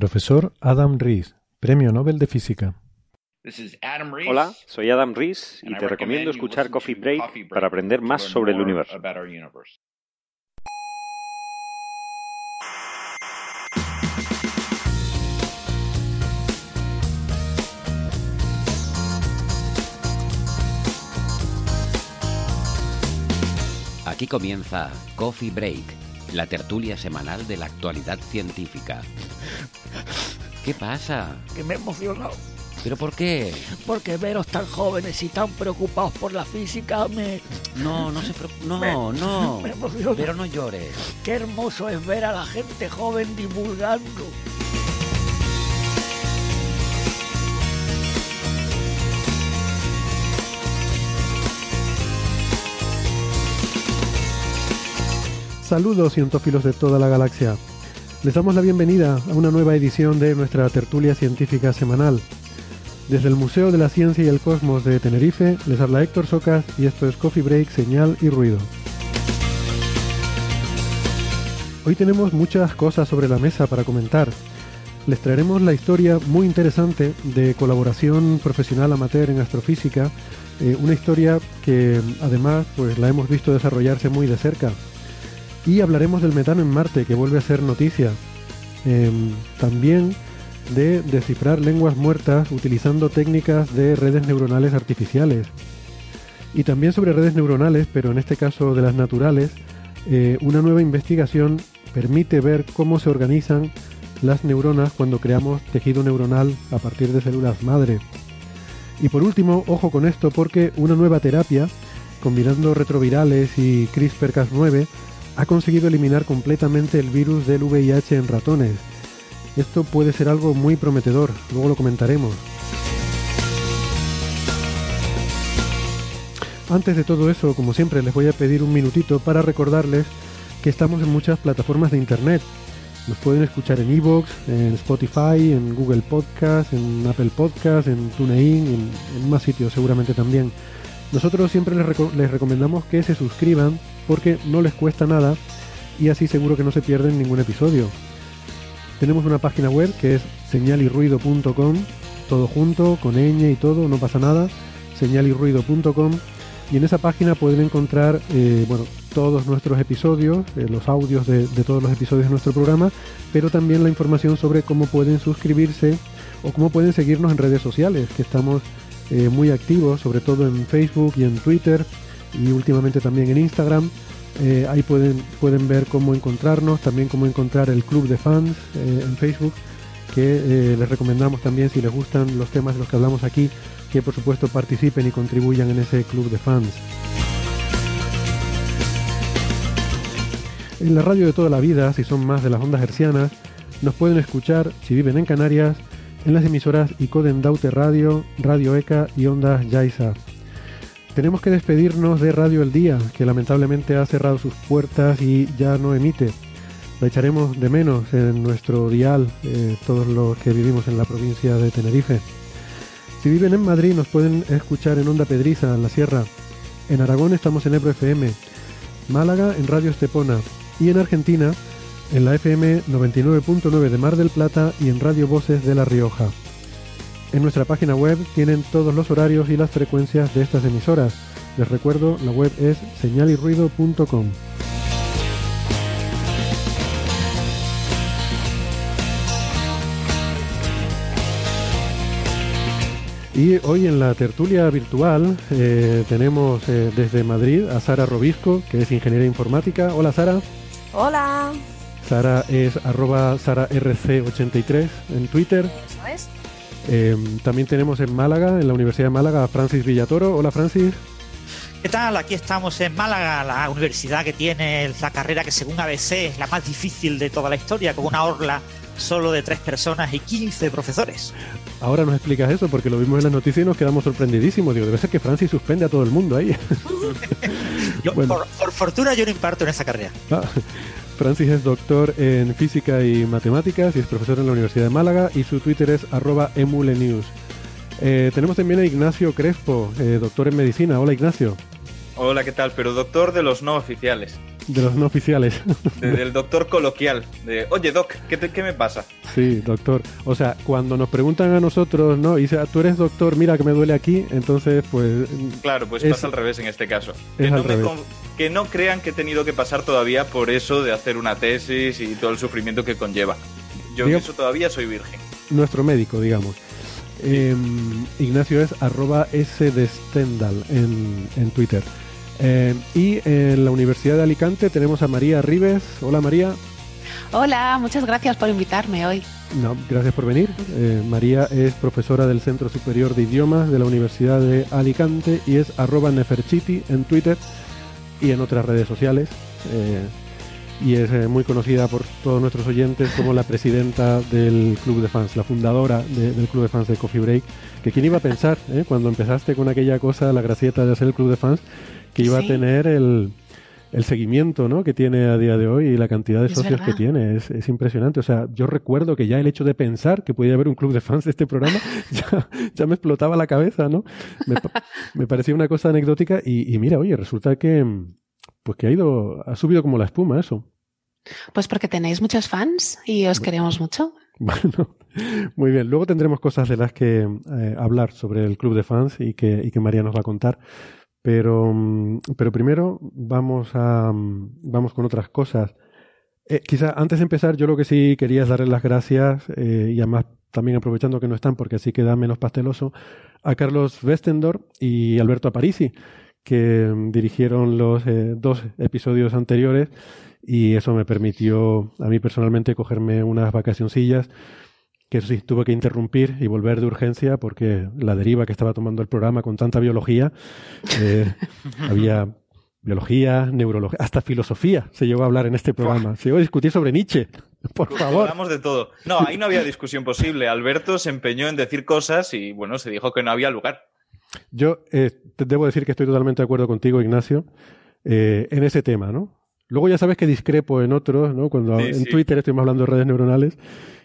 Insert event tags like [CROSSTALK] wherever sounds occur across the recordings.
Profesor Adam Rees, Premio Nobel de Física. Hola, soy Adam Rees y te recomiendo escuchar Coffee Break para aprender más sobre el universo. Aquí comienza Coffee Break, la tertulia semanal de la actualidad científica. ¿Qué pasa? que me he emocionado. ¿Pero por qué? Porque veros tan jóvenes y tan preocupados por la física me... No, no se preocupe. No, Me- no. me. Pero no llores. Qué hermoso es ver a la gente joven divulgando. Saludos cientófilos de toda la galaxia. Les damos la bienvenida a una nueva edición de nuestra tertulia científica semanal. Desde el Museo de la Ciencia y el Cosmos de Tenerife les habla Héctor Socas y esto es Coffee Break, Señal y Ruido. Hoy tenemos muchas cosas sobre la mesa para comentar. Les traeremos la historia muy interesante de colaboración profesional amateur en astrofísica, eh, una historia que además pues la hemos visto desarrollarse muy de cerca. Y hablaremos del metano en Marte, que vuelve a ser noticia. Em, también de descifrar lenguas muertas utilizando técnicas de redes neuronales artificiales. Y también sobre redes neuronales, pero en este caso de las naturales, eh, una nueva investigación permite ver cómo se organizan las neuronas cuando creamos tejido neuronal a partir de células madre. Y por último, ojo con esto porque una nueva terapia, combinando retrovirales y CRISPR-Cas9, ha conseguido eliminar completamente el virus del VIH en ratones. Esto puede ser algo muy prometedor, luego lo comentaremos. Antes de todo eso, como siempre, les voy a pedir un minutito para recordarles que estamos en muchas plataformas de internet. Nos pueden escuchar en Evox, en Spotify, en Google Podcast, en Apple Podcast, en TuneIn, en, en más sitios seguramente también. Nosotros siempre les, reco- les recomendamos que se suscriban porque no les cuesta nada y así seguro que no se pierden ningún episodio. Tenemos una página web que es señalirruido.com, todo junto, con ñ y todo, no pasa nada, señalirruido.com y en esa página pueden encontrar eh, bueno, todos nuestros episodios, eh, los audios de, todos los episodios de nuestro programa, pero también la información sobre cómo pueden suscribirse o cómo pueden seguirnos en redes sociales, que estamos eh, muy activos, sobre todo en Facebook y en Twitter y últimamente también en Instagram. Eh, ahí pueden, pueden ver cómo encontrarnos, también cómo encontrar el club de fans eh, en Facebook, que eh, les recomendamos también si les gustan los temas de los que hablamos aquí, que por supuesto participen y contribuyan en ese club de fans. En la radio de toda la vida, si son más de las ondas hercianas, nos pueden escuchar, si viven en Canarias, en las emisoras Icoden Daute Radio, Radio ECA y Ondas Yaiza. Tenemos que despedirnos de Radio El Día, que lamentablemente ha cerrado sus puertas y ya no emite. La echaremos de menos en nuestro dial, eh, todos los que vivimos en la provincia de Tenerife. Si viven en Madrid nos pueden escuchar en Onda Pedriza, en la Sierra. En Aragón estamos en Ebro FM. Málaga en Radio Estepona. Y en Argentina en la FM 99.9 de Mar del Plata y en Radio Voces de La Rioja. En nuestra página web tienen todos los horarios y las frecuencias de estas emisoras. Les recuerdo, la web es señalirruido.com. Y hoy en la tertulia virtual eh, tenemos eh, desde Madrid a Sara Robisco, que es ingeniera informática. Hola Sara. Hola. Sara es arroba sararc83 en Twitter. Eso es. Eh, también tenemos en Málaga, en la Universidad de Málaga, a Francis Villatoro. Hola Francis. ¿Qué tal? Aquí estamos en Málaga, la universidad que tiene la carrera que según ABC es la más difícil de toda la historia, con una orla solo de tres personas y 15 profesores. Ahora nos explicas eso porque lo vimos en las noticias y nos quedamos sorprendidísimos. Digo, debe ser que Francis suspende a todo el mundo ahí. [LAUGHS] por, fortuna yo no imparto en esa carrera. Ah, Francis es doctor en física y matemáticas y es profesor en la Universidad de Málaga y su Twitter es arroba emulenews. Eh, tenemos también a Ignacio Crespo, eh, doctor en medicina. Hola Ignacio. Hola, ¿qué tal? Pero doctor de los no oficiales. De los no oficiales. del doctor coloquial. De, oye, doc, ¿qué, ¿qué, me pasa? Sí, doctor. O sea, cuando nos preguntan a nosotros, ¿no? Y dice, ah, tú eres doctor, mira que me duele aquí, entonces, pues. Claro, pues pasa al revés en este caso. que, no que no crean que he tenido que pasar todavía por eso de hacer una tesis y todo el sufrimiento que conlleva. Yo eso todavía soy virgen. Nuestro médico, digamos. Em, Ignacio es arroba S de Stendhal en, en Twitter. Eh, y en la Universidad de Alicante tenemos a María Ribes. Hola María. Hola, muchas gracias por invitarme hoy. No, gracias por venir. Eh, María es profesora del Centro Superior de Idiomas de la Universidad de Alicante y es arroba neferchiti en Twitter y en otras redes sociales. Eh, y es muy conocida por todos nuestros oyentes como la presidenta del Club de Fans, la fundadora del Club de Fans de Coffee Break. Que quién iba a pensar, cuando empezaste con aquella cosa, la gracieta de hacer el Club de Fans, que iba a tener el, el seguimiento ¿no? que tiene a día de hoy y la cantidad de socios que tiene. Es, es, impresionante. O sea, yo recuerdo que ya el hecho de pensar que podía haber un club de fans de este programa [LAUGHS] ya, ya me explotaba la cabeza, ¿no? Me, me parecía una cosa anecdótica y, y, mira, oye, resulta que, pues que ha ido, ha subido como la espuma eso. Pues porque tenéis muchos fans y os queremos mucho. Bueno, muy bien. Luego tendremos cosas de las que eh, hablar sobre el club de fans y que, y que María nos va a contar. Pero, mm, pero primero vamos a mm, vamos con otras cosas. Eh, quizá antes de empezar, yo lo que sí quería es darles las gracias eh, y además también aprovechando que no están porque así queda menos pasteloso a Carlos Westendor y Alberto Aparici que mm, dirigieron los eh, dos episodios anteriores y eso me permitió a mí personalmente cogerme unas vacacioncillas que sí, tuve que interrumpir y volver de urgencia porque la deriva que estaba tomando el programa con tanta biología, eh, [LAUGHS] había biología, neurología, hasta filosofía se llegó a hablar en este programa. Se llegó a discutir sobre Nietzsche, por favor. Hablamos de todo. No, ahí no había discusión posible. Alberto se empeñó en decir cosas y, bueno, se dijo que no había lugar. Yo eh, debo decir que estoy totalmente de acuerdo contigo, Ignacio, eh, en ese tema, ¿no? Luego ya sabes que discrepo en otros, ¿no? Cuando en Twitter estuvimos hablando de redes neuronales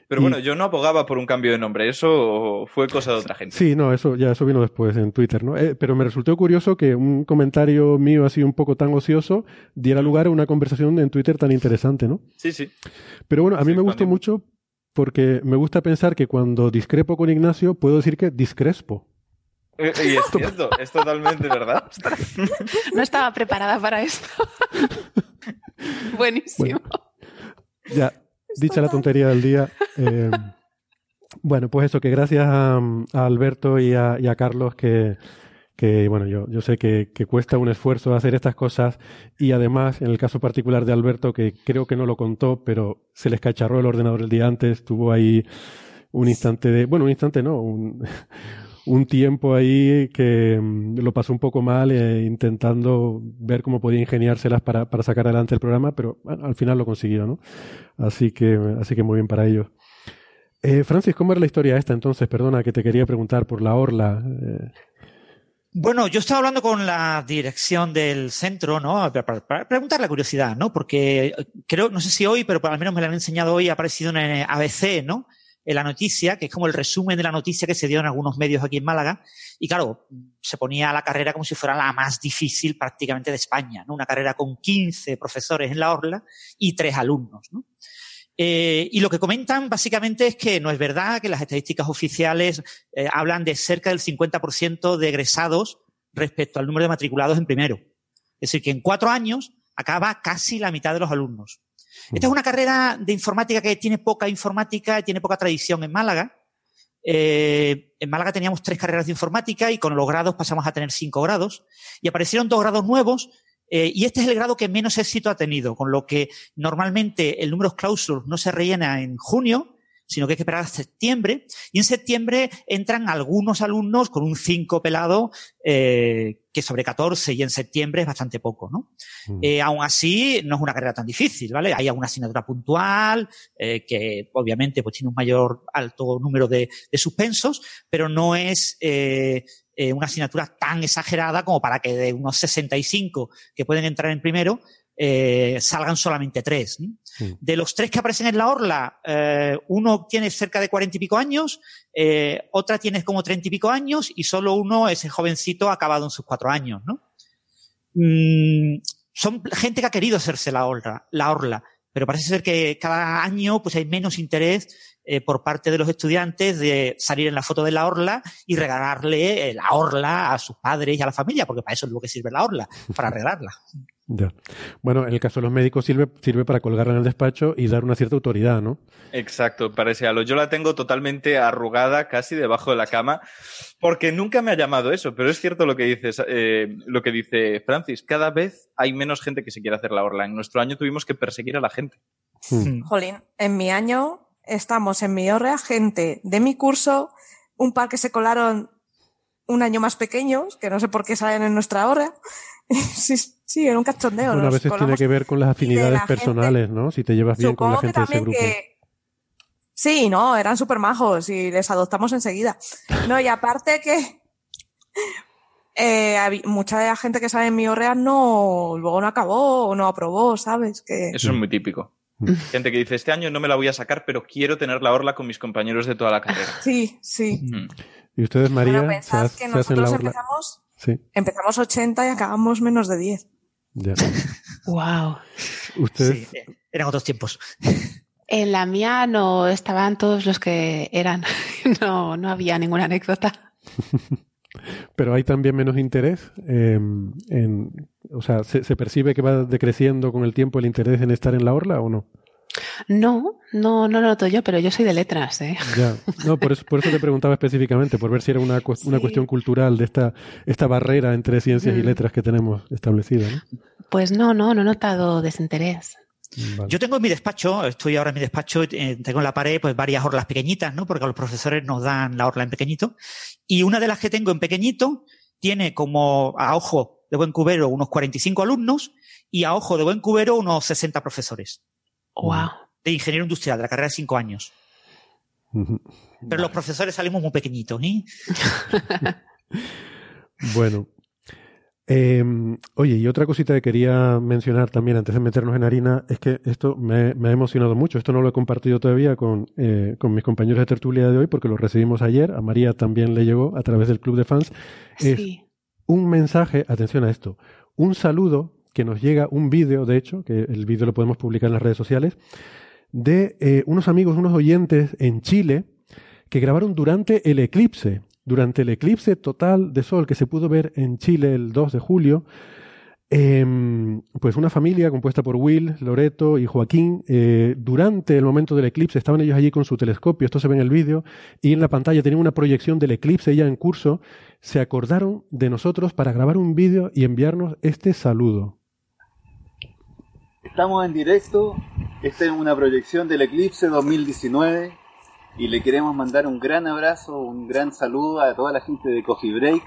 pero bueno, yo no abogaba por un cambio de nombre, eso fue cosa de otra gente. Sí, no, eso ya eso vino después en Twitter, ¿no? Eh, pero me resultó curioso que un comentario mío así un poco tan ocioso diera lugar a una conversación en Twitter tan interesante, ¿no? Sí, sí. Pero bueno, a mí me gustó mucho porque me gusta pensar que cuando discrepo con Ignacio puedo decir que discrespo. Eh, y es cierto, es totalmente verdad. [LAUGHS] No estaba preparada para esto. [LAUGHS] Buenísimo. ya, [LAUGHS] dicha la tontería del día. Eh, bueno, pues eso, que gracias a, Alberto y a, Carlos que, que, bueno, yo, yo sé que, cuesta un esfuerzo hacer estas cosas y además, en el caso particular de Alberto, que creo que no lo contó, pero se les cacharró el ordenador el día antes, tuvo ahí un instante de, bueno, un instante no, un, un tiempo ahí que mm, lo pasó un poco mal eh, intentando ver cómo podía ingeniárselas para, para sacar adelante el programa, pero al final lo consiguió, ¿no? Así que, así que muy bien para ellos. Eh, Francis, ¿cómo era la historia esta entonces? Perdona que te quería preguntar por la orla. Eh. Bueno, yo estaba hablando con la dirección del centro, ¿no? Para, preguntar la curiosidad, ¿no? Porque creo, no sé si hoy, pero al menos me lo han enseñado hoy, ha aparecido en ABC, ¿no? En la noticia, que es como el resumen de la noticia que se dio en algunos medios aquí en Málaga. Y claro, se ponía la carrera como si fuera la más difícil prácticamente de España, ¿no? Una carrera con 15 profesores en la orla y tres alumnos, ¿no? Eh, y lo que comentan básicamente es que no es verdad, que las estadísticas oficiales eh, hablan de cerca del 50% de egresados respecto al número de matriculados en primero. Es decir, que en cuatro años acaba casi la mitad de los alumnos. Esta es una carrera de informática que tiene poca informática, tiene poca tradición en Málaga. Eh, en Málaga teníamos tres carreras de informática y con los grados pasamos a tener cinco grados. Y aparecieron dos grados nuevos eh, y este es el grado que menos éxito ha tenido, con lo que normalmente el número clausus no se rellena en junio sino que hay que esperar a septiembre. Y en septiembre entran algunos alumnos con un 5 pelado, eh, que sobre 14 y en septiembre es bastante poco, ¿no? Mm. Eh, aún así, no es una carrera tan difícil, ¿vale? Hay alguna asignatura puntual, eh, que obviamente pues tiene un mayor alto número de, de suspensos, pero no es, una asignatura tan exagerada como para que de unos 65 que pueden entrar en primero, eh, salgan solamente tres. De los tres que aparecen en la orla, eh, uno tiene cerca de cuarenta y pico años, eh, otra tiene como treinta y pico años y solo uno es el jovencito acabado en sus cuatro años. ¿no? Mm, son gente que ha querido hacerse la orla, la orla, pero parece ser que cada año pues hay menos interés eh, por parte de los estudiantes de salir en la foto de la orla y regalarle eh, la orla a sus padres y a la familia, porque para eso es lo que sirve la orla, para regalarla. [LAUGHS] Ya. Bueno, en el caso de los médicos sirve, sirve para colgarla en el despacho y dar una cierta autoridad, ¿no? Exacto, parece algo. Yo la tengo totalmente arrugada, casi debajo de la cama, porque nunca me ha llamado eso, pero es cierto lo que dices, eh, lo que dice Francis. Cada vez hay menos gente que se quiere hacer la orla. En nuestro año tuvimos que perseguir a la gente. Hmm. Jolín, en mi año estamos en mi orrea gente de mi curso, un par que se colaron un año más pequeños, que no sé por qué salen en nuestra hora. [LAUGHS] sí, sí, era un cachondeo. Bueno, a veces tiene que ver con las afinidades personales, ¿no? Si te llevas bien con la gente de ese grupo. Sí, no, eran súper majos y les adoptamos enseguida. No, y aparte que [LAUGHS] eh, mucha de la gente que sale en mi orrea no, luego no acabó o no aprobó, ¿sabes? Que... Eso es muy típico. Mm. Gente que dice, este año no me la voy a sacar, pero quiero tener la orla con mis compañeros de toda la carrera. [LAUGHS] Sí, sí. Mm. ¿Y ustedes, María? Bueno, pensad que nosotros empezamos, sí. empezamos 80 y acabamos menos de 10. Ya. [LAUGHS] wow. ¿Ustedes? Sí, eran otros tiempos. En la mía no estaban todos los que eran. [LAUGHS] No, no había ninguna anécdota. Pero hay también menos interés em, en, o sea, ¿se, percibe que va decreciendo con el tiempo el interés en estar en la orla o no? No, no, no lo noto yo, pero yo soy de letras, ¿eh? Ya, no, por eso, por eso te preguntaba específicamente, por ver si era una, una cuestión cultural de esta, esta barrera entre ciencias y mm. letras que tenemos establecida, ¿no? Pues no, no, no he notado desinterés. Yo tengo en mi despacho, estoy ahora en mi despacho, eh, tengo en la pared pues varias orlas pequeñitas, ¿no? Porque los profesores nos dan la orla en pequeñito. Y una de las que tengo en pequeñito tiene como a ojo de buen cubero unos 45 alumnos y a ojo de buen cubero unos 60 profesores. Wow. De ingeniero industrial, de la carrera de 5 años. Pero los profesores salimos muy pequeñitos, ¿eh? [LAUGHS] bueno, Em, oye, y otra cosita que quería mencionar también antes de meternos en harina es que esto me, ha emocionado mucho. Esto no lo he compartido todavía con, eh, con mis compañeros de tertulia de hoy porque lo recibimos ayer. A María también le llegó a través del club de fans. Es un mensaje, atención a esto, un saludo que nos llega, un vídeo, de hecho, que el vídeo lo podemos publicar en las redes sociales, de eh, unos amigos, unos oyentes en Chile que grabaron durante el eclipse durante el eclipse total de sol que se pudo ver en Chile el 2 de julio, em, pues una familia compuesta por Will, Loreto y Joaquín, eh, durante el momento del eclipse estaban ellos allí con su telescopio, esto se ve en el vídeo, y en la pantalla tenían una proyección del eclipse ya en curso, se acordaron de nosotros para grabar un vídeo y enviarnos este saludo. Estamos en directo, esta es una proyección del eclipse 2019 y le queremos mandar un gran abrazo, un gran saludo a toda la gente de Coffee Break.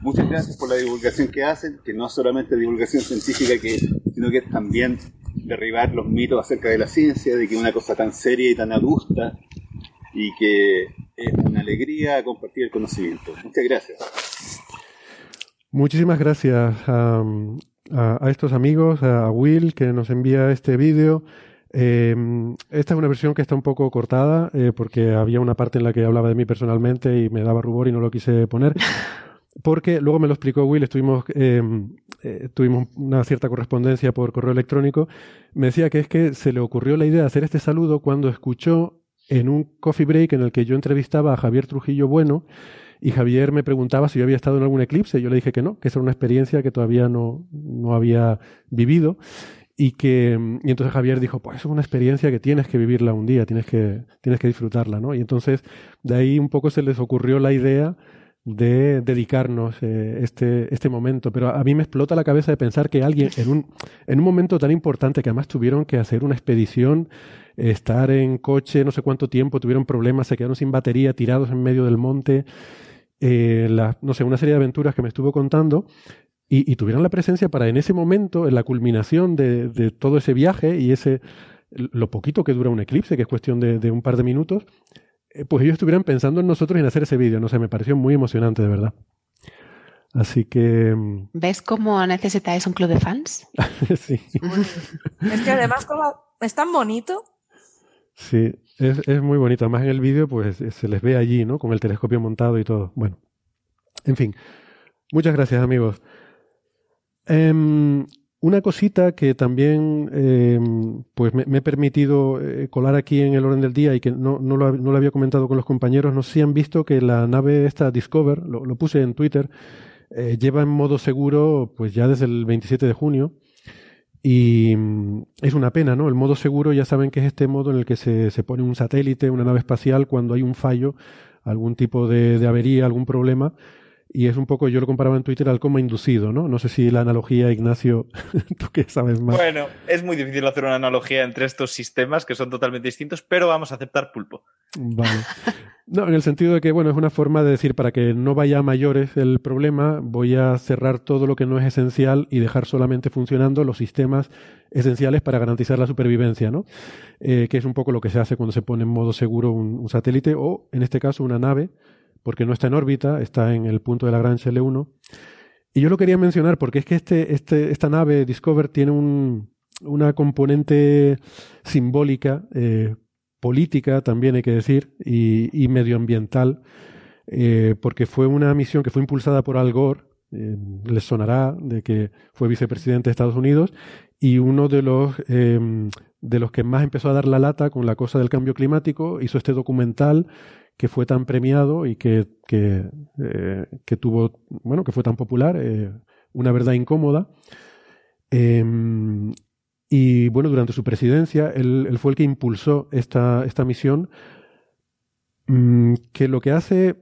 Muchas gracias por la divulgación que hacen, que no solamente divulgación científica, que, sino que también derribar los mitos acerca de la ciencia, de que una cosa tan seria y tan adusta y que es una alegría compartir el conocimiento. Muchas gracias. Muchísimas gracias a, a estos amigos, a Will que nos envía este vídeo. Eh, esta es una versión que está un poco cortada eh, porque había una parte en la que hablaba de mí personalmente y me daba rubor y no lo quise poner. [LAUGHS] Porque luego me lo explicó Will, estuvimos, em, eh, tuvimos una cierta correspondencia por correo electrónico. Me decía que es que se le ocurrió la idea de hacer este saludo cuando escuchó en un coffee break en el que yo entrevistaba a Javier Trujillo Bueno y Javier me preguntaba si yo había estado en algún eclipse. Yo le dije que no, que esa era una experiencia que todavía no, no había vivido y que y entonces Javier dijo, pues es una experiencia que tienes que vivirla un día, tienes que, tienes que disfrutarla, ¿no? Y entonces de ahí un poco se les ocurrió la idea de dedicarnos eh, este, este momento. Pero a mí me explota la cabeza de pensar que alguien en un, en un momento tan importante que además tuvieron que hacer una expedición, estar en coche no sé cuánto tiempo, tuvieron problemas, se quedaron sin batería, tirados en medio del monte, eh, la, no sé, una serie de aventuras que me estuvo contando. Y, tuvieron la presencia para en ese momento, en la culminación de, de todo ese viaje y ese lo poquito que dura un eclipse, que es cuestión de, de un par de minutos, eh, pues ellos estuvieran pensando en nosotros y en hacer ese vídeo. No sé, me pareció muy emocionante, de verdad. Así que. Mm, ¿Ves cómo necesitáis un club de fans? [LAUGHS] sí. Es que además es tan bonito. Sí, es, es, muy bonito. Además en el vídeo, pues se les ve allí, ¿no? Con el telescopio montado y todo. Bueno. En fin. Muchas gracias, amigos. Eh, una cosita que también eh, pues me, he permitido eh, colar aquí en el orden del día y que no, no, lo, había comentado con los compañeros, no sé si han visto que la nave esta Discover, lo, lo puse en Twitter, eh, lleva en modo seguro pues ya desde el 27 de junio y mm, es una pena, ¿no? El modo seguro ya saben que es este modo en el que se, se pone un satélite, una nave espacial cuando hay un fallo, algún tipo de, de avería, algún problema y es un poco, yo lo comparaba en Twitter al coma inducido, ¿no? No sé si la analogía, Ignacio, [LAUGHS] tú que sabes más. Bueno, es muy difícil hacer una analogía entre estos sistemas que son totalmente distintos, pero vamos a aceptar pulpo. Vale. No, en el sentido de que, bueno, es una forma de decir, para que no vaya a mayores el problema, voy a cerrar todo lo que no es esencial y dejar solamente funcionando los sistemas esenciales para garantizar la supervivencia, ¿no? Eh, que es un poco lo que se hace cuando se pone en modo seguro un, un satélite o, en este caso, una nave porque no está en órbita, está en el punto de Lagrange L1. Y yo lo quería mencionar porque es que este, este, esta nave Discover tiene un, una componente simbólica, eh, política también hay que decir, y, medioambiental, eh, porque fue una misión que fue impulsada por Al Gore, eh, les sonará de que fue vicepresidente de Estados Unidos, y uno de los, de los que más empezó a dar la lata con la cosa del cambio climático, hizo este documental que fue tan premiado y que, que, eh, que tuvo, bueno, que fue tan popular, eh, una verdad incómoda. Eh, y bueno, durante su presidencia, él, fue el que impulsó esta, esta misión, mmm, que lo que hace,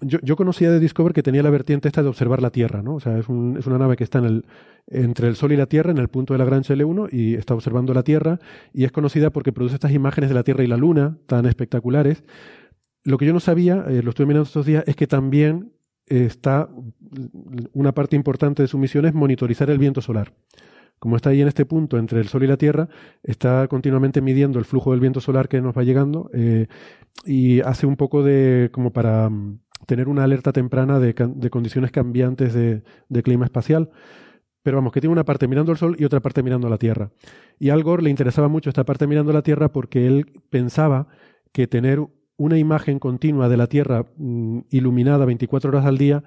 yo, yo, conocía de Discover que tenía la vertiente esta de observar la Tierra, ¿no? O sea, es, un, es una nave que está en el, entre el Sol y la Tierra, en el punto de la Lagrange L1, y está observando la Tierra, y es conocida porque produce estas imágenes de la Tierra y la Luna tan espectaculares, lo que yo no sabía, eh, lo estoy mirando estos días, es que también eh, está una parte importante de su misión es monitorizar el viento solar. Como está ahí en este punto entre el Sol y la Tierra, está continuamente midiendo el flujo del viento solar que nos va llegando eh, y hace un poco de como para um, tener una alerta temprana de, de condiciones cambiantes de, de, clima espacial. Pero vamos, que tiene una parte mirando al Sol y otra parte mirando la Tierra. Y a Al Gore le interesaba mucho esta parte mirando la Tierra porque él pensaba que tener una imagen continua de la Tierra mm, iluminada 24 horas al día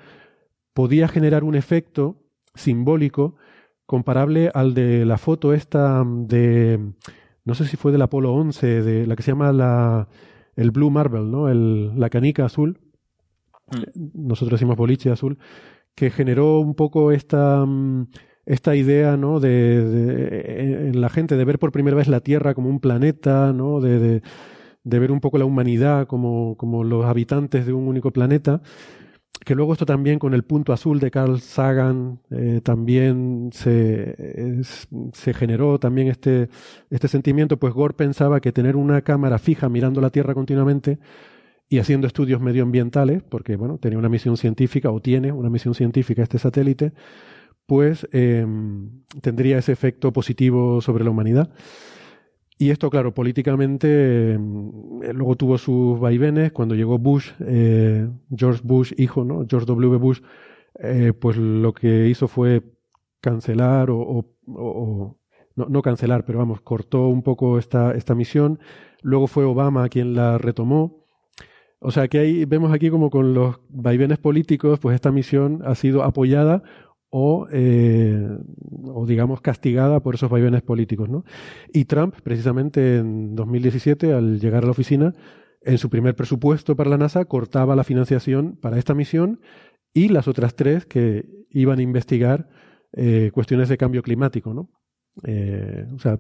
podía generar un efecto simbólico comparable al de la foto esta de, no sé si fue del Apolo 11, de la que se llama la, el Blue Marble, ¿no? El, la canica azul, mm. nosotros decimos boliche azul, que generó un poco esta, mm, esta idea ¿no? de, de, en la gente de ver por primera vez la Tierra como un planeta, ¿no? de, de de ver un poco la humanidad como, como los habitantes de un único planeta, que luego esto también con el punto azul de Carl Sagan eh, también se, se generó también este, este sentimiento, pues Gore pensaba que tener una cámara fija mirando la Tierra continuamente y haciendo estudios medioambientales, porque bueno, tenía una misión científica o tiene una misión científica este satélite, pues eh, tendría ese efecto positivo sobre la humanidad. Y esto, claro, políticamente eh, luego tuvo sus vaivenes. Cuando llegó Bush, eh, George Bush, hijo, ¿no? George W. Bush, eh, pues lo que hizo fue cancelar o, o, no, no, cancelar, pero vamos, cortó un poco esta, esta misión. Luego fue Obama quien la retomó. O sea que ahí vemos aquí como con los vaivenes políticos, pues esta misión ha sido apoyada o, eh, o digamos castigada por esos vaivenes políticos. ¿no? Y Trump, precisamente en 2017, al llegar a la oficina, en su primer presupuesto para la NASA cortaba la financiación para esta misión y las otras tres que iban a investigar eh, cuestiones de cambio climático. ¿no? Eh, o sea,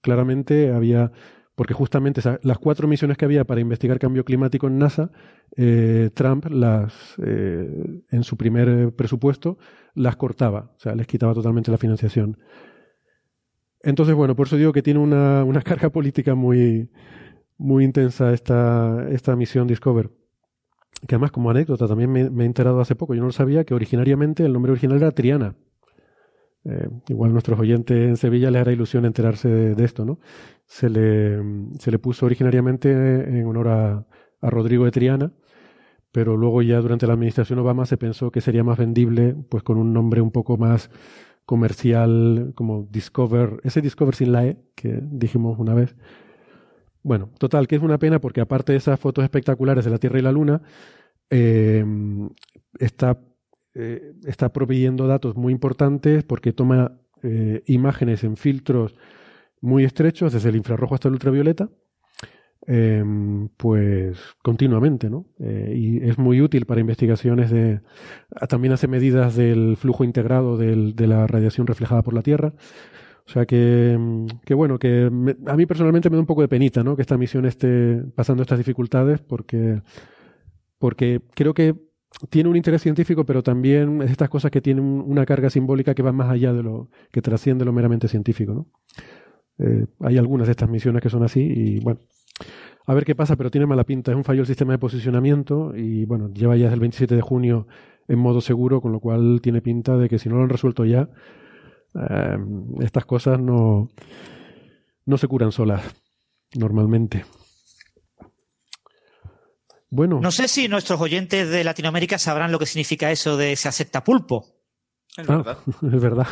claramente había porque justamente las cuatro misiones que había para investigar cambio climático en NASA, eh, Trump las, eh, en su primer presupuesto las cortaba, o sea, les quitaba totalmente la financiación. Entonces, bueno, por eso digo que tiene una, una [LAUGHS] carga política muy, muy intensa esta, esta misión Discover. Que además, como anécdota, también me, me, he enterado hace poco, yo no lo sabía, que originariamente el nombre original era Triana. Eh, igual nuestros oyentes en Sevilla les hará ilusión enterarse de, esto, ¿no? Se le, se le, puso originariamente en honor a, a, Rodrigo de Triana, pero luego ya durante la administración Obama se pensó que sería más vendible pues con un nombre un poco más comercial como Discover, ese Discover sin la E que dijimos una vez. Bueno, total, que es una pena porque aparte de esas fotos espectaculares de la Tierra y la Luna, eh, está eh, está proveyendo datos muy importantes porque toma eh, imágenes en filtros muy estrechos, desde el infrarrojo hasta el ultravioleta, em, pues continuamente, ¿no? Eh, y es muy útil para investigaciones de... También hace medidas del flujo integrado de la radiación reflejada por la Tierra. O sea que, que bueno, que a mí personalmente me da un poco de penita, ¿no? Que esta misión esté pasando estas dificultades porque, porque creo que tiene un interés científico, pero también es estas cosas que tienen una carga simbólica que va más allá de lo que trasciende lo meramente científico. ¿no? Eh, hay algunas de estas misiones que son así y bueno, a ver qué pasa, pero tiene mala pinta. Es un fallo el sistema de posicionamiento y bueno, lleva ya desde el 27 de junio en modo seguro, con lo cual tiene pinta de que si no lo han resuelto ya, eh, estas cosas no, no se curan solas normalmente. Bueno. No sé si nuestros oyentes de Latinoamérica sabrán lo que significa eso de se acepta pulpo. Es verdad. Ah, [LAUGHS] es verdad.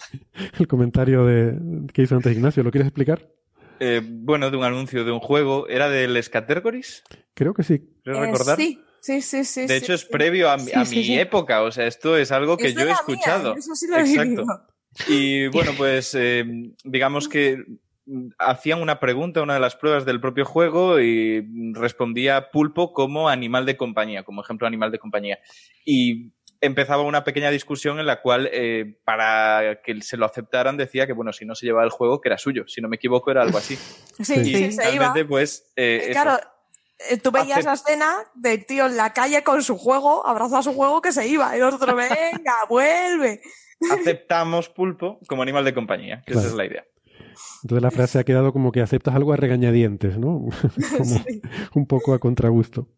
[LAUGHS] El comentario de, que hizo antes Ignacio, ¿lo quieres explicar? Eh, bueno, de un anuncio de un juego. ¿Era del Scattergories? Creo que sí. ¿Quieres recordar? sí. Sí, sí, sí. De hecho, es previo a, mi época. O sea, esto es algo que yo he escuchado. eso sí lo Exacto. Y bueno, pues eh, digamos que hacían una pregunta, una de las pruebas del propio juego, y respondía pulpo como animal de compañía, como ejemplo animal de compañía. Y empezaba una pequeña discusión en la cual, eh, para que se lo aceptaran, decía que, bueno, si no se llevaba el juego, que era suyo. Si no me equivoco, era algo así. Sí, y sí, se iba. pues. Eh, claro, eh, tú veías la escena del tío en la calle con su juego, abrazó a su juego que se iba. Y nosotros, [LAUGHS] venga, vuelve. Aceptamos pulpo como animal de compañía, que esa es la idea. Entonces la frase ha quedado como que aceptas algo a regañadientes, ¿no? [LAUGHS] como un poco a contragusto.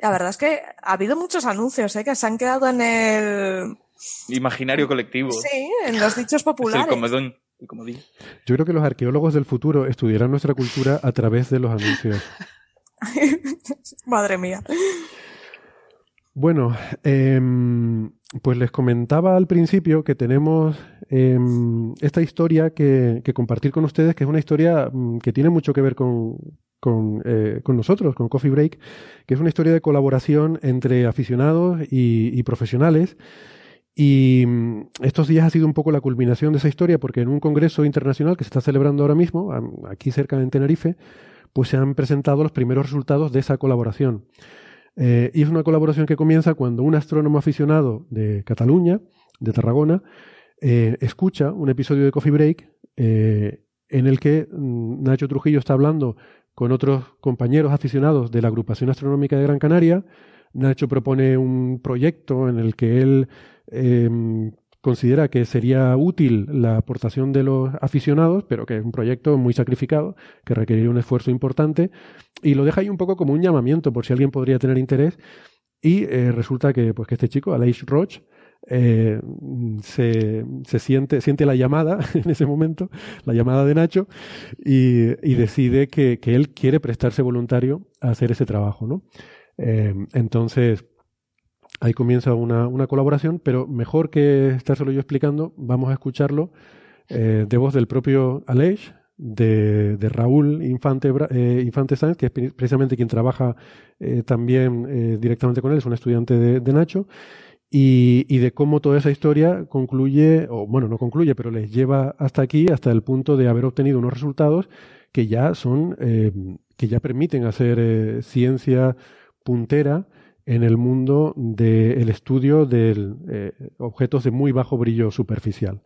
La verdad es que ha habido muchos anuncios ¿eh? que se han quedado en el imaginario colectivo. Sí, en los dichos [LAUGHS] populares. el comedón, el comodín. Yo creo que los arqueólogos del futuro estudiarán nuestra cultura a través de los anuncios. [LAUGHS] Madre mía. Bueno, eh, pues les comentaba al principio que tenemos em, esta historia que, compartir con ustedes, que es una historia mm, que tiene mucho que ver con, eh, con, nosotros, con Coffee Break, que es una historia de colaboración entre aficionados y, profesionales. Y mm, estos días ha sido un poco la culminación de esa historia, porque en un congreso internacional que se está celebrando ahora mismo, aquí cerca de Tenerife, pues se han presentado los primeros resultados de esa colaboración. Eh, y es una colaboración que comienza cuando un astrónomo aficionado de Cataluña, de Tarragona, eh, escucha un episodio de Coffee Break eh, en el que mm, Nacho Trujillo está hablando con otros compañeros aficionados de la agrupación astronómica de Gran Canaria. Nacho propone un proyecto en el que él considera que sería útil la aportación de los aficionados, pero que es un proyecto muy sacrificado, que requeriría un esfuerzo importante, y lo deja ahí un poco como un llamamiento por si alguien podría tener interés, y eh, resulta que, pues, que este chico, Aleix Roch, eh, se, se, siente, siente la llamada [LAUGHS] en ese momento, la llamada de Nacho, y, y decide que, que, él quiere prestarse voluntario a hacer ese trabajo, ¿no? Eh, entonces, ahí comienza una, una, colaboración, pero mejor que estárselo yo explicando, vamos a escucharlo eh, de voz del propio Aleix, de, de Raúl Infante, eh, Infante Sáenz, que es precisamente quien trabaja eh, también eh, directamente con él, es un estudiante de, de Nacho, y, y, de cómo toda esa historia concluye, o bueno, no concluye, pero les lleva hasta aquí, hasta el punto de haber obtenido unos resultados que ya son, que ya permiten hacer ciencia puntera en el mundo del estudio de eh, objetos de muy bajo brillo superficial.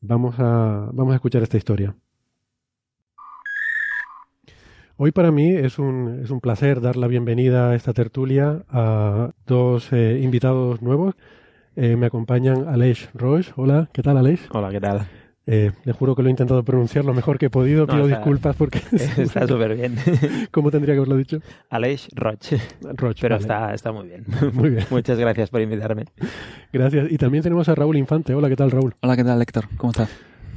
Vamos a, vamos a escuchar esta historia. Hoy para mí es un, es un placer dar la bienvenida a esta tertulia a dos eh, invitados nuevos. Eh, me acompañan Aleix Roche. Hola, ¿qué tal Aleix? Hola, ¿qué tal? Eh, le juro que lo he intentado pronunciar lo mejor que he podido. Pido disculpas porque. [LAUGHS] [LAUGHS] Está súper bien. [LAUGHS] ¿Cómo tendría que haberlo dicho? Aleix Roche. Roche Pero está, está muy bien. Muy bien. Muchas gracias por invitarme. Gracias. Y también tenemos a Raúl Infante. Hola, ¿qué tal, Raúl? Hola, ¿qué tal, Héctor? ¿Cómo estás?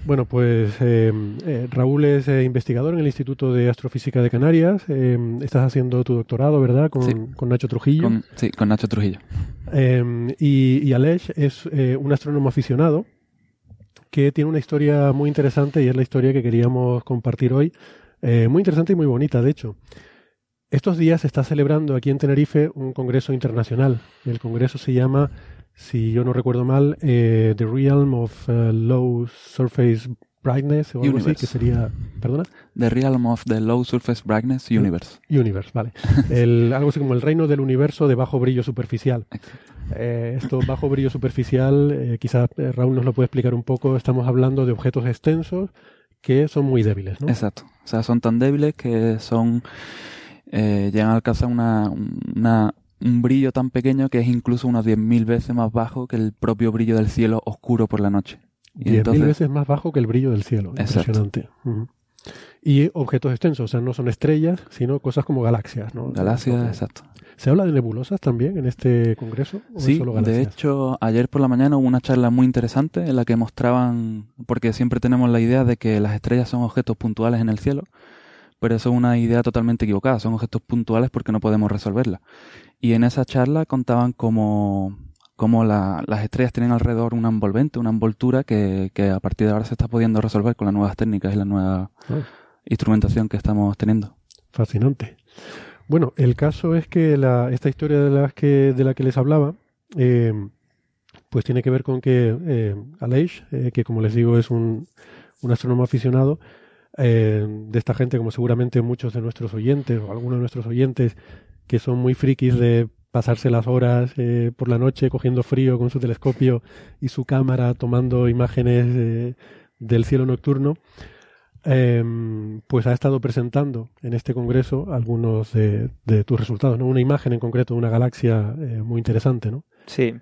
Bueno, pues eh, eh, Raúl es eh, investigador en el Instituto de Astrofísica de Canarias. estás haciendo tu doctorado, ¿verdad? Con, con Nacho Trujillo. sí, con Nacho Trujillo. y, y Aleix es un astrónomo aficionado que tiene una historia muy interesante y es la historia que queríamos compartir hoy. muy interesante y muy bonita, de hecho. Estos días se está celebrando aquí en Tenerife un congreso internacional. El congreso se llama si yo no recuerdo mal, eh, The Realm of uh, Low Surface Brightness o algo así, que sería, ¿perdona? The Realm of the Low Surface Brightness Universe. Universe, vale. [LAUGHS] El, algo así como el reino del universo de bajo brillo superficial. Eh, esto, bajo brillo superficial, eh, quizás eh, Raúl nos lo puede explicar un poco. Estamos hablando de objetos extensos que son muy débiles, ¿no? Exacto. O sea, son tan débiles que son eh, llegan a alcanzar una, una un brillo tan pequeño que es incluso unas 10.000 veces más bajo que el propio brillo del cielo oscuro por la noche. 10.000 veces más bajo que el brillo del cielo. Impresionante. Y objetos extensos, o sea, no son estrellas, sino cosas como galaxias. ¿no? Galaxias, exacto. ¿Se habla de nebulosas también en este congreso? sí, de hecho, ayer por la mañana hubo una charla muy interesante en la que mostraban, porque siempre tenemos la idea de que las estrellas son objetos puntuales en el cielo, pero eso es una idea totalmente equivocada, son objetos puntuales porque no podemos resolverla. Y en esa charla contaban cómo, cómo la, las estrellas tienen alrededor una envolvente, una envoltura que, que, a partir de ahora se está pudiendo resolver con las nuevas técnicas y la nueva ah. instrumentación que estamos teniendo. Fascinante. Bueno, el caso es que la, esta historia de, las que, de la que les hablaba, eh, pues tiene que ver con que eh, Aleix, eh, que como les digo es un, un astrónomo aficionado, eh, de esta gente, como seguramente muchos de nuestros oyentes o algunos de nuestros oyentes que son muy frikis de pasarse las horas eh, por la noche cogiendo frío con su telescopio y su cámara tomando imágenes eh, del cielo nocturno, em, pues ha estado presentando en este congreso algunos de, tus resultados, ¿no? Una imagen en concreto de una galaxia eh, muy interesante, ¿no? Sí,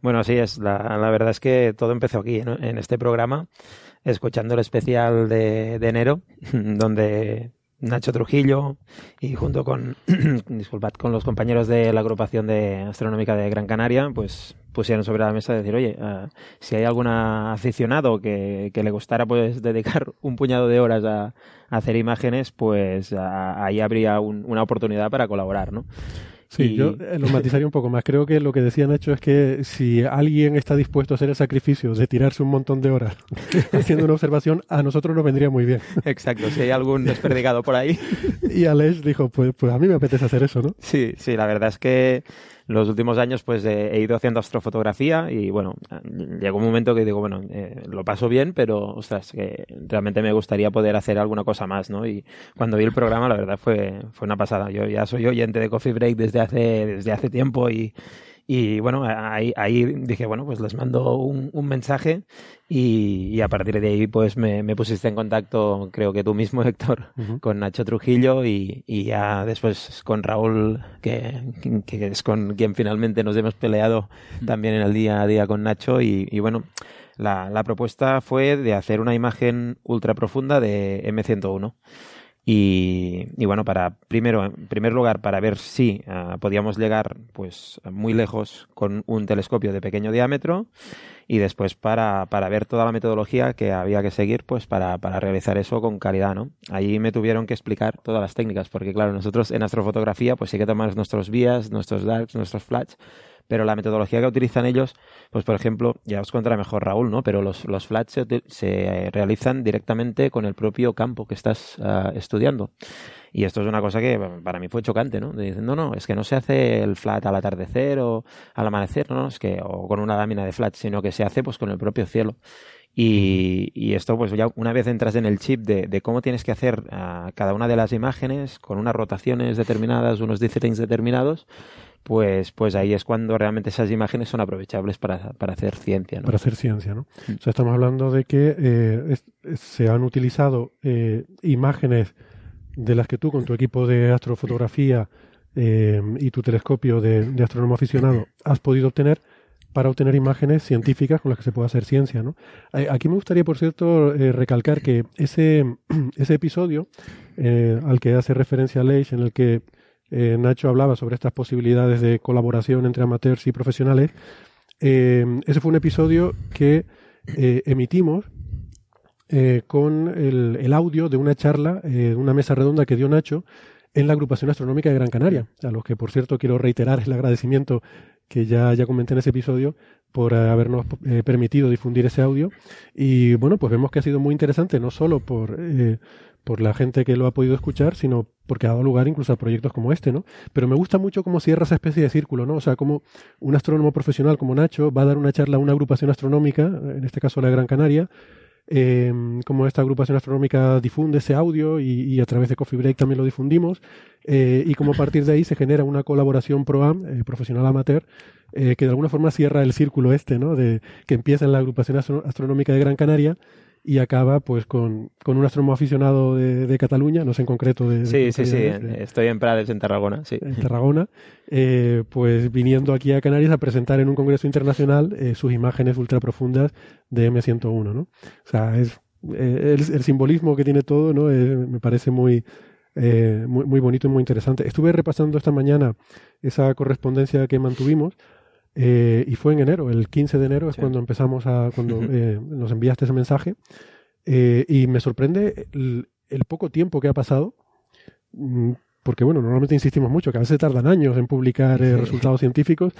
bueno, así es. La, la verdad es que todo empezó aquí, en este programa, escuchando el especial de, de enero, [LAUGHS] donde Nacho Trujillo y junto con, [CLEARS THROAT] disculpad, con los compañeros de la agrupación de astronómica de Gran Canaria, pues pusieron sobre la mesa de decir, oye, uh, si hay algún aficionado que, le gustara pues [LAUGHS] dedicar un puñado de horas a, a hacer imágenes, pues uh, ahí habría un, una oportunidad para colaborar, ¿no? Sí, yo eh, lo [LAUGHS] matizaría un poco más. Creo que lo que decía Nacho es que si alguien está dispuesto a hacer el sacrificio de tirarse un montón de horas [LAUGHS] haciendo una observación, a nosotros nos vendría muy bien. [LAUGHS] Exacto, si hay algún desperdigado por ahí. y Alex dijo, pues, pues a mí me apetece hacer eso, ¿no? Sí, sí, la verdad es que los últimos años pues he ido haciendo astrofotografía y bueno, llegó un momento que digo, bueno, eh, lo paso bien, pero ostras, que realmente me gustaría poder hacer alguna cosa más, ¿no? Y cuando vi el programa, la verdad fue, fue una pasada. Yo ya soy oyente de Coffee Break desde hace, desde hace tiempo y, y bueno, ahí, ahí dije, bueno, pues les mando un, un mensaje y, a partir de ahí pues me, me, pusiste en contacto, creo que tú mismo, [LAUGHS] Héctor, con Nacho Trujillo y, y, ya después con Raúl, que, que, es con quien finalmente nos hemos peleado también en el día a día con Nacho y, y bueno, la, la propuesta fue de hacer una imagen ultra profunda de M101. Y, bueno, para primero, en primer lugar, para ver si uh, podíamos llegar pues muy lejos con un telescopio de pequeño diámetro y después para, para ver toda la metodología que había que seguir pues para, para realizar eso con calidad, ¿no? Ahí me tuvieron que explicar todas las técnicas, porque claro, nosotros en astrofotografía pues sí que tomamos nuestros vías, nuestros darks, nuestros flats, pero la metodología que utilizan ellos, pues por ejemplo, ya os contará mejor Raúl, ¿no? Pero los, los flats se, se realizan directamente con el propio campo que estás uh, estudiando. Y esto es una cosa que para mí fue chocante, ¿no? Dicen, no, no, es que no se hace el flat al atardecer o al amanecer, no, es que, o con una lámina de flat, sino que se hace pues con el propio cielo. Y, y, esto, pues ya una vez entras en el chip de, de cómo tienes que hacer uh, cada una de las imágenes con unas rotaciones determinadas, unos dithering determinados, pues, pues ahí es cuando realmente esas imágenes son aprovechables para, para hacer ciencia. ¿no? Para hacer ciencia, ¿no? Mm. O sea, estamos hablando de que eh, es, se han utilizado eh, imágenes de las que tú con tu equipo de astrofotografía eh, y tu telescopio de, de, astrónomo aficionado has podido obtener para obtener imágenes científicas con las que se pueda hacer ciencia. ¿no? Eh, aquí me gustaría, por cierto, eh, recalcar que ese, [CLEARS THROAT] ese episodio eh, al que hace referencia Leish, en el que Nacho hablaba sobre estas posibilidades de colaboración entre amateurs y profesionales, ese fue un episodio que emitimos con el, audio de una charla, de una mesa redonda que dio Nacho en la agrupación astronómica de Gran Canaria, a los que por cierto quiero reiterar el agradecimiento que ya, ya comenté en ese episodio por habernos eh, permitido difundir ese audio. Y bueno, pues vemos que ha sido muy interesante, no solo por, eh, por la gente que lo ha podido escuchar, sino porque ha dado lugar incluso a proyectos como este, ¿no? Pero me gusta mucho cómo cierra esa especie de círculo, ¿no? O sea, como un astrónomo profesional como Nacho va a dar una charla a una agrupación astronómica, en este caso la Gran Canaria, eh, como esta agrupación astronómica difunde ese audio y, a través de Coffee Break también lo difundimos eh, y como a partir de ahí se genera una colaboración pro-am, eh, profesional amateur, eh, que de alguna forma cierra el círculo este, ¿no? De que empieza en la agrupación astronómica de Gran Canaria y acaba pues con, con un astrónomo aficionado de, de, Cataluña, no sé en concreto de... Sí, sí, sí, estoy en Prades, en Tarragona, sí. En Tarragona, eh, pues viniendo aquí a Canarias a presentar en un congreso internacional eh, sus imágenes ultra profundas de M101, ¿no? O sea, es eh, el, el, simbolismo que tiene todo, ¿no? me parece muy, muy, muy bonito y muy interesante. Estuve repasando esta mañana esa correspondencia que mantuvimos eh, y fue en enero, el 15 de enero es cuando empezamos a, cuando eh, nos enviaste ese mensaje. Eh, y me sorprende el, poco tiempo que ha pasado, mm, porque bueno, normalmente insistimos mucho que a veces tardan años en publicar resultados científicos.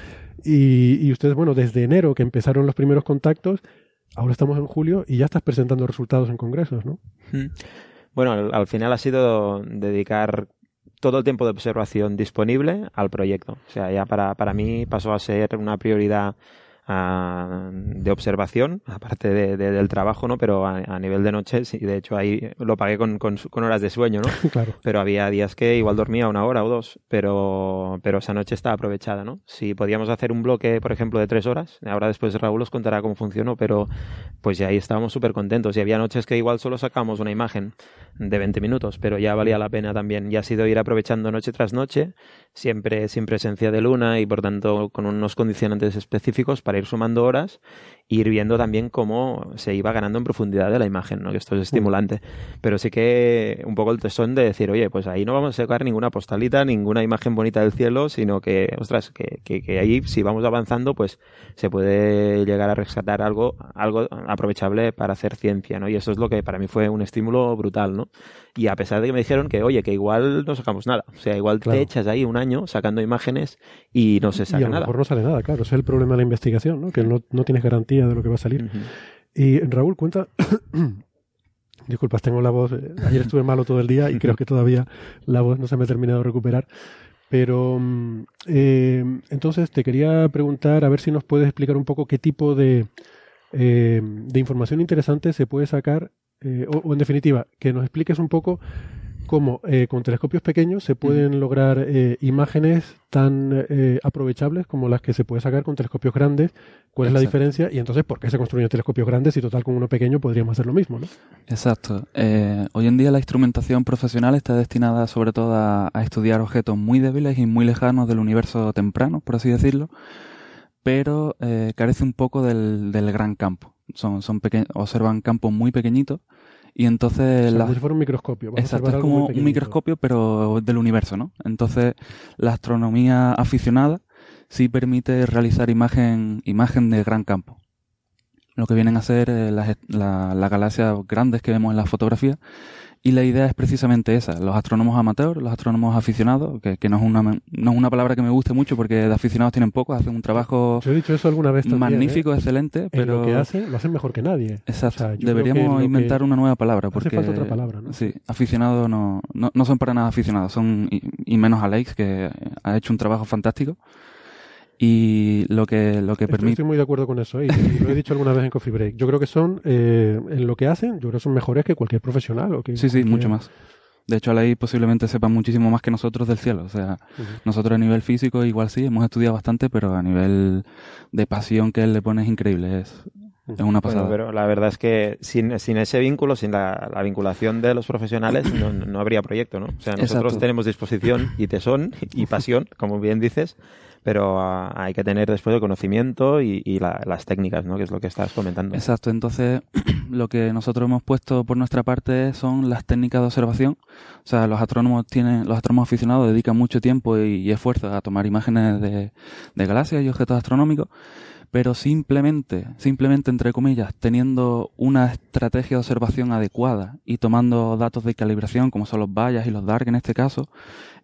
Y, y, ustedes, bueno, desde enero que empezaron los primeros contactos, ahora estamos en julio y ya estás presentando resultados en congresos, ¿no? Bueno, al final ha sido dedicar todo el tiempo de observación disponible al proyecto. O sea, ya para, para mí pasó a ser una prioridad de observación, aparte de, del trabajo, ¿no? Pero a, nivel de noche, sí, de hecho ahí lo pagué con, con, horas de sueño, ¿no? [LAUGHS] claro. Pero había días que igual dormía una hora o dos, pero, pero esa noche estaba aprovechada, ¿no? Si podíamos hacer un bloque, por ejemplo, de tres horas, ahora después Raúl os contará cómo funcionó, pero pues ya ahí estábamos súper contentos. Y había noches que igual solo sacamos una imagen de 20 minutos, pero ya valía la pena también. Ya ha sido ir aprovechando noche tras noche, siempre sin presencia de luna y por tanto con unos condicionantes específicos para ir sumando horas ir viendo también cómo se iba ganando en profundidad de la imagen, ¿no? que esto es estimulante. Pero sí que un poco el tesón de decir, oye, pues ahí no vamos a sacar ninguna postalita, ninguna imagen bonita del cielo, sino que, ostras, que, que, ahí si vamos avanzando, pues se puede llegar a rescatar algo, algo aprovechable para hacer ciencia, ¿no? Y eso es lo que para mí fue un estímulo brutal, ¿no? Y a pesar de que me dijeron que, oye, que igual no sacamos nada. O sea, igual te echas ahí un año sacando imágenes y no se saca y a lo nada. mejor no sale nada, claro. Ese es el problema de la investigación, ¿no? Que no, no tienes garantía de lo que va a salir. Y Raúl, cuenta... [COUGHS] Disculpas, tengo la voz... Eh, ayer estuve malo todo el día y creo que todavía la voz no se me ha terminado de recuperar. Pero mm, eh, entonces te quería preguntar a ver si nos puedes explicar un poco qué tipo de, eh, de información interesante se puede sacar eh, o, en definitiva, que nos expliques un poco cómo eh, con telescopios pequeños se pueden lograr eh, imágenes tan aprovechables como las que se puede sacar con telescopios grandes, cuál es la diferencia y entonces por qué se construyen telescopios grandes y total con uno pequeño podríamos hacer lo mismo, ¿no? Exacto. hoy en día la instrumentación profesional está destinada sobre todo a, estudiar objetos muy débiles y muy lejanos del universo temprano, por así decirlo, pero carece un poco del, del gran campo. Son, son observan campos muy pequeñitos y entonces... como si fuera un microscopio. Exacto, es como un microscopio pero del universo, ¿no? Entonces la astronomía aficionada sí permite realizar imagen, imagen de gran campo. Lo que vienen a ser eh, las, las galaxias grandes que vemos en la fotografía y la idea es precisamente esa, los astrónomos amateurs, los astrónomos aficionados, que, que no, es una, no es una palabra que me guste mucho porque de aficionados tienen pocos, hacen un trabajo Yo he dicho eso alguna vez magnífico, ¿eh? excelente, pero... lo que hacen, lo hacen mejor que nadie. Exacto, deberíamos inventar una nueva palabra. Porque, hace falta otra palabra, ¿no? Sí, aficionados no, no, no son para nada aficionados, son, y, y menos Alex, que ha hecho un trabajo fantástico y lo que, lo que permite... Estoy muy de acuerdo con eso, y, lo he dicho alguna vez en Coffee Break. Yo creo que son, eh, en lo que hacen, yo creo que son mejores que cualquier profesional. O que sí, sí, mucho más. De hecho, ley posiblemente sepa muchísimo más que nosotros del cielo. O sea, nosotros a nivel físico igual sí, hemos estudiado bastante, pero a nivel de pasión que él le pone es increíble. Es, Es una pasada. pero la verdad es que sin, sin ese vínculo, sin la, vinculación de los profesionales, no, no, habría proyecto, ¿no? O sea, nosotros tenemos disposición y tesón y [LAUGHS] pasión, como bien dices, pero ah, hay que tener después el conocimiento y, las técnicas, ¿no? Que es lo que estás comentando. Exacto. Entonces, [CLEARS THROAT] lo que nosotros hemos puesto por nuestra parte son las técnicas de observación. O sea, los astrónomos tienen, los astrónomos aficionados dedican mucho tiempo y, esfuerzo a tomar imágenes de galaxias y objetos astronómicos pero simplemente, simplemente entre comillas, teniendo una estrategia de observación adecuada y tomando datos de calibración como son los bayas y los dark en este caso,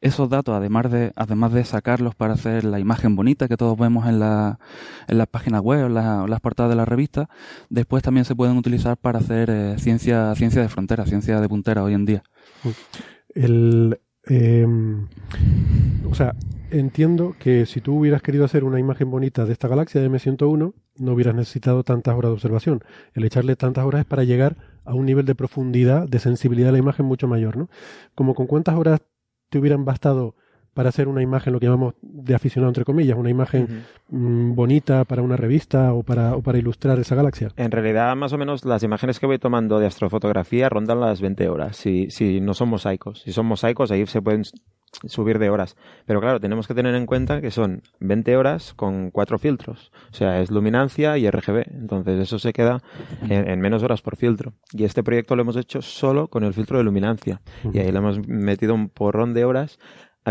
esos datos, además de, además de sacarlos para hacer la imagen bonita que todos vemos en, la, en las páginas web o la, las portadas de la revista, después también se pueden utilizar para hacer eh, ciencia, ciencia de frontera, ciencia de puntera hoy en día. El, em, o sea, entiendo que si tú hubieras querido hacer una imagen bonita de esta galaxia de M101, no hubieras necesitado tantas horas de observación. El echarle tantas horas es para llegar a un nivel de profundidad, de sensibilidad de la imagen mucho mayor, ¿no? Como con cuántas horas te hubieran bastado para hacer una imagen, lo que llamamos de aficionado, entre comillas, una imagen mm, bonita para una revista o para, o para ilustrar esa galaxia? En realidad, más o menos, las imágenes que voy tomando de astrofotografía rondan las 20 horas, si, si no son mosaicos. Si son mosaicos, ahí se pueden subir de horas. Pero claro, tenemos que tener en cuenta que son 20 horas con cuatro filtros. O sea, es luminancia y RGB. Entonces eso se queda en, menos horas por filtro. Y este proyecto lo hemos hecho solo con el filtro de luminancia. Y ahí le hemos metido un porrón de horas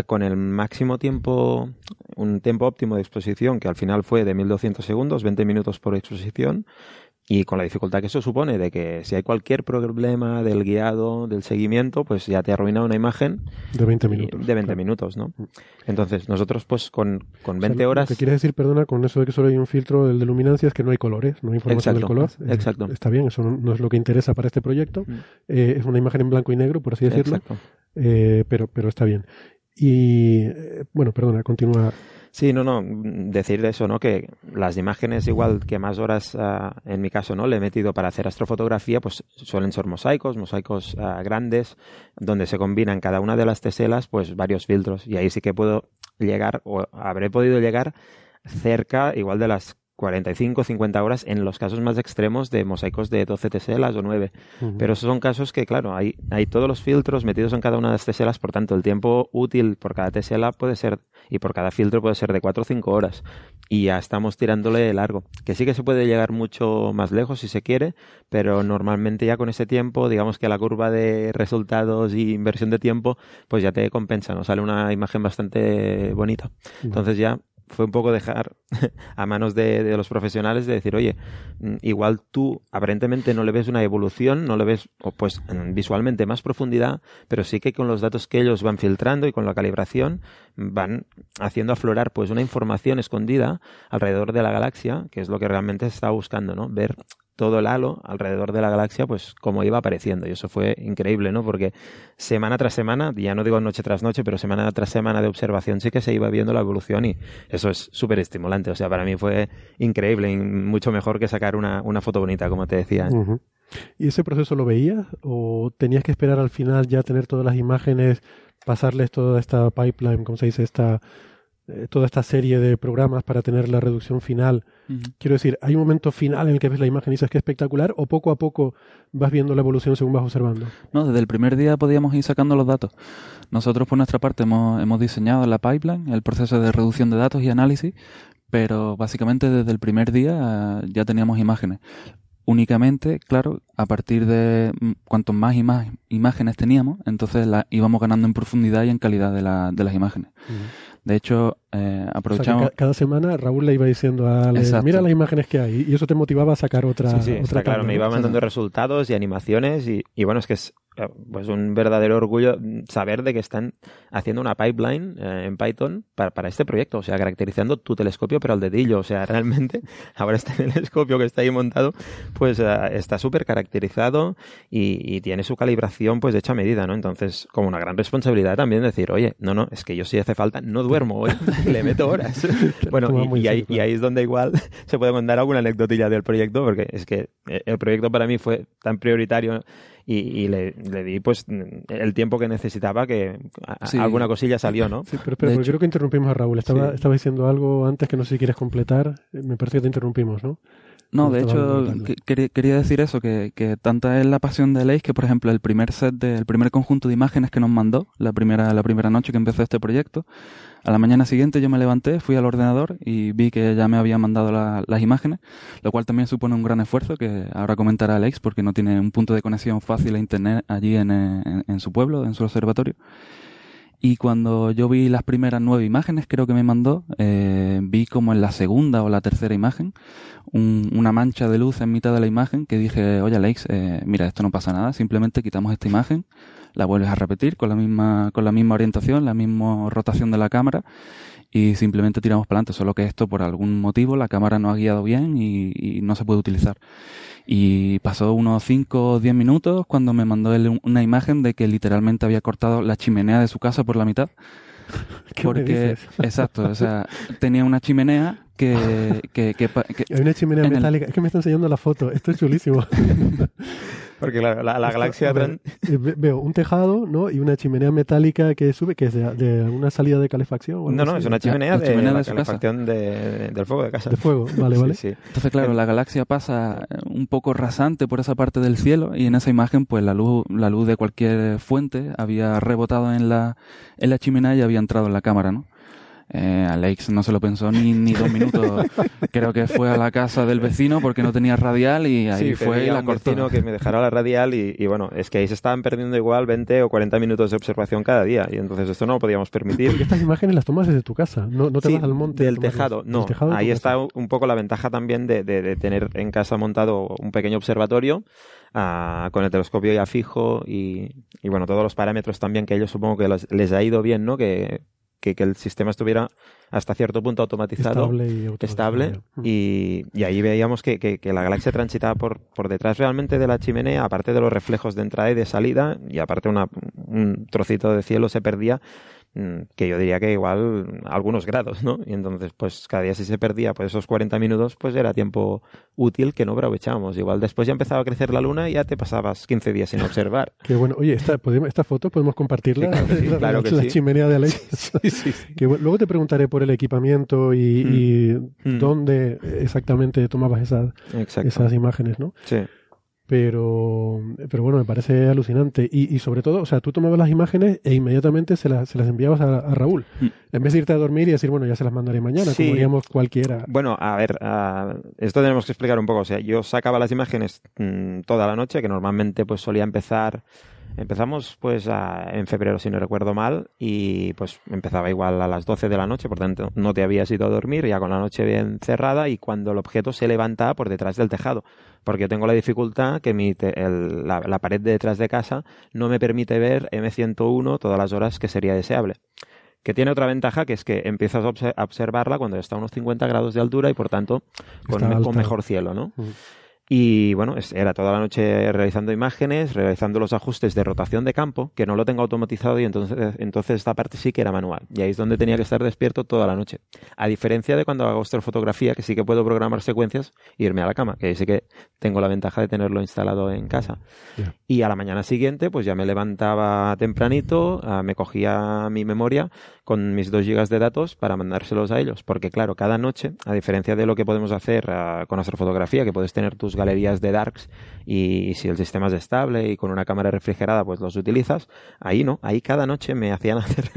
con el máximo tiempo, un tiempo óptimo de exposición, que al final fue de 1200 segundos, 20 minutos por exposición, y con la dificultad que eso supone de que si hay cualquier problema del guiado, del seguimiento, pues ya te arruina una imagen. De 20 minutos. De 20 minutos, ¿no? Mm. Entonces, nosotros pues con, con 20 horas... Lo que quieres decir, perdona, con eso de que solo hay un filtro del de luminancia es que no hay colores, no hay información del color. Exacto. está bien, eso no, es lo que interesa para este proyecto. Mm. Eh, es una imagen en blanco y negro, por así decirlo. Exacto. Eh, pero, pero está bien. Y, eh, bueno, perdona, continúa. Sí, no, no, decir eso, ¿no? Que las imágenes, igual que más horas, ah, en mi caso, ¿no? Le he metido para hacer astrofotografía, pues suelen ser mosaicos, mosaicos ah, grandes, donde se combinan cada una de las teselas, pues varios filtros. Y ahí sí que puedo llegar, o habré podido llegar cerca, igual de las 45, 50 horas en los casos más extremos de mosaicos de 12 teselas o 9. Pero esos son casos que, claro, hay, hay todos los filtros metidos en cada una de las teselas, por tanto, el tiempo útil por cada tesela puede ser, y por cada filtro puede ser de 4 o 5 horas. Y ya estamos tirándole largo. Que sí que se puede llegar mucho más lejos si se quiere, pero normalmente ya con ese tiempo, digamos que la curva de resultados y inversión de tiempo, pues ya te compensa, ¿no? Sale una imagen bastante bonita. Entonces ya fue un poco dejar [LAUGHS] a manos de, los profesionales de decir, oye, mm, igual tú aparentemente no le ves una evolución, no le ves pues visualmente más profundidad, pero sí que con los datos que ellos van filtrando y con la calibración van haciendo aflorar pues una información escondida alrededor de la galaxia, que es lo que realmente se está buscando, ¿no? Ver todo el halo alrededor de la galaxia, pues como iba apareciendo. Y eso fue increíble, ¿no? Porque semana tras semana, ya no digo noche tras noche, pero semana tras semana de observación sí que se iba viendo la evolución y eso es súper estimulante. O sea, para mí fue increíble y mucho mejor que sacar una, una foto bonita, como te decía. ¿Y ese proceso lo veías o tenías que esperar al final ya tener todas las imágenes, pasarles toda esta pipeline, como se dice, esta eh, toda esta serie de programas para tener la reducción final. Quiero decir, ¿hay un momento final en el que ves la imagen y dices que es espectacular o poco a poco vas viendo la evolución según vas observando? No, desde el primer día podíamos ir sacando los datos. Nosotros por nuestra parte hemos, hemos diseñado la pipeline, el proceso de reducción de datos y análisis, pero básicamente desde el primer día eh, ya teníamos imágenes. Únicamente, claro, a partir de mm, cuanto más y más imágenes teníamos, entonces la, íbamos ganando en profundidad y en calidad de, la, de las imágenes. De hecho, eh, aprovechamos. cada semana Raúl le iba diciendo a mira las imágenes que hay, y eso te motivaba a sacar otra. Sí, sí, claro, me iba mandando resultados y animaciones, y, y bueno, es que es, pues un verdadero orgullo saber de que están haciendo una pipeline eh, en Python para, para, este proyecto, o sea, caracterizando tu telescopio pero al dedillo, o sea, [LAUGHS] realmente ahora este telescopio que está ahí montado pues eh, está súper caracterizado y, y, tiene su calibración pues hecha a medida, ¿no? Entonces, como una gran responsabilidad también decir, oye, no, no, es que yo si hace falta no duermo hoy, [LAUGHS] le meto horas. [LAUGHS] bueno, y, ahí, y ahí es donde igual se puede mandar alguna anecdotilla del proyecto porque es que el proyecto para mí fue tan prioritario y, le, di pues el tiempo que necesitaba que alguna cosilla salió, ¿no? Sí, pero, pero creo que interrumpimos a Raúl. Estaba, estaba diciendo algo antes que no sé si quieres completar. Me parece que te interrumpimos, ¿no? No, de hecho, quería decir eso, que, que, tanta es la pasión de Leis que, por ejemplo, el primer set, de, el primer conjunto de imágenes que nos mandó, la primera, la primera noche que empezó este proyecto, a la mañana siguiente yo me levanté, fui al ordenador y vi que ya me había mandado las imágenes, lo cual también supone un gran esfuerzo que ahora comentará Alex porque no tiene un punto de conexión fácil a internet allí en, en su pueblo, en su observatorio. Y cuando yo vi las primeras nueve imágenes, creo que me mandó, eh, vi como en la segunda o la tercera imagen una mancha de luz en mitad de la imagen que dije, oye Alex, eh, mira, esto no pasa nada, simplemente quitamos esta imagen, la vuelves a repetir con la misma, con la misma orientación, la misma rotación de la cámara y simplemente tiramos para adelante, solo que esto por algún motivo la cámara no ha guiado bien y, y no se puede utilizar. Y pasó unos 5 o 10 minutos cuando me mandó él una imagen de que literalmente había cortado la chimenea de su casa por la mitad. [LAUGHS] ¿Qué porque, [LAUGHS] exacto, o sea, tenía una chimenea que... que, que, [LAUGHS] Hay una chimenea metálica, es que me está enseñando la foto, esto es chulísimo. Porque la, la, galaxia... Eh, veo un tejado ¿no? y una chimenea metálica que sube, que es de, una salida de calefacción. no, no, es una chimenea, de, la calefacción del fuego de casa. De fuego, vale, [LAUGHS] vale. Entonces, claro, la galaxia pasa un poco rasante por esa parte del cielo y en esa imagen, pues la luz, la luz de cualquier fuente había rebotado en la, en la chimenea y había entrado en la cámara, ¿no? Eh, Alex no se lo pensó ni, ni dos minutos. [LAUGHS] Creo que fue a la casa del vecino porque no tenía radial y ahí fue y la cortó. que me dejara la radial y, bueno, es que ahí se estaban perdiendo igual 20 o 40 minutos de observación cada día y entonces esto no lo podíamos permitir. Porque estas imágenes las tomas desde tu casa, no, no te vas al monte. Del tejado, no. ahí está un poco la ventaja también de, de, tener en casa montado un pequeño observatorio ah, con el telescopio ya fijo y, y, bueno, todos los parámetros también que ellos supongo que les ha ido bien, ¿no? Que que, el sistema estuviera hasta cierto punto automatizado, estable y, y, ahí veíamos que, que, la galaxia transitaba por, por detrás realmente de la chimenea, aparte de los reflejos de entrada y de salida, y aparte una, un trocito de cielo se perdía Mm, que yo diría que igual algunos grados, ¿no? Y entonces, pues cada día si se perdía pues esos 40 minutos, pues era tiempo útil que no aprovechábamos. Igual después ya empezaba a crecer la luna y ya te pasabas 15 días sin observar. [LAUGHS] Qué bueno. Oye, esta, esta foto podemos compartirla. claro [LAUGHS] que la, chimenea de Alex. luego te preguntaré por el equipamiento y, mm. Mm. dónde exactamente tomabas esas, esas imágenes, ¿no? Sí. Pero, pero bueno, me parece alucinante. Y, y, sobre todo, o sea, tú tomabas las imágenes e inmediatamente se, las, se las enviabas a, Raúl. Mm. En vez de irte a dormir y decir, bueno, ya se las mandaré mañana, como diríamos cualquiera. Bueno, a ver, esto tenemos que explicar un poco. O sea, yo sacaba las imágenes mm, toda la noche, que normalmente pues solía empezar Empezamos pues en febrero, si no recuerdo mal, y pues empezaba igual a las 12 de la noche, por tanto no te habías ido a dormir, ya con la noche bien cerrada y cuando el objeto se levanta por detrás del tejado, porque yo tengo la dificultad que mi la, pared de detrás de casa no me permite ver M101 todas las horas que sería deseable que tiene otra ventaja que es que empiezas a observarla cuando está a unos 50 grados de altura y por tanto con, mejor cielo, ¿no? Mm. Y bueno, era toda la noche realizando imágenes, realizando los ajustes de rotación de campo, que no lo tengo automatizado y entonces, entonces esta parte sí que era manual. Y ahí es donde tenía que estar despierto toda la noche. A diferencia de cuando hago astrofotografía, que sí que puedo programar secuencias e irme a la cama, que ahí sí que tengo la ventaja de tenerlo instalado en casa. Y a la mañana siguiente, pues ya me levantaba tempranito, ah, me cogía mi memoria con mis 2 gigas de datos para mandárselos a ellos. Porque claro, cada noche, a diferencia de lo que podemos hacer uh, con astrofotografía, que puedes tener tus galerías de darks y, si el sistema es estable y con una cámara refrigerada, pues los utilizas, ahí no, ahí cada noche me hacían [LAUGHS] hacer,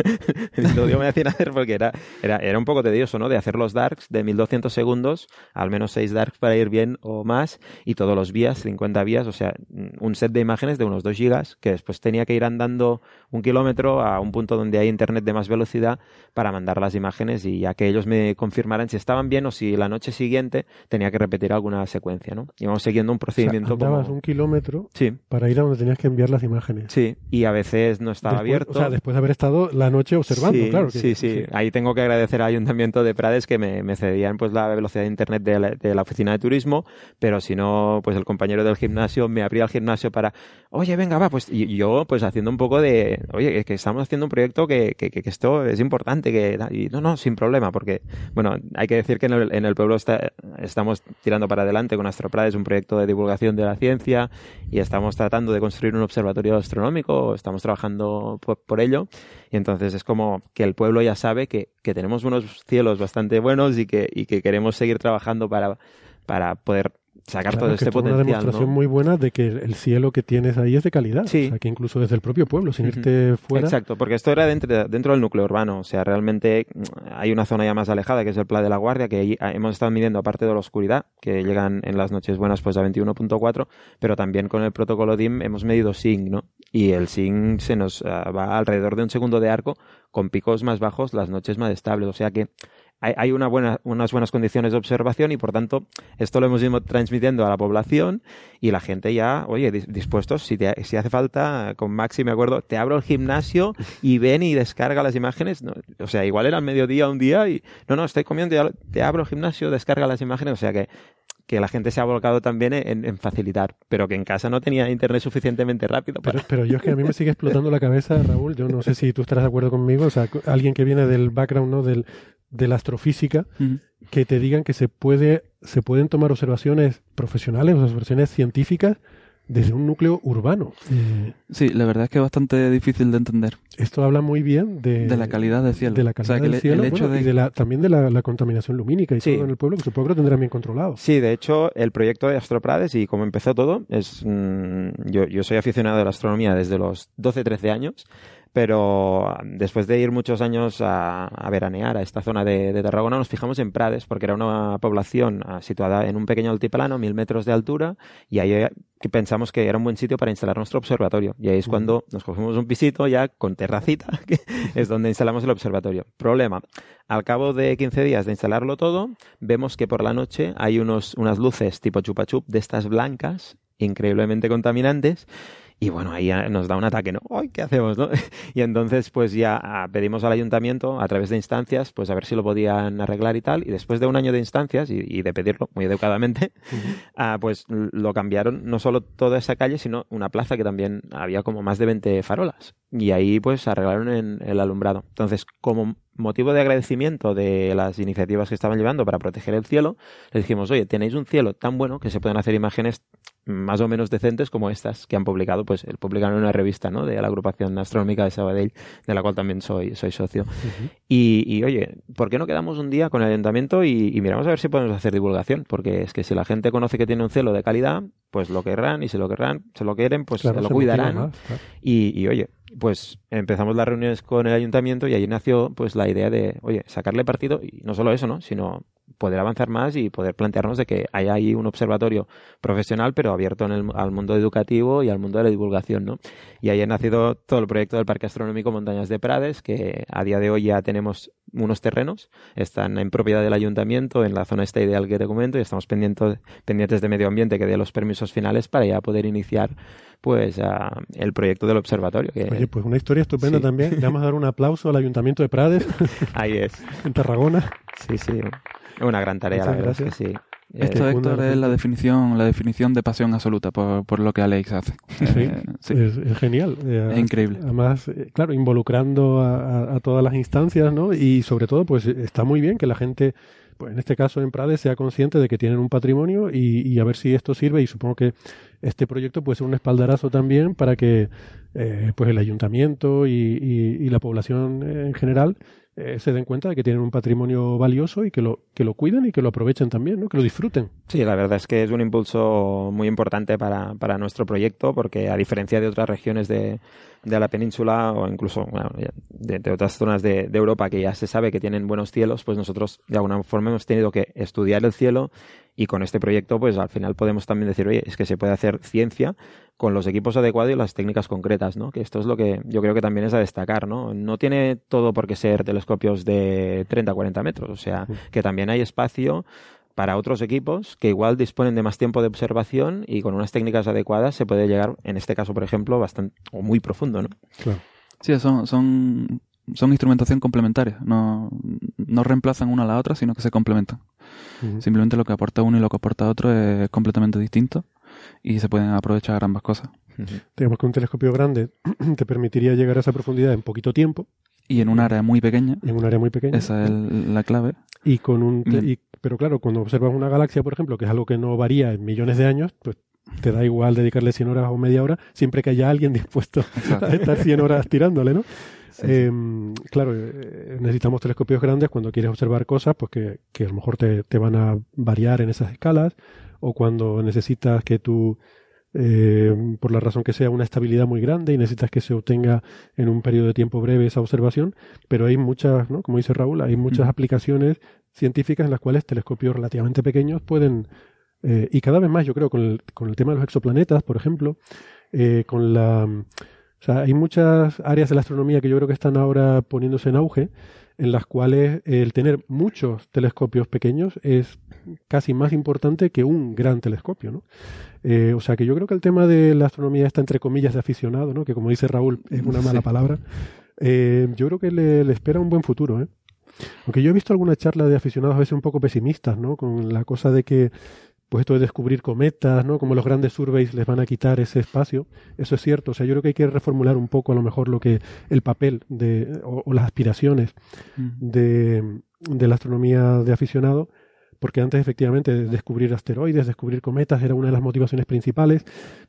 me hacían hacer porque era, era, era un poco tedioso, ¿no? De hacer los darks de 1200 segundos, al menos 6 darks para ir bien o más, y todos los vías, 50 vías, o sea, un set de imágenes de unos 2 gigas, que después tenía que ir andando un kilómetro a un punto donde hay internet de más velocidad para mandar las imágenes y ya que ellos me confirmaran si estaban bien o si la noche siguiente tenía que repetir alguna secuencia, ¿no? Íbamos siguiendo un procedimiento o sea, un kilómetro sí. para ir a donde tenías que enviar las imágenes. Sí, y a veces no estaba abierto. O sea, después de haber estado la noche observando, claro. sí, sí, Ahí tengo que agradecer al Ayuntamiento de Prades que me, cedían pues la velocidad de internet de la, de la, oficina de turismo, pero si no, pues el compañero del gimnasio me abría el gimnasio para, oye, venga, va, pues y yo pues haciendo un poco de, oye, que estamos haciendo un proyecto que, que, que esto es importante que y no no sin problema porque bueno hay que decir que en el, en el pueblo está, estamos tirando para adelante con Astroprades un proyecto de divulgación de la ciencia y estamos tratando de construir un observatorio astronómico estamos trabajando por, ello. Y entonces es como que el pueblo ya sabe que, que tenemos unos cielos bastante buenos y que, y que queremos seguir trabajando para para poder sacar Claro, todo este esto es una potencial. demostración ¿no? muy buena de que el cielo que tienes ahí es de calidad. O sea, que incluso desde el propio pueblo, sin irte fuera. Exacto, porque esto era dentro, dentro del núcleo urbano. O sea, realmente mm, hay una zona ya más alejada, que es el Pla de la Guardia, que ahí ah, hemos estado midiendo, aparte de la oscuridad, que llegan en las noches buenas pues a 21.4, pero también con el protocolo DIM hemos medido SYNC, ¿no? Y el SYNC se nos ah, va alrededor de un segundo de arco, con picos más bajos, las noches más estables. O sea que hay, hay una buena, unas buenas condiciones de observación y por tanto esto lo hemos ido transmitiendo a la población y la gente ya, oye, dis- dispuestos, si, te- si hace falta, con Maxi me acuerdo, te abro el gimnasio y ven y descarga las imágenes. No, o sea, igual era al mediodía un día y, no, no, estoy comiendo, ya, te abro el gimnasio, descarga las imágenes. O sea que, que la gente se ha volcado también en, en facilitar, pero que en casa no tenía internet suficientemente rápido. Pero, para- pero yo es que a mí me sigue explotando la cabeza, Raúl. Yo no sé si tú estarás de acuerdo conmigo. O sea, alguien que viene del background, ¿no? Del, de la astrofísica, que te digan que se puede, se pueden tomar observaciones profesionales, o observaciones científicas desde un núcleo urbano. Eh, Sí, la verdad es que es bastante difícil de entender. esto habla muy bien de, De la calidad del cielo. de la O sea, calidad que del el- cielo el hecho bueno, de- y de la, también de la, la contaminación lumínica y Sí. todo en el pueblo, que supongo que lo tendrán bien controlado. Sí, de hecho, el proyecto de Astroprades y cómo empezó todo es. mm, yo, yo soy aficionado a la astronomía desde los 12-13 años, pero ah, después de ir muchos años a, a veranear a esta zona de, de Tarragona, nos fijamos en Prades, porque era una población ah, situada en un pequeño altiplano, mil metros de altura, y ahí eh, pensamos que era un buen sitio para instalar nuestro observatorio. Y ahí es cuando nos cogimos un pisito ya con terracita, [LAUGHS] que es donde instalamos el observatorio. Problema, al cabo de 15 días de instalarlo todo, vemos que por la noche hay unos, unas luces tipo chupa chup de estas blancas, increíblemente contaminantes. Y bueno, ahí nos da un ataque, ¿no? ¡Ay, qué hacemos, no? [LAUGHS] Y entonces, pues ya ah, pedimos al ayuntamiento, a través de instancias, pues a ver si lo podían arreglar y tal. Y después de un año de instancias y, y de pedirlo muy educadamente, [LAUGHS] ah, pues lo cambiaron no solo toda esa calle, sino una plaza que también había como más de 20 farolas. Y ahí pues arreglaron en el alumbrado. Entonces, como motivo de agradecimiento de las iniciativas que estaban llevando para proteger el cielo, les dijimos, oye, tenéis un cielo tan bueno que se pueden hacer imágenes más o menos decentes como estas que han publicado, pues el publicaron en una revista, ¿no? De la agrupación astronómica de Sabadell, de la cual también soy, soy socio. Y, y, oye, ¿por qué no quedamos un día con el ayuntamiento y, y miramos a ver si podemos hacer divulgación? Porque es que si la gente conoce que tiene un cielo de calidad, pues lo querrán y si lo querrán, se lo quieren, pues Claro, se lo se cuidarán. más, claro. Y, y, oye, pues empezamos las reuniones con el ayuntamiento y ahí nació pues la idea de, oye, sacarle partido y no solo eso, ¿no? Sino poder avanzar más y poder plantearnos de que haya ahí un observatorio profesional pero abierto en el- al mundo educativo y al mundo de la divulgación, ¿no? Y ahí ha nacido todo el proyecto del Parque Astronómico Montañas de Prades, que a día de hoy ya tenemos unos terrenos, están en propiedad del ayuntamiento, en la zona esta ideal que te comento, y estamos pendientes, pendientes de medio ambiente que dé los permisos finales para ya poder iniciar pues a- el proyecto del observatorio. Que, Oye, pues una historia estupenda Sí. también. Le vamos a dar un aplauso al Ayuntamiento de Prades, [LAUGHS] Ahí es. en Tarragona. Sí, sí. Una gran tarea, Muchas la verdad es que gracias. sí. Esto, Eh, Héctor, es la definición, la definición de pasión absoluta por, por lo que Alex hace. Sí, Eh, sí. Es, es genial. Eh, Es increíble. Además, eh, claro, involucrando a, a- a todas las instancias, ¿no? Y sobre todo, pues está muy bien que la gente, pues en este caso en Prades, sea consciente de que tienen un patrimonio y, y a ver si esto sirve. Y supongo que este proyecto puede ser un espaldarazo también para que eh, pues el ayuntamiento y- y la población en general eh, se den cuenta de que tienen un patrimonio valioso y que lo, que lo cuiden y que lo aprovechen también, ¿no? Que lo disfruten. Sí, la verdad es que es un impulso muy importante para, para nuestro proyecto porque a diferencia de otras regiones de, de la península o incluso de, de otras zonas de, de Europa que ya se sabe que tienen buenos cielos, pues nosotros de alguna forma hemos tenido que estudiar el cielo y con este proyecto pues al final podemos también decir, oye, es que se puede hacer ciencia con los equipos adecuados y las técnicas concretas, ¿no? Que esto es lo que yo creo que también es a destacar, ¿no? No tiene todo por qué ser telescopios de 30 40 metros, o sea, que también hay espacio para otros equipos que igual disponen de más tiempo de observación y con unas técnicas adecuadas se puede llegar, en este caso, por ejemplo, bastante o muy profundo, ¿no? Sí, son, son, son instrumentación complementaria. No, no reemplazan una a la otra, sino que se complementan. Simplemente lo que aporta uno y lo que aporta otro es completamente distinto y se pueden aprovechar ambas cosas. Digamos que un telescopio grande [CLEARS THROAT] te permitiría llegar a esa profundidad en poquito tiempo. Y en un área muy pequeña. En un área muy pequeña. Esa es la clave. Y con un y- pero claro, cuando observas una galaxia, por ejemplo, que es algo que no varía en millones de años, pues te da igual dedicarle 100 horas o media hora, siempre que haya alguien [LAUGHS] dispuesto a estar 100 horas tirándole, ¿no? Eh, claro, claro, eh, necesitamos telescopios grandes cuando quieres observar cosas, pues que, que a lo mejor te, te, van a variar en esas escalas, o cuando necesitas que tú, eh, por la razón que sea, una estabilidad muy grande y necesitas que se obtenga en un periodo de tiempo breve esa observación, pero hay muchas, ¿no? Como dice Raúl, hay muchas aplicaciones científicas en las cuales telescopios relativamente pequeños pueden, eh, y cada vez más yo creo, con el, con el tema de los exoplanetas, por ejemplo, eh, con la o sea, hay muchas áreas de la astronomía que yo creo que están ahora poniéndose en auge, en las cuales el tener muchos telescopios pequeños es casi más importante que un gran telescopio, ¿no? Eh, o sea que yo creo que el tema de la astronomía está entre comillas de aficionado, ¿no? Que como dice Raúl es una mala palabra. Eh, yo creo que le, le, espera un buen futuro, ¿eh? Aunque yo he visto alguna charla de aficionados a veces un poco pesimistas, ¿no? Con la cosa de que pues esto de descubrir cometas, ¿no? Como los grandes surveys les van a quitar ese espacio, eso es cierto. O sea, yo creo que hay que reformular un poco a lo mejor lo que el papel de o, las aspiraciones de, de, la astronomía de aficionado, porque antes efectivamente descubrir asteroides, descubrir cometas era una de las motivaciones principales.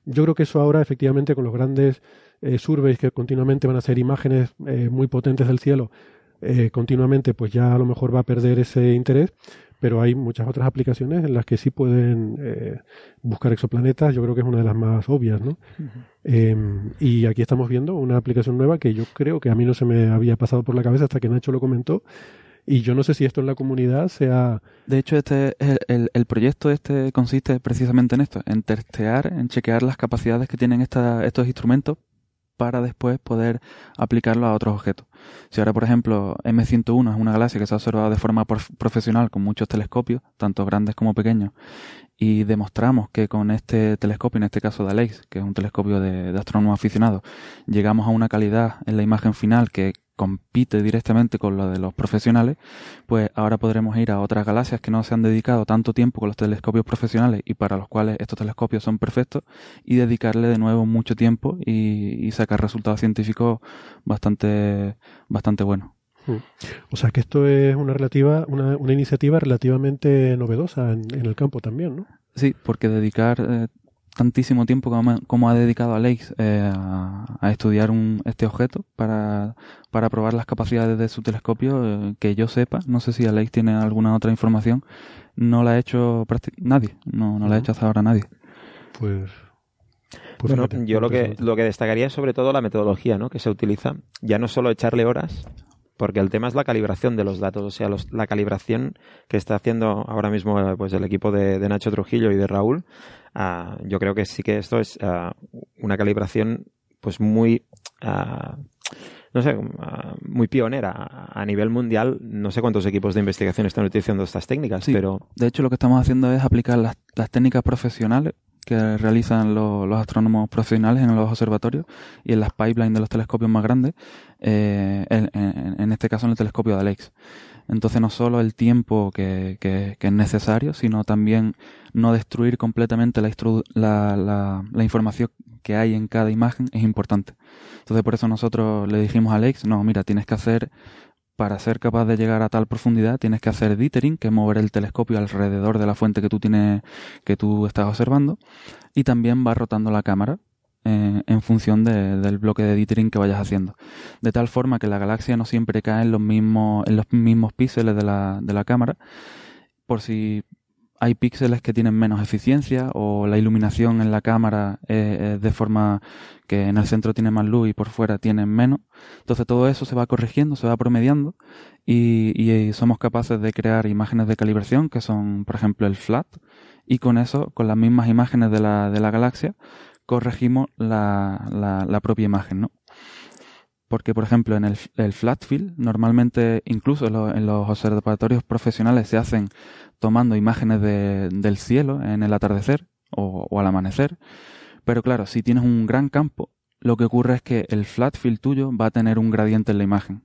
Yo creo que eso ahora efectivamente con los grandes eh, surveys que continuamente van a ser imágenes eh, muy potentes del cielo, eh, continuamente, pues ya a lo mejor va a perder ese interés pero hay muchas otras aplicaciones en las que sí pueden eh, buscar exoplanetas. Yo creo que es una de las más obvias, ¿no? eh, y aquí estamos viendo una aplicación nueva que yo creo que a mí no se me había pasado por la cabeza hasta que Nacho lo comentó. Y yo no sé si esto en la comunidad sea... De hecho, este el, el, proyecto este consiste precisamente en esto, en testear, en chequear las capacidades que tienen esta, estos instrumentos para después poder aplicarlo a otros objetos. Si ahora, por ejemplo, M101 es una galaxia que se ha observado de forma profesional con muchos telescopios, tanto grandes como pequeños, y demostramos que con este telescopio, en este caso de que es un telescopio de, de astrónomos aficionados, llegamos a una calidad en la imagen final que compite directamente con lo de los profesionales, pues ahora podremos ir a otras galaxias que no se han dedicado tanto tiempo con los telescopios profesionales y para los cuales estos telescopios son perfectos y dedicarle de nuevo mucho tiempo y, sacar resultados científicos bastante, bastante buenos. Hmm. O sea que esto es una relativa, una, una iniciativa relativamente novedosa en, en, el campo también, ¿no? Sí, porque dedicar eh, tantísimo tiempo como, ha dedicado Alex eh, a, estudiar un, este objeto para, para probar las capacidades de su telescopio, eh, que yo sepa, no sé si Alex tiene alguna otra información, no la ha hecho nadie, no, no la ha hecho hasta ahora nadie. Pues pues bueno, yo lo que, lo que destacaría es sobre todo la metodología ¿no? que se utiliza. Ya no solo echarle horas, porque el tema es la calibración de los datos, o sea, los, la calibración que está haciendo ahora mismo pues el equipo de, de Nacho Trujillo y de Raúl uh, yo creo que sí que esto es uh, una calibración pues muy uh, no sé, muy pionera a nivel mundial. No sé cuántos equipos de investigación están utilizando estas técnicas, sí, pero... De hecho, lo que estamos haciendo es aplicar las, las técnicas profesionales que realizan lo, los astrónomos profesionales en los observatorios y en las pipelines de los telescopios más grandes, eh, en, en, en, este caso en el telescopio de Alex. Entonces no solo el tiempo que, que, que, es necesario, sino también no destruir completamente la, la, información que hay en cada imagen es importante. Entonces por eso nosotros le dijimos a Alex, no, mira, tienes que hacer, para ser capaz de llegar a tal profundidad, tienes que hacer dithering, que es mover el telescopio alrededor de la fuente que tú tienes, que tú estás observando, y también va rotando la cámara eh, en función de, del bloque de dithering que vayas haciendo. De tal forma que la galaxia no siempre cae en los mismos, en los mismos píxeles de la, de la cámara, por si hay píxeles que tienen menos eficiencia o la iluminación en la cámara es, de forma que en el centro tiene más luz y por fuera tiene menos. Entonces todo eso se va corrigiendo, se va promediando y, y, somos capaces de crear imágenes de calibración que son, por ejemplo, el flat y con eso, con las mismas imágenes de la, de la galaxia, corregimos la, la, la propia imagen, ¿no? Porque, por ejemplo, en el, flat field, normalmente, incluso en, lo, en, los observatorios profesionales, se hacen tomando imágenes de, del cielo en el atardecer o, o, al amanecer. Pero claro, si tienes un gran campo, lo que ocurre es que el flat field tuyo va a tener un gradiente en la imagen.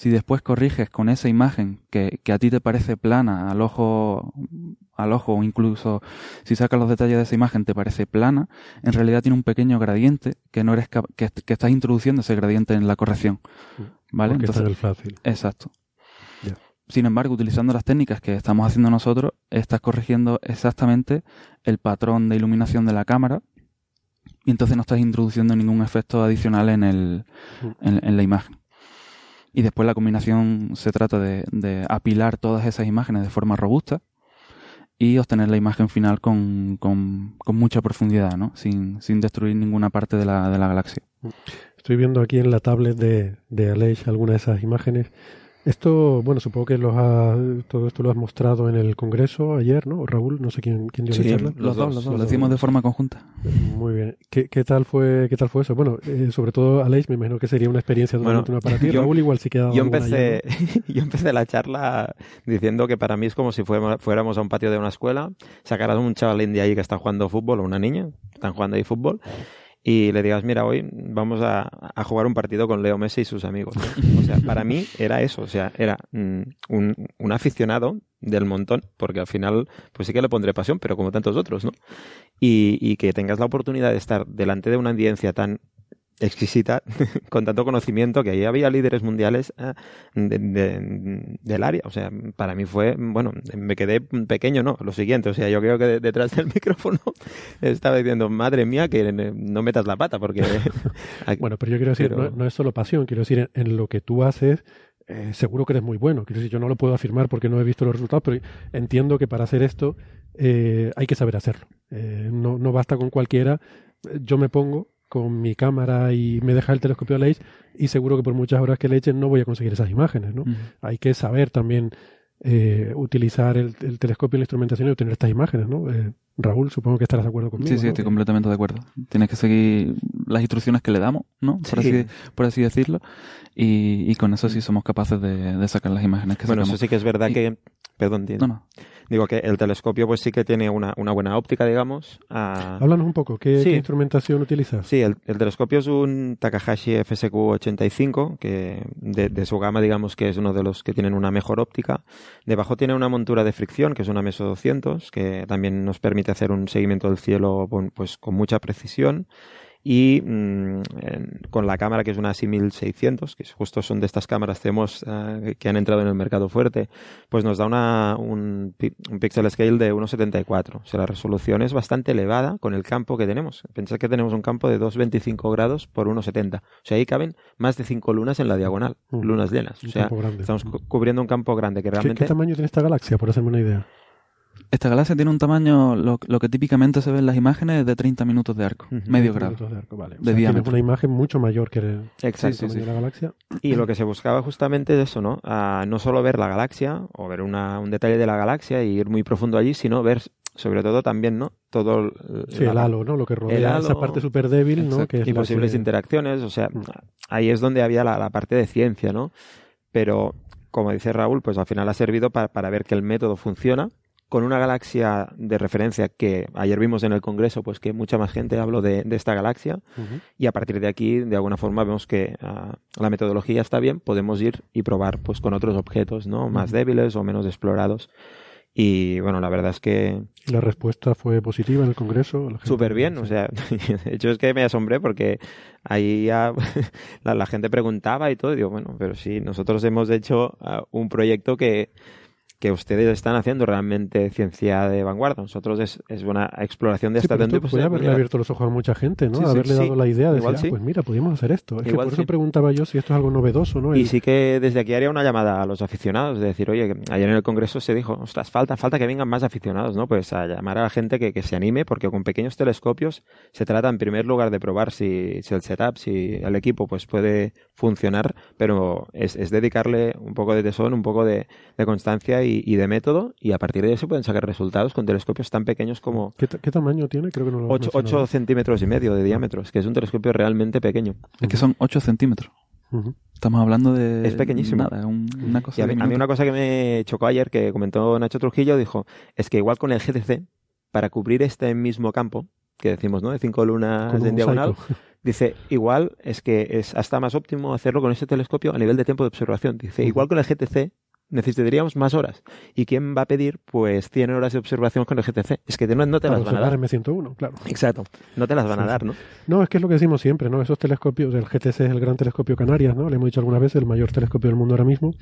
Si después corriges con esa imagen que, que a ti te parece plana al ojo, al ojo, o incluso si sacas los detalles de esa imagen te parece plana, en realidad tiene un pequeño gradiente que no eres que, que estás introduciendo ese gradiente en la corrección. ¿Vale? Porque Entonces, está el fácil. Exacto. Yeah. Sin embargo, utilizando las técnicas que estamos haciendo nosotros, estás corrigiendo exactamente el patrón de iluminación de la cámara y entonces no estás introduciendo ningún efecto adicional en, el, en, en la imagen. Y después la combinación se trata de, de apilar todas esas imágenes de forma robusta y obtener la imagen final con, con, con mucha profundidad, ¿no? Sin, sin, destruir ninguna parte de la, de la galaxia. Estoy viendo aquí en la tablet de, de Aleix algunas de esas imágenes esto, bueno, supongo que los ha, todo esto lo has mostrado en el Congreso ayer, ¿no? Raúl, no sé quién, quién dio sí, la charla. Los, dos, los dos, lo decimos de forma conjunta. Muy bien. ¿Qué, qué, tal fue qué tal fue eso? Bueno, eh, sobre todo, Aleix, me imagino que sería una experiencia totalmente bueno, nueva para ti. [LAUGHS] Yo, Raúl igual sí quedaba yo empecé, [LAUGHS] yo empecé la charla diciendo que para mí es como si fuéramos, fuéramos a un patio de una escuela, sacaras un chavalín de ahí que está jugando fútbol o una niña, están jugando ahí fútbol y le digas, mira, hoy vamos a, a, jugar un partido con Leo Messi y sus amigos. O sea, para mí era eso, o sea, era mm, un, un, aficionado del montón, porque al final, pues sí que le pondré pasión, pero como tantos otros, ¿no? Y, y que tengas la oportunidad de estar delante de una audiencia tan exquisita, [LAUGHS] con tanto conocimiento, que ahí había líderes mundiales de, de, del área. O sea, para mí fue, bueno, me quedé pequeño, ¿no? Lo siguiente, o sea, yo creo que detrás del [LAUGHS] micrófono estaba diciendo, madre mía, que no metas la pata, porque... [LAUGHS] bueno, pero yo quiero decir, pero... no, no, es solo pasión, quiero decir, en, en lo que tú haces, eh, seguro que eres muy bueno. Quiero decir, yo no lo puedo afirmar porque no he visto los resultados, pero entiendo que para hacer esto eh, hay que saber hacerlo. Eh, no, no basta con cualquiera. Yo me pongo con mi cámara y me deja el telescopio de Leic y seguro que por muchas horas que le echen no voy a conseguir esas imágenes, ¿no? Uh -huh. Hay que saber también eh, utilizar el, el, telescopio y la instrumentación y obtener estas imágenes, ¿no? Eh, Raúl, supongo que estarás de acuerdo conmigo. Sí, sí, ¿no? estoy completamente de acuerdo. Tienes que seguir las instrucciones que le damos, ¿no? Por, sí. así, por así decirlo. Y, y, con eso sí somos capaces de, de sacar las imágenes que Bueno, sacamos. eso sí que es verdad y, que... Perdón, No, no. Digo que el telescopio pues sí que tiene una, una buena óptica, digamos. A... Háblanos un poco, ¿qué, sí. ¿qué, instrumentación utilizas? Sí, el, el, telescopio es un Takahashi FSQ85, que de, de, su gama digamos que es uno de los que tienen una mejor óptica. Debajo tiene una montura de fricción, que es una MESO 200, que también nos permite hacer un seguimiento del cielo pues, con mucha precisión y mmm, en, con la cámara que es una 6600 que justo son de estas cámaras CMOS uh, que han entrado en el mercado fuerte pues nos da una, un, un pixel scale de 1.74 o sea la resolución es bastante elevada con el campo que tenemos. Pensad que tenemos un campo de 2.25 grados por 1.70 o sea ahí caben más de 5 lunas en la diagonal uh, lunas llenas. O sea estamos cu cubriendo un campo grande que realmente ¿Qué, ¿Qué tamaño tiene esta galaxia por hacerme una idea? Esta galaxia tiene un tamaño, lo, lo, que típicamente se ve en las imágenes, de 30 minutos de arco, uh -huh. medio grado. De, arco, vale. de o sea, diámetro. una imagen mucho mayor que el, Exacto, sí, sí, sí. de la galaxia. Y lo que se buscaba justamente es eso, ¿no? A no solo ver la galaxia o ver una, un detalle de la galaxia y ir muy profundo allí, sino ver sobre todo también, ¿no? Todo el, sí, el halo, ¿no? Lo que rodea halo, esa parte súper débil, ¿no? Que es y posibles que... interacciones, o sea, ahí es donde había la, la parte de ciencia, ¿no? Pero, como dice Raúl, pues al final ha servido para, para ver que el método funciona con una galaxia de referencia que ayer vimos en el Congreso, pues que mucha más gente habló de, de esta galaxia uh -huh. y a partir de aquí, de alguna forma, vemos que uh, la metodología está bien, podemos ir y probar pues con otros objetos, ¿no? Más uh -huh. débiles o menos explorados. Y bueno, la verdad es que... La respuesta fue positiva en el Congreso. Súper bien, o sea, [LAUGHS] de hecho es que me asombré porque ahí ya [LAUGHS] la, la, gente preguntaba y todo, y digo, bueno, pero sí, nosotros hemos hecho uh, un proyecto que que ustedes están haciendo realmente ciencia de vanguardia. Nosotros es, es una exploración de sí, esta dentro. Pues, haberle abierto los ojos a mucha gente, ¿no? Sí, haberle sí, dado la idea de decir, ah, pues mira, podríamos hacer esto. Es Igual que por eso preguntaba yo si esto es algo novedoso, ¿no? Y El... sí que desde aquí haría una llamada a los aficionados, de decir, oye, ayer en el Congreso se dijo, ostras, falta, falta que vengan más aficionados, ¿no? Pues a llamar a la gente que, que se anime, porque con pequeños telescopios se trata en primer lugar de probar si, si el setup, si el equipo pues puede funcionar, pero es, es dedicarle un poco de tesón, un poco de, de constancia y, y de método y a partir de eso pueden sacar resultados con telescopios tan pequeños como... ¿Qué, qué tamaño tiene? Creo que no lo 8, 8 centímetros y medio de diámetro, que es un telescopio realmente pequeño. Es que son 8 centímetros. Uh -huh. Estamos hablando de... Es pequeñísimo. Nada, un, una cosa y a, mí, a mí una cosa que me chocó ayer, que comentó Nacho Trujillo, dijo, es que igual con el GTC, para cubrir este mismo campo, que decimos, ¿no? De cinco lunas en diagonal, [LAUGHS] dice, igual es que es hasta más óptimo hacerlo con ese telescopio a nivel de tiempo de observación. Dice, uh -huh. igual con el GTC necesitaríamos más horas. ¿Y quién va a pedir? Pues 100 horas de observación con el GTC. Es que no, no te Para las van a dar. M101, claro. Exacto. No te las van sí, a dar, ¿no? No, es que es lo que decimos siempre, ¿no? Esos telescopios, el GTC es el gran telescopio Canarias, ¿no? Le hemos dicho alguna vez, el mayor telescopio del mundo ahora mismo.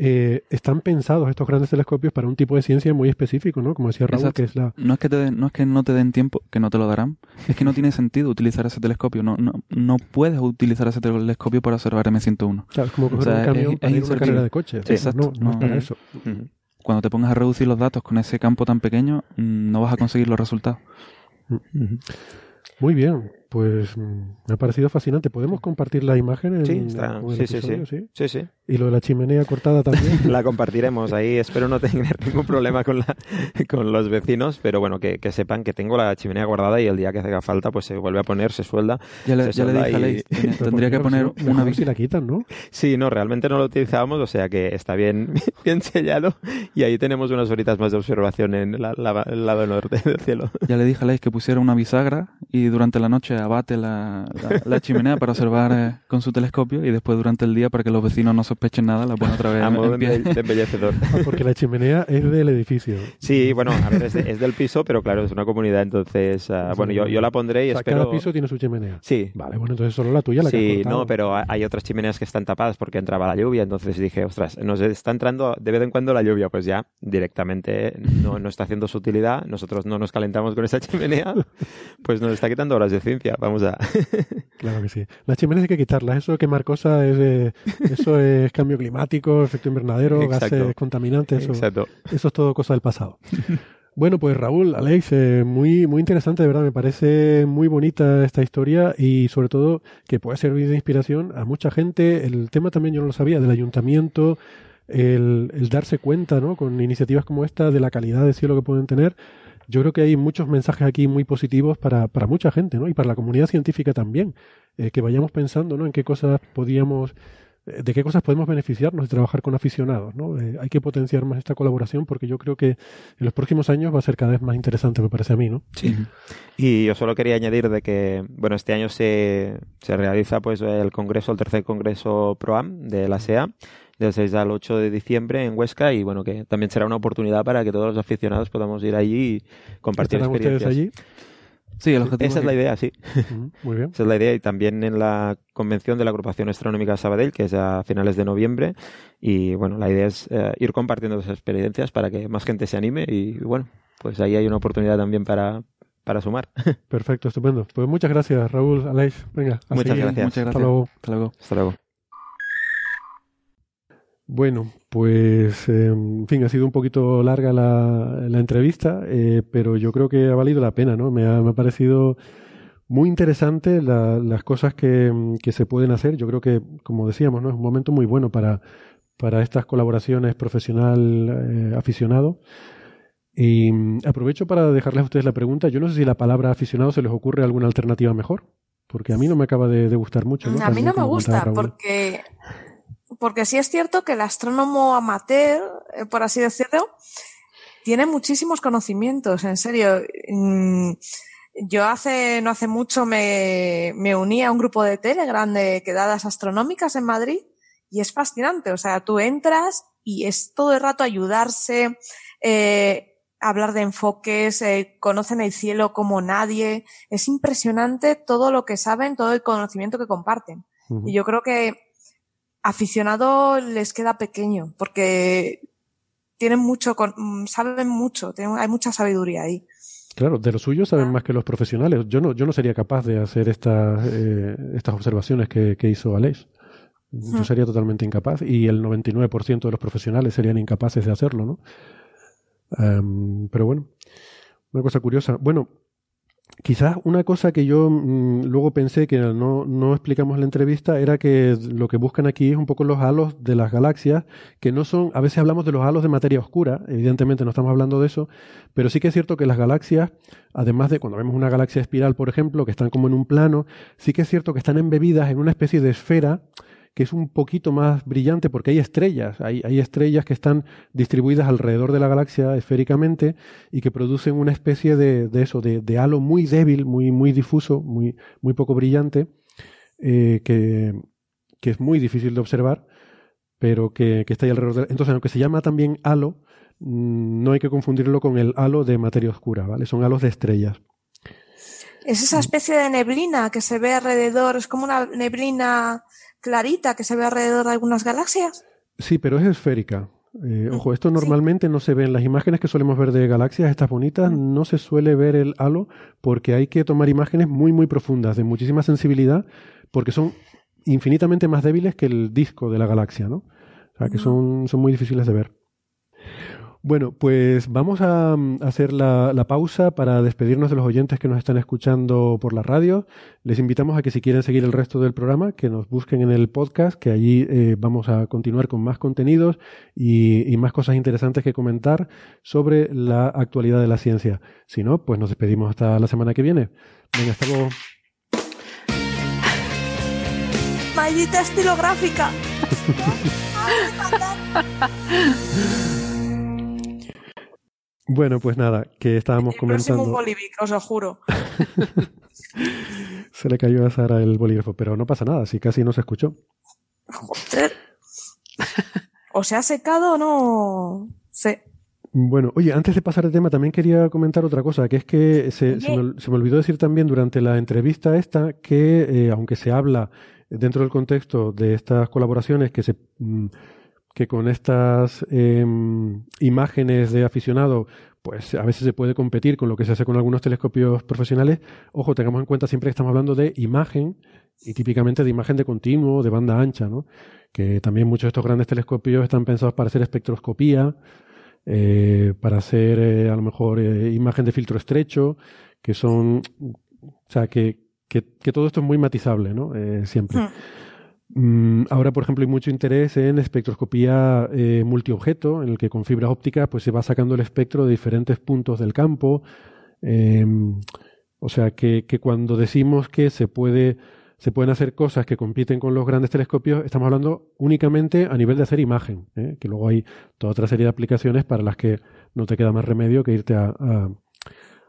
Eh, están pensados estos grandes telescopios para un tipo de ciencia muy específico, ¿no? Como decía Raúl, que es la... No es que, te no es que no te den tiempo, que no te lo darán, es que no tiene sentido utilizar ese telescopio, no, no, no puedes utilizar ese telescopio para observar M101. Claro, es como coger un camión para ir a una carrera de coche. Exacto. No, no, es para eso. Cuando te pongas a reducir los datos con ese campo tan pequeño, mm, no vas a conseguir los resultados. Muy bien, pues mm, me ha parecido fascinante. ¿Podemos compartir la imagen? En, sí, sí, sí, sí, sí, ¿Y lo de la chimenea cortada también? [LAUGHS] la compartiremos ahí. Espero no tener ningún problema con, la, con los vecinos, pero bueno, que, que, sepan que tengo la chimenea guardada y el día que haga falta, pues se vuelve a poner, se suelda. Ya le, se dije [LAUGHS] tendría que poner una si la quitan, ¿no? Sí, no, realmente no lo utilizábamos, o sea que está bien, [LAUGHS] bien sellado y ahí tenemos unas horitas más de observación en el lado norte del cielo. Ya le dije a Leis que pusiera una bisagra y durante la noche abate la, la, chimenea para observar eh, con su telescopio y después durante el día para que los vecinos no sospechen nada la pone otra vez a modo de embellecedor. Ah, porque la chimenea es del edificio. Sí, bueno, a ver, es, del piso, pero claro, es una comunidad, entonces, uh, bueno, yo, yo la pondré y espero... Cada piso tiene su chimenea. Sí. Vale, bueno, entonces solo la tuya la Sí, que no, pero hay otras chimeneas que están tapadas porque entraba la lluvia, entonces dije, ostras, nos está entrando de vez en cuando la lluvia, pues ya directamente no, no está haciendo su utilidad, nosotros no nos calentamos con esa chimenea, pues nos está quitando horas de ciencia, vamos a... [LAUGHS] claro que sí. Las chimeneas hay que quitarlas, eso quemar cosas es, eso es cambio climático, efecto invernadero, [LAUGHS] gases contaminantes, eso, eso es todo cosa del pasado. [LAUGHS] Bueno, pues Raúl, Alex, eh, muy, muy interesante, de verdad, me parece muy bonita esta historia y sobre todo que puede servir de inspiración a mucha gente. El tema también yo no lo sabía, del ayuntamiento, el, el darse cuenta, ¿no? Con iniciativas como esta de la calidad de cielo que pueden tener. Yo creo que hay muchos mensajes aquí muy positivos para, para mucha gente, ¿no? Y para la comunidad científica también, eh, que vayamos pensando, ¿no? En qué cosas podíamos de qué cosas podemos beneficiarnos de trabajar con aficionados. ¿no? Eh, hay que potenciar más esta colaboración porque yo creo que en los próximos años va a ser cada vez más interesante, me parece a mí. ¿no? Sí. Y yo solo quería añadir de que, bueno, este año se, se realiza pues el congreso, el tercer congreso ProAm de la SEA del 6 al 8 de diciembre en Huesca y bueno que también será una oportunidad para que todos los aficionados podamos ir allí y compartir experiencias. allí? Sí, el objetivo Esa es la idea, sí. Muy bien. Esa es la idea y también en la convención de la Agrupación Astronómica Sabadell, que es a finales de noviembre. Y bueno, la idea es eh, ir compartiendo esas experiencias para que más gente se anime y bueno, pues ahí hay una oportunidad también para, para sumar. [LAUGHS] Perfecto, estupendo. Pues muchas gracias, Raúl, Aleix. Venga, muchas gracias. Muchas gracias. Hasta luego. Hasta luego. Hasta luego. Bueno, pues en fin, ha sido un poquito larga la, la entrevista, eh, pero yo creo que ha valido la pena, ¿no? Me ha, me ha parecido muy interesante la, las cosas que, que, se pueden hacer. Yo creo que, como decíamos, ¿no? es un momento muy bueno para, para estas colaboraciones profesional-aficionado. Eh, y aprovecho para dejarles a ustedes la pregunta. Yo no sé si la palabra aficionado se les ocurre alguna alternativa mejor, porque a mí no me acaba de, de gustar mucho. ¿no? A mí no me gusta, porque porque sí es cierto que el astrónomo amateur, eh, por así decirlo, tiene muchísimos conocimientos, en serio. Mm, yo hace, no hace mucho me, me uní a un grupo de Telegram de quedadas astronómicas en Madrid y es fascinante. O sea, tú entras y es todo el rato ayudarse, eh, hablar de enfoques, eh, conocen el cielo como nadie. Es impresionante todo lo que saben, todo el conocimiento que comparten. Uh -huh. Y yo creo que aficionado les queda pequeño porque tienen mucho, saben mucho, hay mucha sabiduría ahí. Claro, de lo suyo saben más que los profesionales. Yo no, yo no sería capaz de hacer estas, eh, estas observaciones que, que hizo Aleix. Yo sería totalmente incapaz y el 99% de los profesionales serían incapaces de hacerlo, ¿no? Um, pero bueno, una cosa curiosa. Bueno, Quizás una cosa que yo mmm, luego pensé que no, no explicamos en la entrevista era que lo que buscan aquí es un poco los halos de las galaxias, que no son, a veces hablamos de los halos de materia oscura, evidentemente no estamos hablando de eso, pero sí que es cierto que las galaxias, además de cuando vemos una galaxia espiral, por ejemplo, que están como en un plano, sí que es cierto que están embebidas en una especie de esfera, que es un poquito más brillante porque hay estrellas, hay, hay, estrellas que están distribuidas alrededor de la galaxia esféricamente y que producen una especie de, de eso, de, de, halo muy débil, muy, muy difuso, muy, muy poco brillante, eh, que, que, es muy difícil de observar, pero que, que está ahí alrededor. De... Entonces, aunque se llama también halo, mmm, no hay que confundirlo con el halo de materia oscura, ¿vale? Son halos de estrellas. Es esa especie de neblina que se ve alrededor, es como una neblina clarita que se ve alrededor de algunas galaxias. Sí, pero es esférica. Eh, ojo, esto normalmente no se ve en las imágenes que solemos ver de galaxias, estas bonitas, no se suele ver el halo porque hay que tomar imágenes muy, muy profundas, de muchísima sensibilidad, porque son infinitamente más débiles que el disco de la galaxia, ¿no? O sea, que son, son muy difíciles de ver. Bueno, pues vamos a, mm, hacer la, pausa para despedirnos de los oyentes que nos están escuchando por la radio. Les invitamos a que si quieren seguir el resto del programa, que nos busquen en el podcast, que allí eh, vamos a continuar con más contenidos y, y, más cosas interesantes que comentar sobre la actualidad de la ciencia. Si no, pues nos despedimos hasta la semana que viene. Venga, hasta luego. Mallita estilográfica. [LAUGHS] Bueno, pues nada, que estábamos el comentando. un bolígrafo, os lo juro. [LAUGHS] se le cayó a Sara el bolígrafo, pero no pasa nada, si casi no se escuchó. o se ha secado o no sé. Bueno, oye, antes de pasar de tema, también quería comentar otra cosa, que es que se, se, me, se me, olvidó decir también durante la entrevista esta que, eh, aunque se habla dentro del contexto de estas colaboraciones que se mm, que con estas eh, imágenes de aficionado, pues a veces se puede competir con lo que se hace con algunos telescopios profesionales. Ojo, tengamos en cuenta siempre que estamos hablando de imagen y típicamente de imagen de continuo, de banda ancha, ¿no? Que también muchos de estos grandes telescopios están pensados para hacer espectroscopía, eh, para hacer eh, a lo mejor eh, imagen de filtro estrecho, que son, o sea, que, que, que todo esto es muy matizable, ¿no? Siempre. Hmm. Mm, ahora, por ejemplo, hay mucho interés en espectroscopía eh, multiobjeto, en el que con fibra óptica pues, se va sacando el espectro de diferentes puntos del campo. Em, o sea, que, cuando decimos que se, puede, se pueden hacer cosas que compiten con los grandes telescopios, estamos hablando únicamente a nivel de hacer imagen, ¿eh? que luego hay toda otra serie de aplicaciones para las que no te queda más remedio que irte a,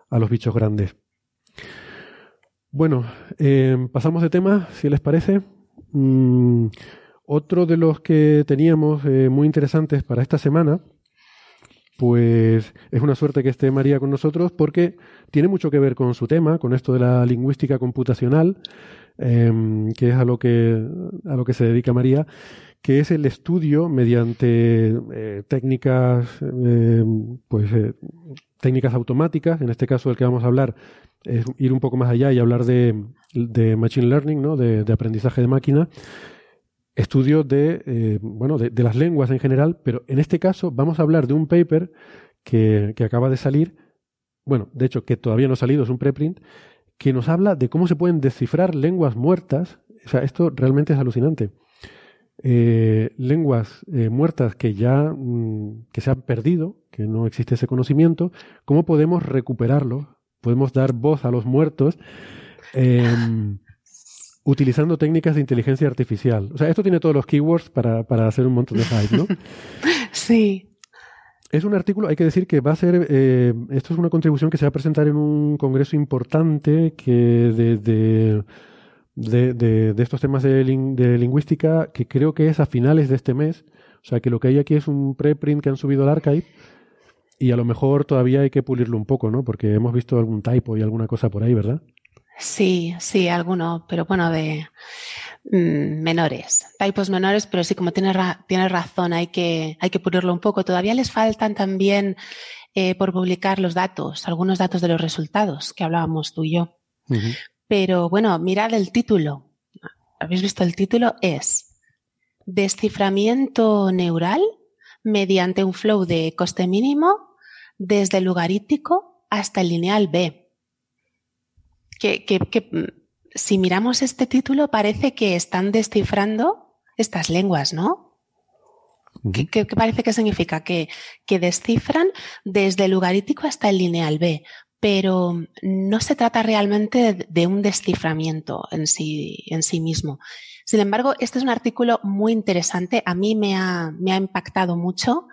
a, los bichos grandes. Bueno, em, pasamos de tema, si les parece. Mm, otro de los que teníamos eh, muy interesantes para esta semana, pues es una suerte que esté María con nosotros porque tiene mucho que ver con su tema, con esto de la lingüística computacional, em, que es a lo que, a lo que se dedica María, que es el estudio mediante eh, técnicas, em, pues eh, técnicas automáticas, en este caso del que vamos a hablar es ir un poco más allá y hablar de, de machine learning, ¿no? de, aprendizaje de máquina, estudio de, eh, bueno, de, las lenguas en general, pero en este caso vamos a hablar de un paper que, que acaba de salir, bueno, de hecho que todavía no ha salido, es un preprint, que nos habla de cómo se pueden descifrar lenguas muertas. O sea, esto realmente es alucinante. Eh, lenguas eh, muertas que ya mm, que se han perdido, que no existe ese conocimiento, cómo podemos recuperarlo podemos dar voz a los muertos em, [LAUGHS] utilizando técnicas de inteligencia artificial. O sea, esto tiene todos los keywords para, para hacer un montón de hype, ¿no? [LAUGHS] sí. Es un artículo, hay que decir que va a ser, eh, esto es una contribución que se va a presentar en un congreso importante que de, de, de, estos temas de, de, lingüística, que creo que es a finales de este mes. O sea, que lo que hay aquí es un preprint que han subido al archive y a lo mejor todavía hay que pulirlo un poco, ¿no? Porque hemos visto algún typo y alguna cosa por ahí, ¿verdad? Sí, sí, alguno, pero bueno, de mm, menores, typos menores, pero sí, como tienes, razón, hay que, hay que pulirlo un poco. Todavía les faltan también eh, por publicar los datos, algunos datos de los resultados que hablábamos tú y yo. Pero bueno, mirad el título. ¿Habéis visto el título? Es Desciframiento neural mediante un flow de coste mínimo desde el logarítico hasta el lineal B. Que, si miramos este título parece que están descifrando estas lenguas, ¿no? ¿Qué, parece que significa? Que, que descifran desde el logarítico hasta el lineal B, pero no se trata realmente de un desciframiento en sí, en sí mismo. Sin embargo, este es un artículo muy interesante. A mí me ha, me ha impactado mucho.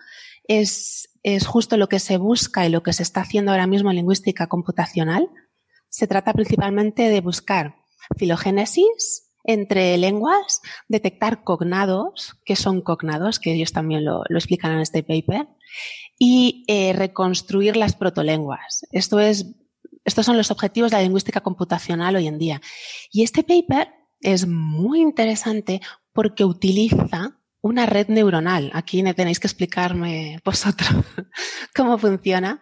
Es, es justo lo que se busca y lo que se está haciendo ahora mismo en lingüística computacional. Se trata principalmente de buscar filogénesis entre lenguas, detectar cognados, que son cognados, que ellos también lo, explican en este paper, y eh, reconstruir las protolenguas. Esto es, estos son los objetivos de la lingüística computacional hoy en día. Y este paper es muy interesante porque utiliza una red neuronal. Aquí tenéis que explicarme vosotros [LAUGHS] cómo funciona,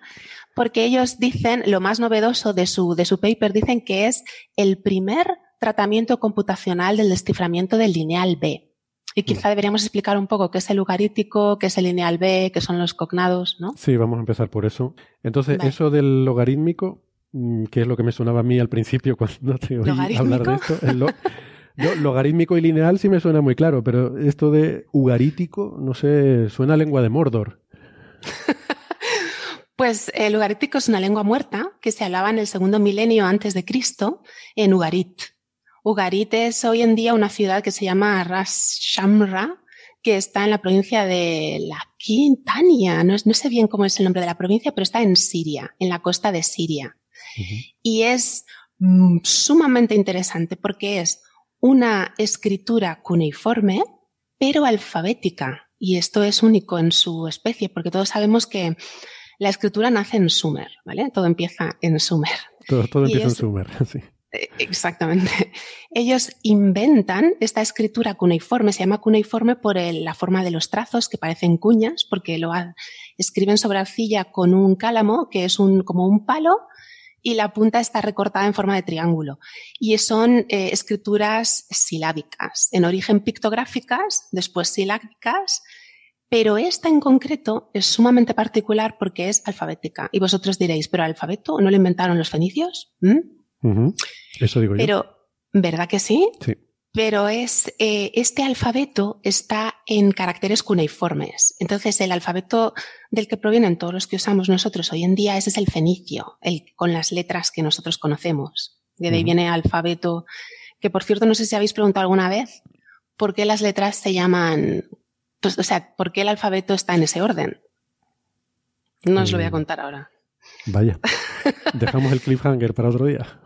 porque ellos dicen, lo más novedoso de su, de su paper, dicen que es el primer tratamiento computacional del desciframiento del lineal B. Y quizá deberíamos explicar un poco qué es el logarítico, qué es el lineal B, qué son los cognados, ¿no? Sí, vamos a empezar por eso. Entonces, eso del logarítmico, mm, que es lo que me sonaba a mí al principio [LAUGHS] cuando te oí hablar de esto. logarítmico y lineal sí me suena muy claro, pero esto de ugarítico, no sé, suena a lengua de Mordor. [LAUGHS] pues el ugarítico es una lengua muerta que se hablaba en el segundo milenio antes de Cristo en Ugarit. Ugarit es hoy en día una ciudad que se llama Ras Shamra, que está en la provincia de la Quintania. No, sé bien cómo es el nombre de la provincia, pero está en Siria, en la costa de Siria. Y es mm, sumamente interesante porque es una escritura cuneiforme, pero alfabética. Y esto es único en su especie, porque todos sabemos que la escritura nace en Sumer, ¿vale? Todo empieza en Sumer. Todo, empieza en Sumer, [LAUGHS] sí. Eh, exactamente. Ellos inventan esta escritura cuneiforme, se llama cuneiforme por la forma de los trazos que parecen cuñas, porque lo escriben sobre arcilla con un cálamo, que es un, como un palo, y la punta está recortada en forma de triángulo. Y son eh, escrituras silábicas, en origen pictográficas, después silábicas, pero esta en concreto es sumamente particular porque es alfabética. Y vosotros diréis, ¿pero alfabeto no lo inventaron los fenicios? ¿Mm? Eso digo Pero, ¿verdad que sí? Sí. Pero es, eh, este alfabeto está en caracteres cuneiformes. Entonces, el alfabeto del que provienen todos los que usamos nosotros hoy en día, ese es el fenicio, el con las letras que nosotros conocemos. De ahí viene alfabeto, que por cierto, no sé si habéis preguntado alguna vez por qué las letras se llaman, pues, o sea, por qué el alfabeto está en ese orden. No os lo voy a mm. contar ahora. Vaya. [LAUGHS] Dejamos el cliffhanger para otro día.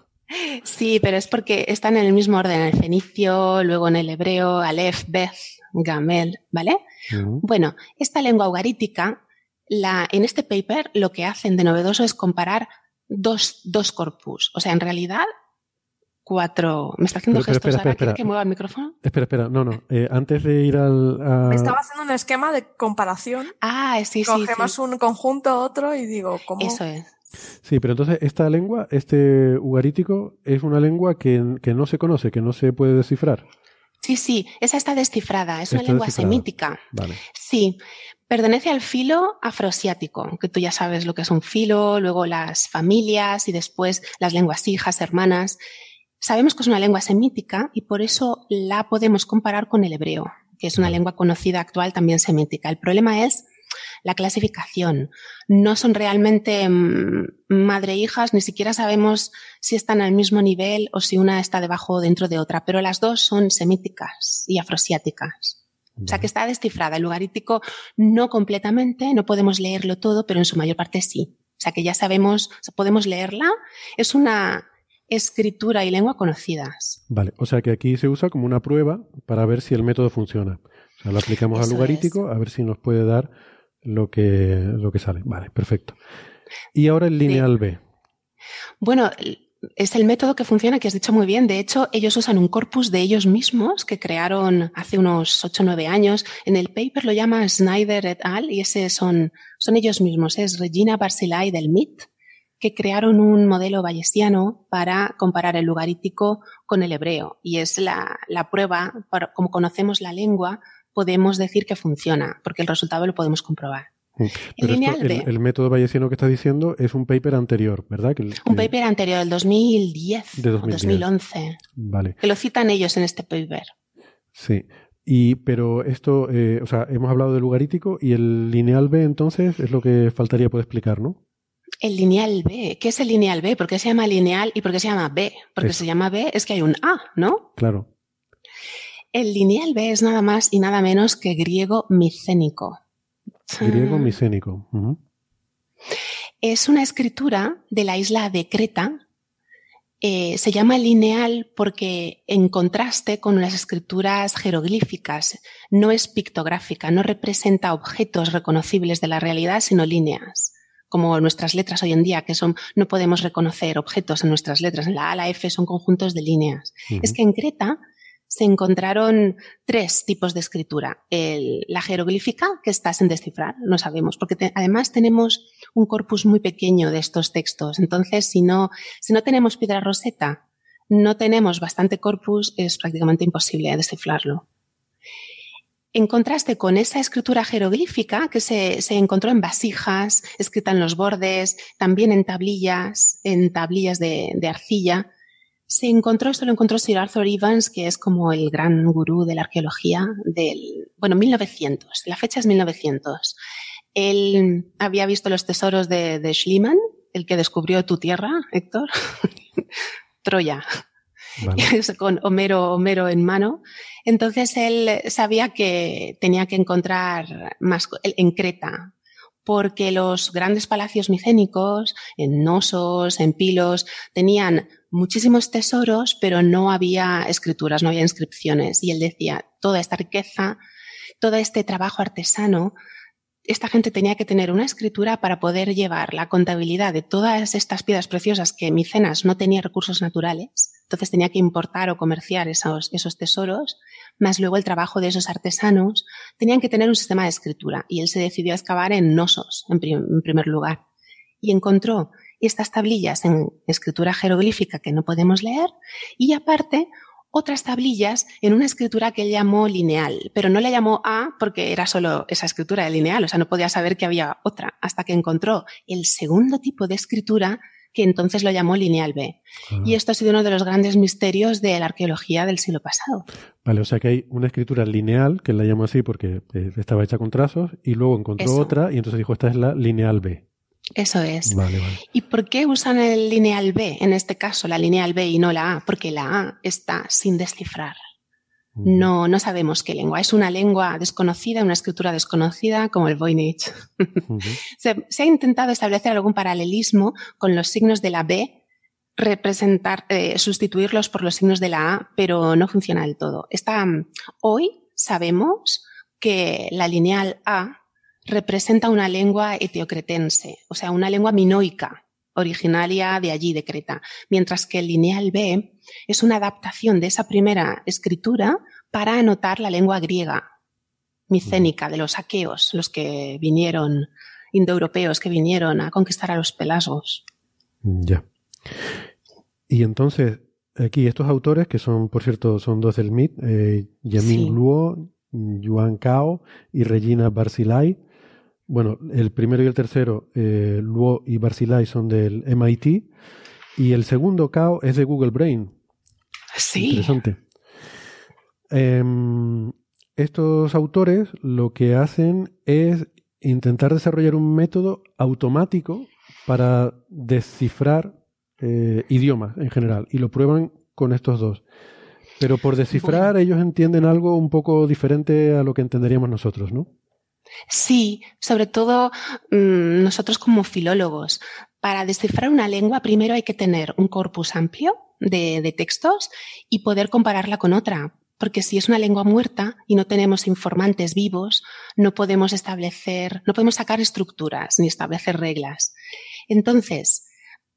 Sí, pero es porque están en el mismo orden, el fenicio, luego en el hebreo, Aleph, Beth, Gamel, ¿vale? Bueno, esta lengua ugarítica, la, en este paper lo que hacen de novedoso es comparar dos, dos corpus. O sea, en realidad, cuatro. ¿Me está haciendo gestos espera, ahora? que mueva el micrófono? Espera, espera, no, no. Eh, antes de ir al. Me estaba haciendo un esquema de comparación. Ah, sí, sí. Cogemos un conjunto, otro y digo, ¿cómo? Eso es. Sí, pero entonces esta lengua, este ugarítico, es una lengua que, no se conoce, que no se puede descifrar. Sí, sí, esa está descifrada, es una lengua semítica. Sí, pertenece al filo afroasiático, que tú ya sabes lo que es un filo, luego las familias y después las lenguas hijas, hermanas. Sabemos que es una lengua semítica y por eso la podemos comparar con el hebreo, que es una lengua conocida actual también semítica. El problema es la clasificación. No son realmente mm, madre e hijas, ni siquiera sabemos si están al mismo nivel o si una está debajo o dentro de otra, pero las dos son semíticas y afroasiáticas. O sea que está descifrada. El lugarítico no completamente, no podemos leerlo todo, pero en su mayor parte sí. O sea que ya sabemos, podemos leerla. Es una escritura y lengua conocidas. Vale, o sea que aquí se usa como una prueba para ver si el método funciona. O sea, lo aplicamos al lugarítico a ver si nos puede dar lo que, lo que sale. Vale, perfecto. Y ahora el lineal B. Bueno, es el método que funciona, que has dicho muy bien. De hecho, ellos usan un corpus de ellos mismos que crearon hace unos 8 o 9 años. En el paper lo llama Snyder et al. y ese son, son ellos mismos. Es Regina Barzilai del MIT, que crearon un modelo bayesiano para comparar el lugarítico con el hebreo. Y es la, la prueba, como conocemos la lengua, podemos decir que funciona, porque el resultado lo podemos comprobar. Mm. el, método bayesiano que está diciendo es un paper anterior, ¿verdad? un paper anterior, del 2010 de 2011. Vale. Que lo citan ellos en este paper. Sí. Y, pero esto, eh, o sea, hemos hablado del lugarítico y el lineal B entonces es lo que faltaría por explicar, ¿no? El lineal B. ¿Qué es el lineal B? ¿Por qué se llama lineal y por qué se llama B? Porque se llama B es que hay un A, ¿no? Claro. El lineal B es nada más y nada menos que griego micénico. Griego micénico. Es una escritura de la isla de Creta. Eh, se llama lineal porque en contraste con las escrituras jeroglíficas, no es pictográfica, no representa objetos reconocibles de la realidad, sino líneas como nuestras letras hoy en día, que son, no podemos reconocer objetos en nuestras letras. En la A, la F son conjuntos de líneas. Es que en Creta se encontraron tres tipos de escritura. la jeroglífica, que está sin descifrar, no sabemos, porque además tenemos un corpus muy pequeño de estos textos. Entonces, si no, si no tenemos piedra roseta, no tenemos bastante corpus, es prácticamente imposible descifrarlo. En contraste con esa escritura jeroglífica que se, encontró en vasijas, escrita en los bordes, también en tablillas, en tablillas de, de arcilla, se encontró, esto lo encontró Sir Arthur Evans, que es como el gran gurú de la arqueología del, bueno, 1900, la fecha es 1900. Él había visto los tesoros de, de Schliemann, el que descubrió tu tierra, Héctor, [LAUGHS] Troya, [LAUGHS] con Homero, Homero en mano. Entonces él sabía que tenía que encontrar más en Creta, porque los grandes palacios micénicos, en Nosos, en Pilos, tenían muchísimos tesoros, pero no había escrituras, no había inscripciones. Y él decía, toda esta riqueza, todo este trabajo artesano, esta gente tenía que tener una escritura para poder llevar la contabilidad de todas estas piedras preciosas que Micenas no tenía recursos naturales, entonces tenía que importar o comerciar esos, tesoros, más luego el trabajo de esos artesanos, tenían que tener un sistema de escritura y él se decidió a excavar en Nosos, en primer lugar, y encontró estas tablillas en escritura jeroglífica que no podemos leer y aparte otras tablillas en una escritura que él llamó lineal, pero no le llamó A porque era solo esa escritura de lineal, o sea, no podía saber que había otra, hasta que encontró el segundo tipo de escritura que entonces lo llamó lineal B. Ah. Y esto ha sido uno de los grandes misterios de la arqueología del siglo pasado. Vale, o sea que hay una escritura lineal, que la llamó así porque eh, estaba hecha con trazos, y luego encontró otra y entonces dijo, esta es la lineal B. Eso es. ¿Y por qué usan el lineal B, en este caso la lineal B y no la A? Porque la A está sin descifrar. No, no sabemos qué lengua. Es una lengua desconocida, una escritura desconocida, como el Voynich. [LAUGHS] se, ha intentado establecer algún paralelismo con los signos de la B, representar, eh, sustituirlos por los signos de la A, pero no funciona del todo. hoy sabemos que la lineal A representa una lengua etiocretense, o sea, una lengua minoica, originaria de allí, de Creta, mientras que el lineal B es una adaptación de esa primera escritura para anotar la lengua griega, micénica, de los aqueos, los que vinieron, indoeuropeos que vinieron a conquistar a los pelasgos. Ya. Y entonces, aquí estos autores, que son, por cierto, son dos del MIT, eh, Yamin Luo, Yuan Cao y Regina Barcilai, bueno, el primero y el tercero, eh, Luo y Barcilai, son del MIT. Y el segundo, Cao, es de Google Brain. Sí. Interesante. Em, estos autores lo que hacen es intentar desarrollar un método automático para descifrar eh, idiomas en general. Y lo prueban con estos dos. Pero por descifrar ellos entienden algo un poco diferente a lo que entenderíamos nosotros, ¿no? Sí, sobre todo mm, nosotros como filólogos. Para descifrar una lengua primero hay que tener un corpus amplio de, textos y poder compararla con otra. Porque si es una lengua muerta y no tenemos informantes vivos, no podemos establecer, no podemos sacar estructuras ni establecer reglas. Entonces,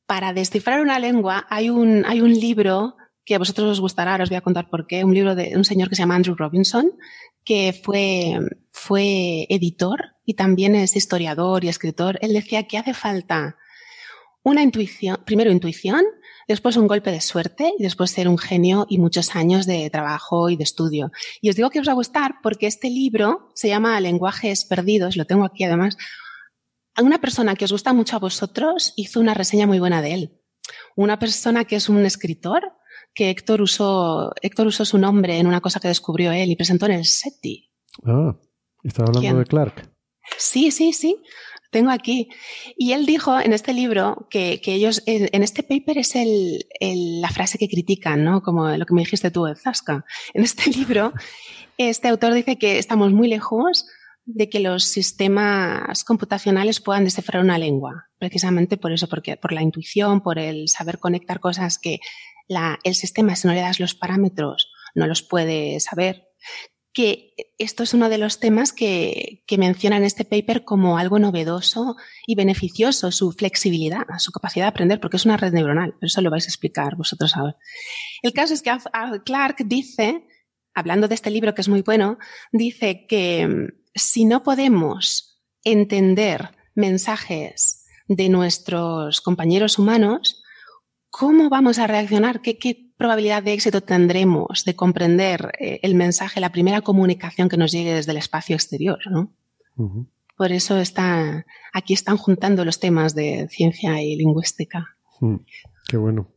para descifrar una lengua hay un, hay un libro que a vosotros os gustará, ahora os voy a contar por qué, un libro de un señor que se llama Andrew Robinson, que fue, fue editor y también es historiador y escritor. Él decía que hace falta una intuición, primero intuición, después un golpe de suerte y después ser un genio y muchos años de trabajo y de estudio. Y os digo que os va a gustar porque este libro se llama Lenguajes Perdidos, lo tengo aquí además. Una persona que os gusta mucho a vosotros hizo una reseña muy buena de él. Una persona que es un escritor que Héctor usó, Héctor usó su nombre en una cosa que descubrió él y presentó en el SETI. Ah, estaba hablando de Clark. Sí, sí, sí. Tengo aquí. Y él dijo en este libro que, que ellos, en, este paper es el, la frase que critican, ¿no? Como lo que me dijiste tú, Zasca. En este [LAUGHS] libro, este autor dice que estamos muy lejos de que los sistemas computacionales puedan descifrar una lengua. Precisamente por eso, porque, por la intuición, por el saber conectar cosas que el sistema, si no le das los parámetros, no los puede saber. Que esto es uno de los temas que, que menciona en este paper como algo novedoso y beneficioso, su flexibilidad, su capacidad de aprender, porque es una red neuronal, pero eso lo vais a explicar vosotros ahora. El caso es que Clark dice hablando de este libro que es muy bueno, dice que mm, si no podemos entender mensajes de nuestros compañeros humanos, ¿cómo vamos a reaccionar? ¿Qué, probabilidad de éxito tendremos de comprender eh, el mensaje, la primera comunicación que nos llegue desde el espacio exterior? ¿no? Por eso está, aquí están juntando los temas de ciencia y lingüística. Mm, qué bueno.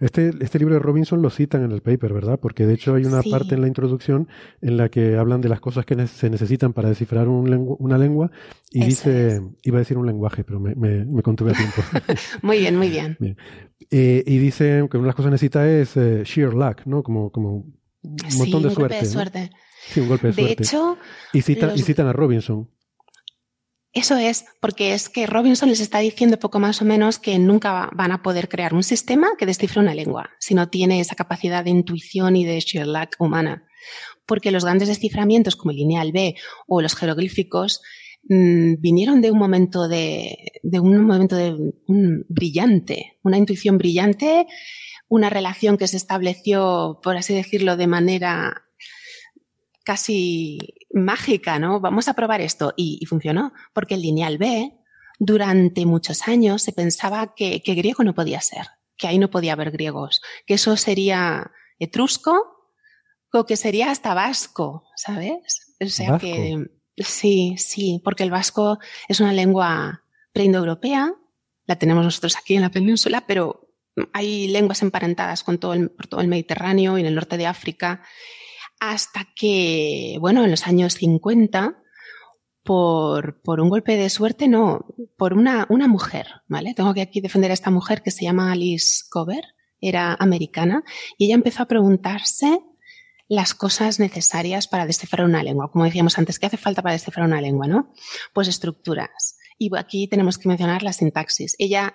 Este, este libro de Robinson lo citan en el paper, ¿verdad? Porque de hecho hay una parte en la introducción en la que hablan de las cosas que se necesitan para descifrar una lengua y dice, iba a decir un lenguaje, pero me, me, contuve a tiempo. [LAUGHS] muy bien, muy bien. Eh, y dice que una de las cosas que necesita es eh, sheer luck, ¿no? Como, como un montón de, suerte, de suerte. Sí, un golpe de, suerte. hecho, y, y citan a Robinson. Eso es, porque es que Robinson les está diciendo poco más o menos que nunca van a poder crear un sistema que descifre una lengua, si no tiene esa capacidad de intuición y de Sherlock humana. Porque los grandes desciframientos como el lineal B o los jeroglíficos mmm, vinieron de un momento de, de un momento de un brillante, una intuición brillante, una relación que se estableció, por así decirlo, de manera casi mágica, ¿no? Vamos a probar esto. Y, funcionó, porque el lineal B, durante muchos años se pensaba que, griego no podía ser, que ahí no podía haber griegos, que eso sería etrusco o que sería hasta vasco, ¿sabes? O sea que sí, sí, porque el vasco es una lengua preindoeuropea, la tenemos nosotros aquí en la península, pero hay lenguas emparentadas con todo el, por todo el Mediterráneo y en el norte de África hasta que, bueno, en los años 50, por, por un golpe de suerte, no, por una, una mujer, ¿vale? Tengo que aquí defender a esta mujer que se llama Alice Cover, era americana, y ella empezó a preguntarse las cosas necesarias para descifrar una lengua. Como decíamos antes, ¿qué hace falta para descifrar una lengua, no? Pues estructuras. Y aquí tenemos que mencionar la sintaxis. Ella,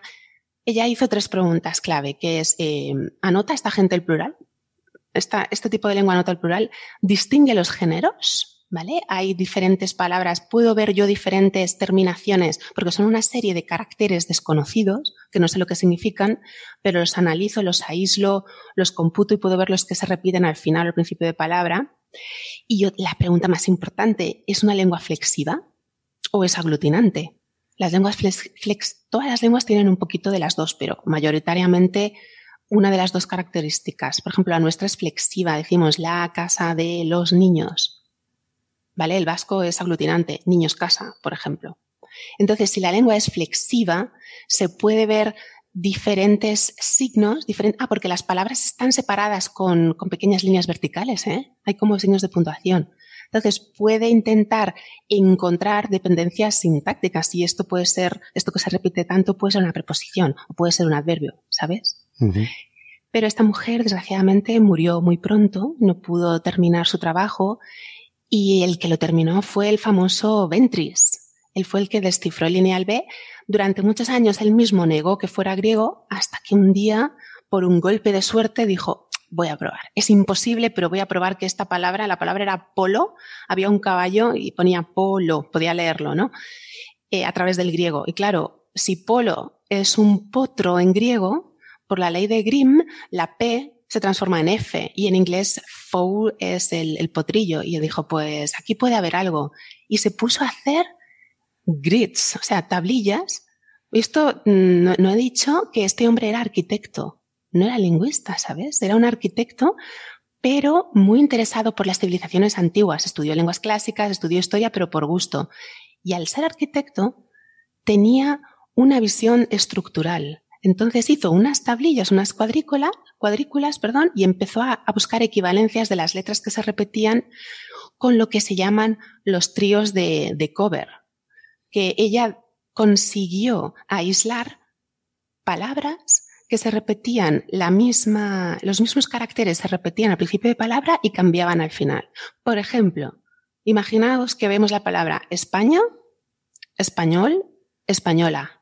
ella hizo tres preguntas clave, que es, eh, ¿anota esta gente el plural? Este tipo de lengua nota al plural distingue los géneros, ¿vale? Hay diferentes palabras, puedo ver yo diferentes terminaciones, porque son una serie de caracteres desconocidos, que no sé lo que significan, pero los analizo, los aíslo, los computo y puedo ver los que se repiten al final o al principio de palabra. Y yo, la pregunta más importante, ¿es una lengua flexiva o es aglutinante? Las lenguas flex, todas las lenguas tienen un poquito de las dos, pero mayoritariamente una de las dos características. Por ejemplo, la nuestra es flexiva, decimos la casa de los niños. ¿Vale? El vasco es aglutinante, niños casa, por ejemplo. Entonces, si la lengua es flexiva, se puede ver diferentes signos, ah, porque las palabras están separadas con, con pequeñas líneas verticales, ¿eh? Hay como signos de puntuación. Entonces, puede intentar encontrar dependencias sintácticas y esto puede ser, esto que se repite tanto puede ser una preposición o puede ser un adverbio, ¿sabes? Pero esta mujer, desgraciadamente, murió muy pronto, no pudo terminar su trabajo y el que lo terminó fue el famoso Ventris. Él fue el que descifró el lineal B. Durante muchos años él mismo negó que fuera griego hasta que un día, por un golpe de suerte, dijo, voy a probar. Es imposible, pero voy a probar que esta palabra, la palabra era polo, había un caballo y ponía polo, podía leerlo, ¿no? Eh, a través del griego. Y claro, si polo es un potro en griego, por la ley de Grimm, la P se transforma en F y en inglés foul es el, potrillo. Y él dijo, pues aquí puede haber algo. Y se puso a hacer grids, o sea, tablillas. Esto mm, no, he dicho que este hombre era arquitecto, no era lingüista, ¿sabes? Era un arquitecto pero muy interesado por las civilizaciones antiguas. Estudió lenguas clásicas, estudió historia, pero por gusto. Y al ser arquitecto, tenía una visión estructural. Entonces hizo unas tablillas, unas cuadrículas, perdón, y empezó a, buscar equivalencias de las letras que se repetían con lo que se llaman los tríos de, de cover, que ella consiguió aislar palabras que se repetían la misma, los mismos caracteres se repetían al principio de palabra y cambiaban al final. Por ejemplo, imaginaos que vemos la palabra España, español, española.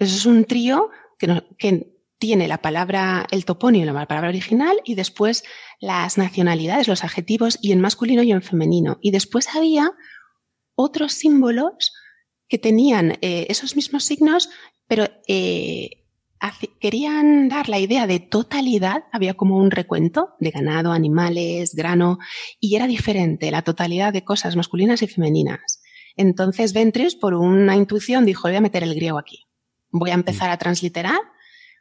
Eso es un trío que, tiene la palabra, el topónimo, la palabra original, y después las nacionalidades, los adjetivos, y en masculino y en femenino. Y después había otros símbolos que tenían eh, esos mismos signos, pero eh, querían dar la idea de totalidad, había como un recuento de ganado, animales, grano, y era diferente la totalidad de cosas masculinas y femeninas. Entonces Ventris, por una intuición, dijo, voy a meter el griego aquí. Voy a empezar a transliterar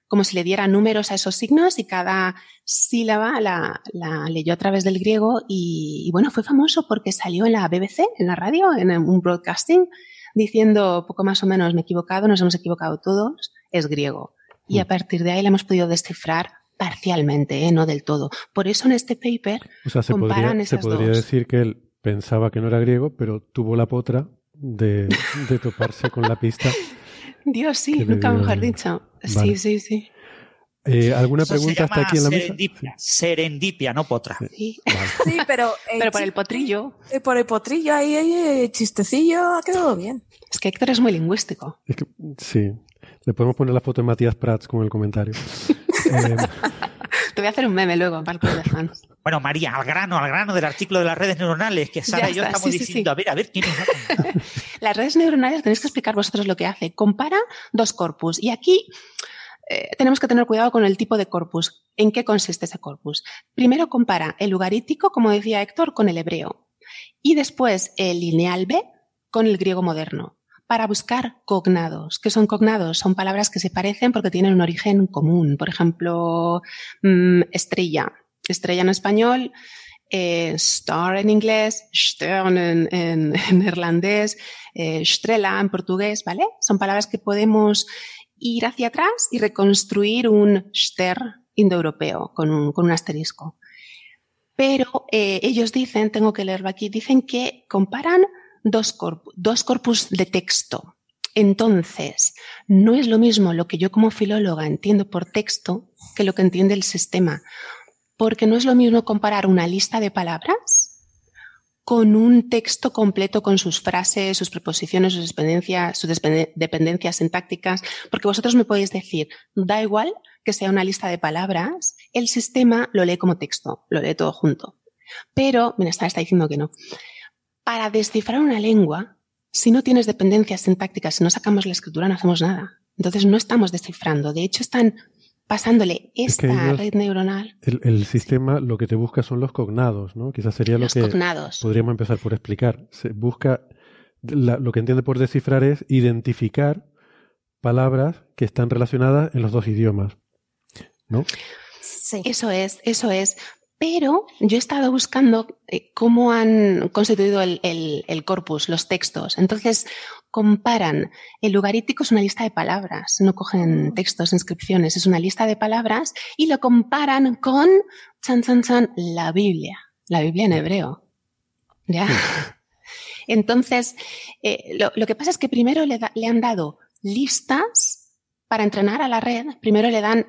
como si le diera números a esos signos y cada sílaba la, leyó a través del griego y, bueno, fue famoso porque salió en la BBC, en la radio, en un broadcasting, diciendo poco más o menos me he equivocado, nos hemos equivocado todos, es griego. Y a mm. partir de ahí le hemos podido descifrar parcialmente, ¿eh? no del todo. Por eso en este paper o sea, se comparan podría, esas Se podría decir que él pensaba que no era griego, pero tuvo la potra de, de toparse con la pista [LAUGHS] Dios, sí, nunca mejor dicho. Sí, sí, sí. Eh, ¿Alguna pregunta hasta aquí en la serendipia, mesa? Serendipia, no potra. Sí, sí pero, pero por el potrillo. Eh, por el potrillo, ahí, ahí, chistecillo, ha quedado bien. Es que Héctor es muy lingüístico. sí. Le podemos poner la foto de Matías Prats con el comentario. [LAUGHS] te voy a hacer un meme luego para el club de fans. [LAUGHS] Bueno, María, al grano, al grano del artículo de las redes neuronales, que Sara y yo estamos diciendo, a ver, a ver, ¿quién es? [LAUGHS] Las redes neuronales tenéis que explicar vosotros lo que hace. Compara dos corpus. Y aquí eh, tenemos que tener cuidado con el tipo de corpus. ¿En qué consiste ese corpus? Primero compara el lugarítico, como decía Héctor, con el hebreo. Y después el lineal B con el griego moderno para buscar cognados. ¿Qué son cognados? Son palabras que se parecen porque tienen un origen común. Por ejemplo, mm, estrella. Estrella en español, eh, star en inglés, stern en, [LAUGHS] neerlandés, eh, en portugués, ¿vale? Son palabras que podemos ir hacia atrás y reconstruir un ster indoeuropeo con un, con un asterisco. Pero eh, ellos dicen, tengo que leerlo aquí, dicen que comparan dos, dos corpus de texto. Entonces, no es lo mismo lo que yo como filóloga entiendo por texto que lo que entiende el sistema, porque no es lo mismo comparar una lista de palabras con un texto completo con sus frases, sus preposiciones, sus dependencias, sus dependencias sintácticas, porque vosotros me podéis decir, da igual que sea una lista de palabras, el sistema lo lee como texto, lo lee todo junto. Pero, mira, está diciendo que no para descifrar una lengua, si no tienes dependencias sintácticas, si no sacamos la escritura, no hacemos nada. Entonces no estamos descifrando. De hecho, están pasándole esta red neuronal. El, sistema lo que te busca son los cognados, ¿no? Quizás sería lo que podríamos empezar por explicar. Se busca, lo que entiende por descifrar es identificar palabras que están relacionadas en los dos idiomas, ¿no? Sí. Eso es, eso es. Pero yo he estado buscando eh, cómo han constituido el, corpus, los textos. Entonces, comparan. El lugarítico es una lista de palabras, no cogen textos, inscripciones, es una lista de palabras y lo comparan con, chan, chan, chan, la Biblia, la Biblia en hebreo. ¿Ya? [LAUGHS] Entonces, eh, lo, que pasa es que primero le, le han dado listas para entrenar a la red, primero le dan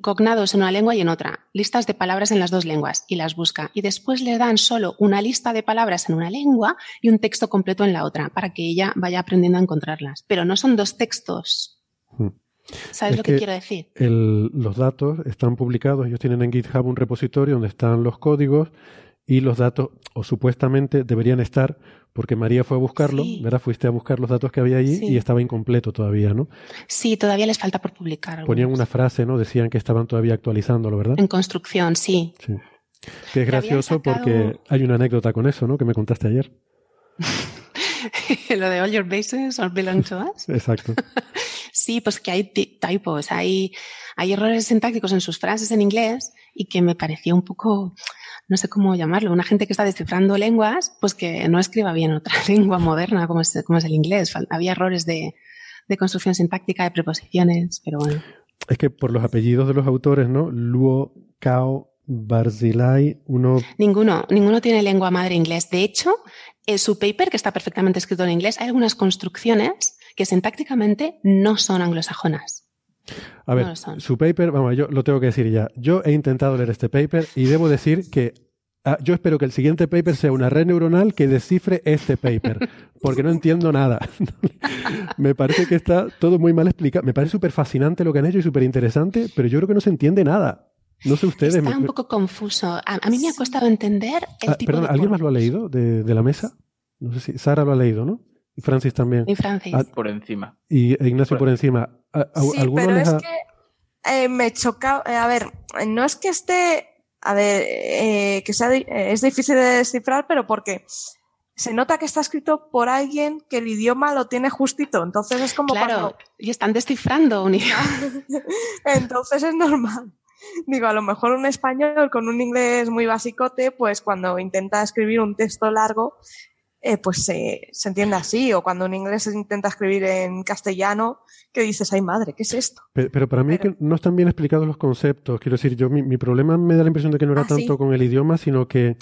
cognados en una lengua y en otra, listas de palabras en las dos lenguas y las busca. Y después le dan solo una lista de palabras en una lengua y un texto completo en la otra, para que ella vaya aprendiendo a encontrarlas. Pero no son dos textos. Hmm. ¿Sabes lo que, quiero decir? los datos están publicados, ellos tienen en GitHub un repositorio donde están los códigos y los datos, o supuestamente deberían estar porque María fue a buscarlo, ¿verdad? Fuiste a buscar los datos que había allí y estaba incompleto todavía, ¿no? Sí, todavía les falta por publicar. Ponían una frase, ¿no? Decían que estaban todavía actualizándolo, ¿verdad? En construcción, sí. Sí. Que es gracioso porque hay una anécdota con eso, ¿no? Que me contaste ayer. [LAUGHS] Lo de all your bases all belong to us. [LAUGHS] Exacto. sí, pues que hay typos, hay, hay errores sintácticos en sus frases en inglés y que me pareció un poco no sé cómo llamarlo, una gente que está descifrando lenguas, pues que no escriba bien otra [LAUGHS] lengua moderna como es, como es el inglés. Había errores de, construcción sintáctica, de preposiciones, pero bueno. Es que por los apellidos de los autores, ¿no? Luo, Cao, Barzilai, uno... Ninguno, ninguno tiene lengua madre inglés. De hecho, en su paper, que está perfectamente escrito en inglés, hay algunas construcciones que sintácticamente no son anglosajonas. A ver, su paper, vamos, yo lo tengo que decir ya. Yo he intentado leer este paper y debo decir que ah, yo espero que el siguiente paper sea una red neuronal que descifre este paper, [LAUGHS] porque no entiendo nada. [LAUGHS] me parece que está todo muy mal explicado. Me parece súper fascinante lo que han hecho y súper interesante, pero yo creo que no se entiende nada. No sé ustedes. Está un poco confuso. A, mí me ha costado entender el ah, tipo perdón, ¿alguien más lo ha leído de, de la mesa? No sé si Sara lo ha leído, ¿no? Y Francis también. Y Francis. Ah, por encima. Y Ignacio por, encima. sí, pero es que eh, me choca, eh, a ver, no es que esté, a ver, eh, que sea, es difícil de descifrar, pero porque se nota que está escrito por alguien que el idioma lo tiene justito, entonces es como claro, y están descifrando un [LAUGHS] entonces es normal. Digo, a lo mejor un español con un inglés muy basicote, pues cuando intenta escribir un texto largo, eh, pues se, se, entiende así. O cuando un inglés intenta escribir en castellano, que dices, ay madre, ¿qué es esto? Pero, para mí que no están bien explicados los conceptos. Quiero decir, yo mi, mi problema me da la impresión de que no era ah, tanto con el idioma, sino que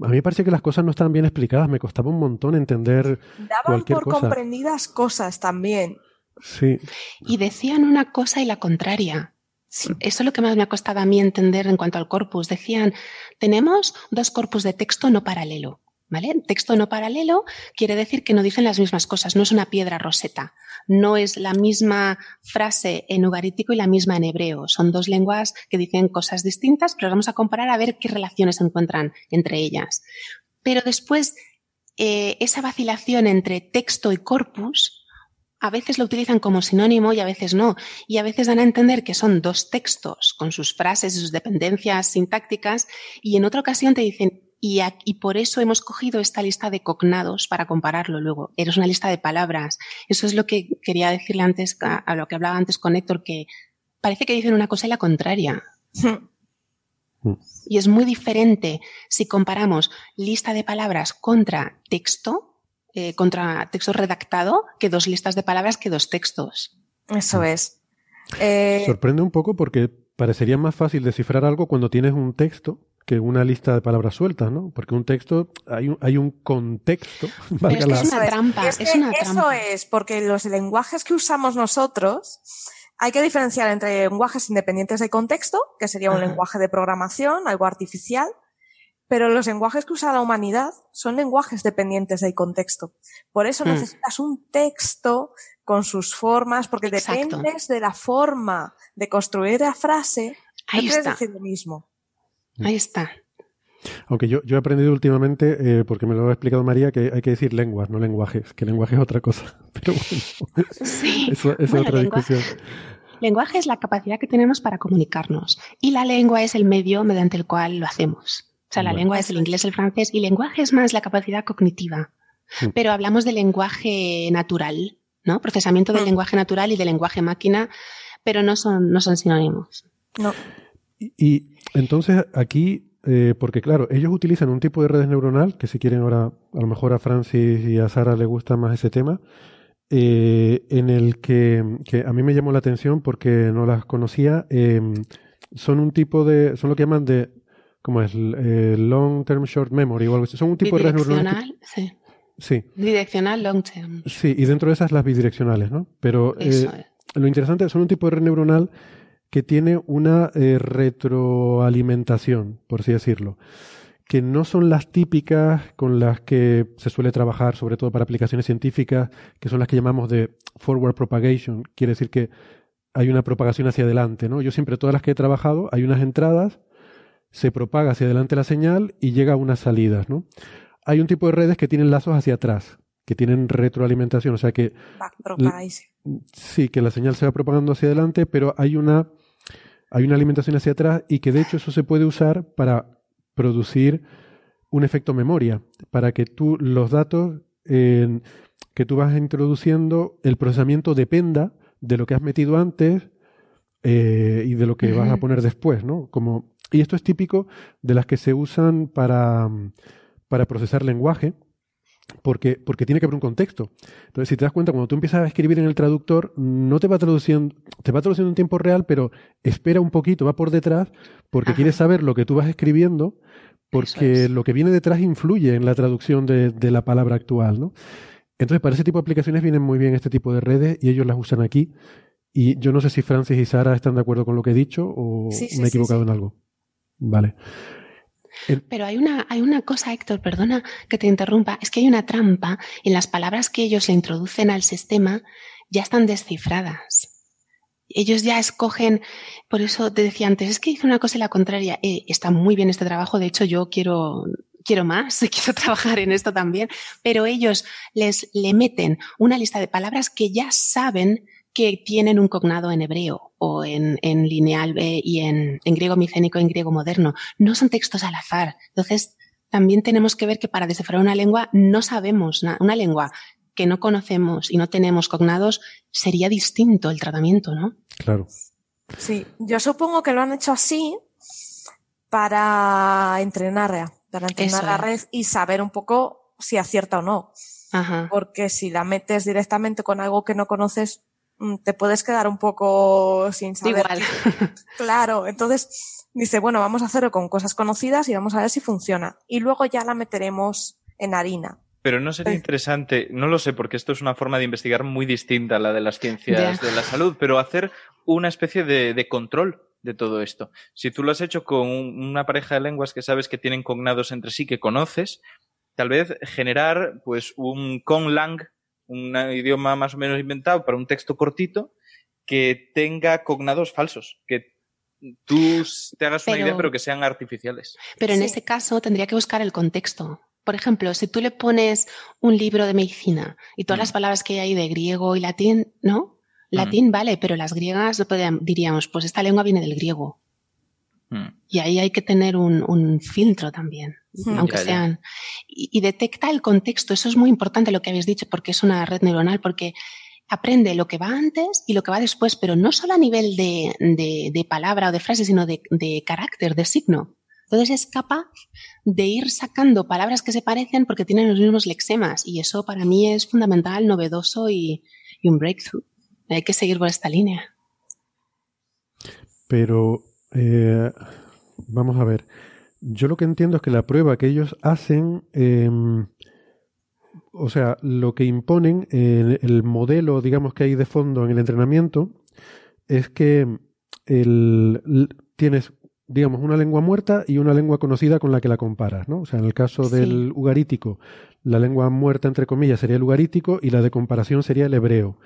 a mí me parece que las cosas no estaban bien explicadas. Me costaba un montón entender Daban por comprendidas cosas también. Sí. Y decían una cosa y la contraria. eso es lo que más me ha costado a mí entender en cuanto al corpus. Decían, tenemos dos corpus de texto no paralelo. ¿Vale? Texto no paralelo quiere decir que no dicen las mismas cosas, no es una piedra roseta, no es la misma frase en ugarítico y la misma en hebreo. Son dos lenguas que dicen cosas distintas, pero vamos a comparar a ver qué relaciones se encuentran entre ellas. Pero después, eh, esa vacilación entre texto y corpus, a veces lo utilizan como sinónimo y a veces no. Y a veces dan a entender que son dos textos con sus frases y sus dependencias sintácticas y en otra ocasión te dicen, y, por eso hemos cogido esta lista de cognados para compararlo luego. Eres una lista de palabras. Eso es lo que quería decirle antes, a, lo que hablaba antes con Héctor, que parece que dicen una cosa y la contraria. y es muy diferente si comparamos lista de palabras contra texto, eh, contra texto redactado, que dos listas de palabras que dos textos. Eso es. Eh, Sorprende un poco porque parecería más fácil descifrar algo cuando tienes un texto que una lista de palabras sueltas, ¿no? Porque un texto, hay un, hay un contexto. [LAUGHS] es, una trampa, es, una Eso es, porque los lenguajes que usamos nosotros, hay que diferenciar entre lenguajes independientes de contexto, que sería un lenguaje de programación, algo artificial, pero los lenguajes que usa la humanidad son lenguajes dependientes del contexto. Por eso hmm. necesitas un texto con sus formas, porque dependes de la forma de construir la frase, Ahí no está. decir lo mismo. Ahí está. Aunque yo, yo he aprendido últimamente, eh, porque me lo ha explicado María, que hay que decir lenguas, no lenguajes, que lenguaje es otra cosa. [LAUGHS] Pero bueno, sí. eso, es otra discusión. Lenguaje es la capacidad que tenemos para comunicarnos y la lengua es el medio mediante el cual lo hacemos. O sea, la lengua es el inglés, el francés y lenguaje es más la capacidad cognitiva. Mm. Pero hablamos de lenguaje natural, ¿no? Procesamiento del mm. lenguaje natural y del lenguaje máquina, pero no son, no son sinónimos. No. Y, entonces aquí, eh, porque claro, ellos utilizan un tipo de redes neuronal, que si quieren ahora, a lo mejor a Francis y a Sara les gusta más ese tema, eh, en el que, a mí me llamó la atención porque no las conocía, em, son un tipo de, son lo que llaman de, ¿cómo es? Eh, long term short memory o algo así. Son un tipo de redes neuronales. Sí. Sí. Direccional, long term. Sí, y dentro de esas las bidireccionales, ¿no? Pero lo interesante son un tipo de red neuronal que tiene una eh, retroalimentación, por así decirlo, que no son las típicas con las que se suele trabajar, sobre todo para aplicaciones científicas, que son las que llamamos de forward propagation, quiere decir que hay una propagación hacia adelante, ¿no? Yo siempre, todas las que he trabajado, hay unas entradas, se propaga hacia adelante la señal y llega a unas salidas, ¿no? Hay un tipo de redes que tienen lazos hacia atrás, que tienen retroalimentación, o sea que... Sí, que la señal se va propagando hacia adelante, pero hay una hay una alimentación hacia atrás y que de hecho eso se puede usar para producir un efecto memoria, para que tú los datos que tú vas introduciendo, el procesamiento dependa de lo que has metido antes eh, y de lo que vas a poner después, ¿no? Como, y esto es típico de las que se usan para, para procesar lenguaje, porque, porque tiene que haber un contexto. Entonces, si te das cuenta, cuando tú empiezas a escribir en el traductor, no te va traduciendo, te va traduciendo en tiempo real, pero espera un poquito, va por detrás, porque quieres saber lo que tú vas escribiendo, porque lo que viene detrás influye en la traducción de, de, la palabra actual, ¿no? Entonces, para ese tipo de aplicaciones vienen muy bien este tipo de redes y ellos las usan aquí. Y yo no sé si Francis y Sara están de acuerdo con lo que he dicho o me he equivocado en algo. Vale. Pero hay una, hay una cosa, Héctor, perdona que te interrumpa, es que hay una trampa en las palabras que ellos le introducen al sistema, ya están descifradas. Ellos ya escogen, por eso te decía antes, es que hice una cosa y la contraria. Eh, está muy bien este trabajo, de hecho yo quiero, quiero más, [LAUGHS] quiero trabajar en esto también, pero ellos les le meten una lista de palabras que ya saben que tienen un cognado en hebreo o en, lineal B y en, griego micénico, en griego moderno. No son textos al azar. Entonces, también tenemos que ver que para descifrar una lengua no sabemos, una lengua que no conocemos y no tenemos cognados, sería distinto el tratamiento, ¿no? Claro. Sí, yo supongo que lo han hecho así para entrenar, para entrenar la red y saber un poco si acierta o no. Porque si la metes directamente con algo que no conoces, te puedes quedar un poco sin saber. Igual. [LAUGHS] claro, entonces dice, bueno, vamos a hacerlo con cosas conocidas y vamos a ver si funciona. Y luego ya la meteremos en harina. Pero no sería interesante, no lo sé, porque esto es una forma de investigar muy distinta a la de las ciencias de la salud, pero hacer una especie de, control de todo esto. Si tú lo has hecho con una pareja de lenguas que sabes que tienen cognados entre sí, que conoces, tal vez generar pues un conlang, un idioma más o menos inventado para un texto cortito que tenga cognados falsos, que tú te hagas una idea pero que sean artificiales. Pero en ese caso tendría que buscar el contexto. Por ejemplo, si tú le pones un libro de medicina y todas las mm. palabras que hay ahí de griego y latín, ¿no? Mm. Latín vale, pero las griegas diríamos, pues esta lengua viene del griego. Mm. Y ahí hay que tener un, filtro también, aunque sean. Y, detecta el contexto, eso es muy importante lo que habéis dicho, porque es una red neuronal, porque aprende lo que va antes y lo que va después, pero no solo a nivel de, palabra o de frase, sino de, de carácter, de signo. Entonces es capaz de ir sacando palabras que se parecen porque tienen los mismos lexemas y eso para mí es fundamental, novedoso y, un breakthrough. Hay que seguir por esta línea. Pero, eh, vamos a ver, yo lo que entiendo es que la prueba que ellos hacen, em, o sea, lo que imponen, el modelo, digamos, que hay de fondo en el entrenamiento, es que el, tienes digamos, una lengua muerta y una lengua conocida con la que la comparas, ¿no? O sea, en el caso del ugarítico, la lengua muerta, entre comillas, sería el ugarítico y la de comparación sería el hebreo.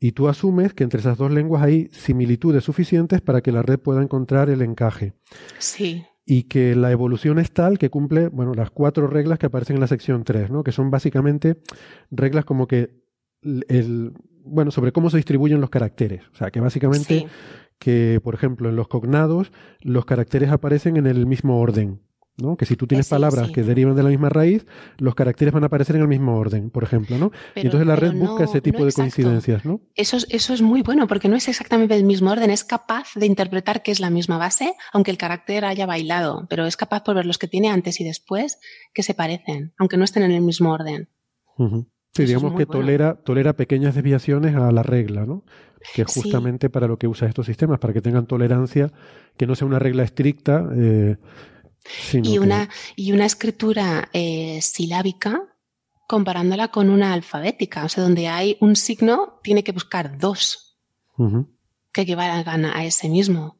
Y tú asumes que entre esas dos lenguas hay similitudes suficientes para que la red pueda encontrar el encaje. Sí. Y que la evolución es tal que cumple, bueno, las cuatro reglas que aparecen en la sección 3, ¿no? Que son básicamente reglas como que el, bueno, sobre cómo se distribuyen los caracteres. O sea, que básicamente que, por ejemplo, en los cognados los caracteres aparecen en el mismo orden. ¿No? Que si tú tienes palabras que derivan de la misma raíz, los caracteres van a aparecer en el mismo orden, por ejemplo, ¿no? y entonces la red busca ese tipo de coincidencias, ¿no? Eso es, eso es muy bueno, porque no es exactamente el mismo orden, es capaz de interpretar que es la misma base, aunque el carácter haya bailado, pero es capaz por ver los que tiene antes y después que se parecen, aunque no estén en el mismo orden. Sí, digamos que tolera, tolera pequeñas desviaciones a la regla, ¿no? Que es justamente para lo que usa estos sistemas, para que tengan tolerancia, que no sea una regla estricta. Eh, y, una, y una escritura eh, silábica comparándola con una alfabética, o sea, donde hay un signo, tiene que buscar dos que equivalgan a ese mismo.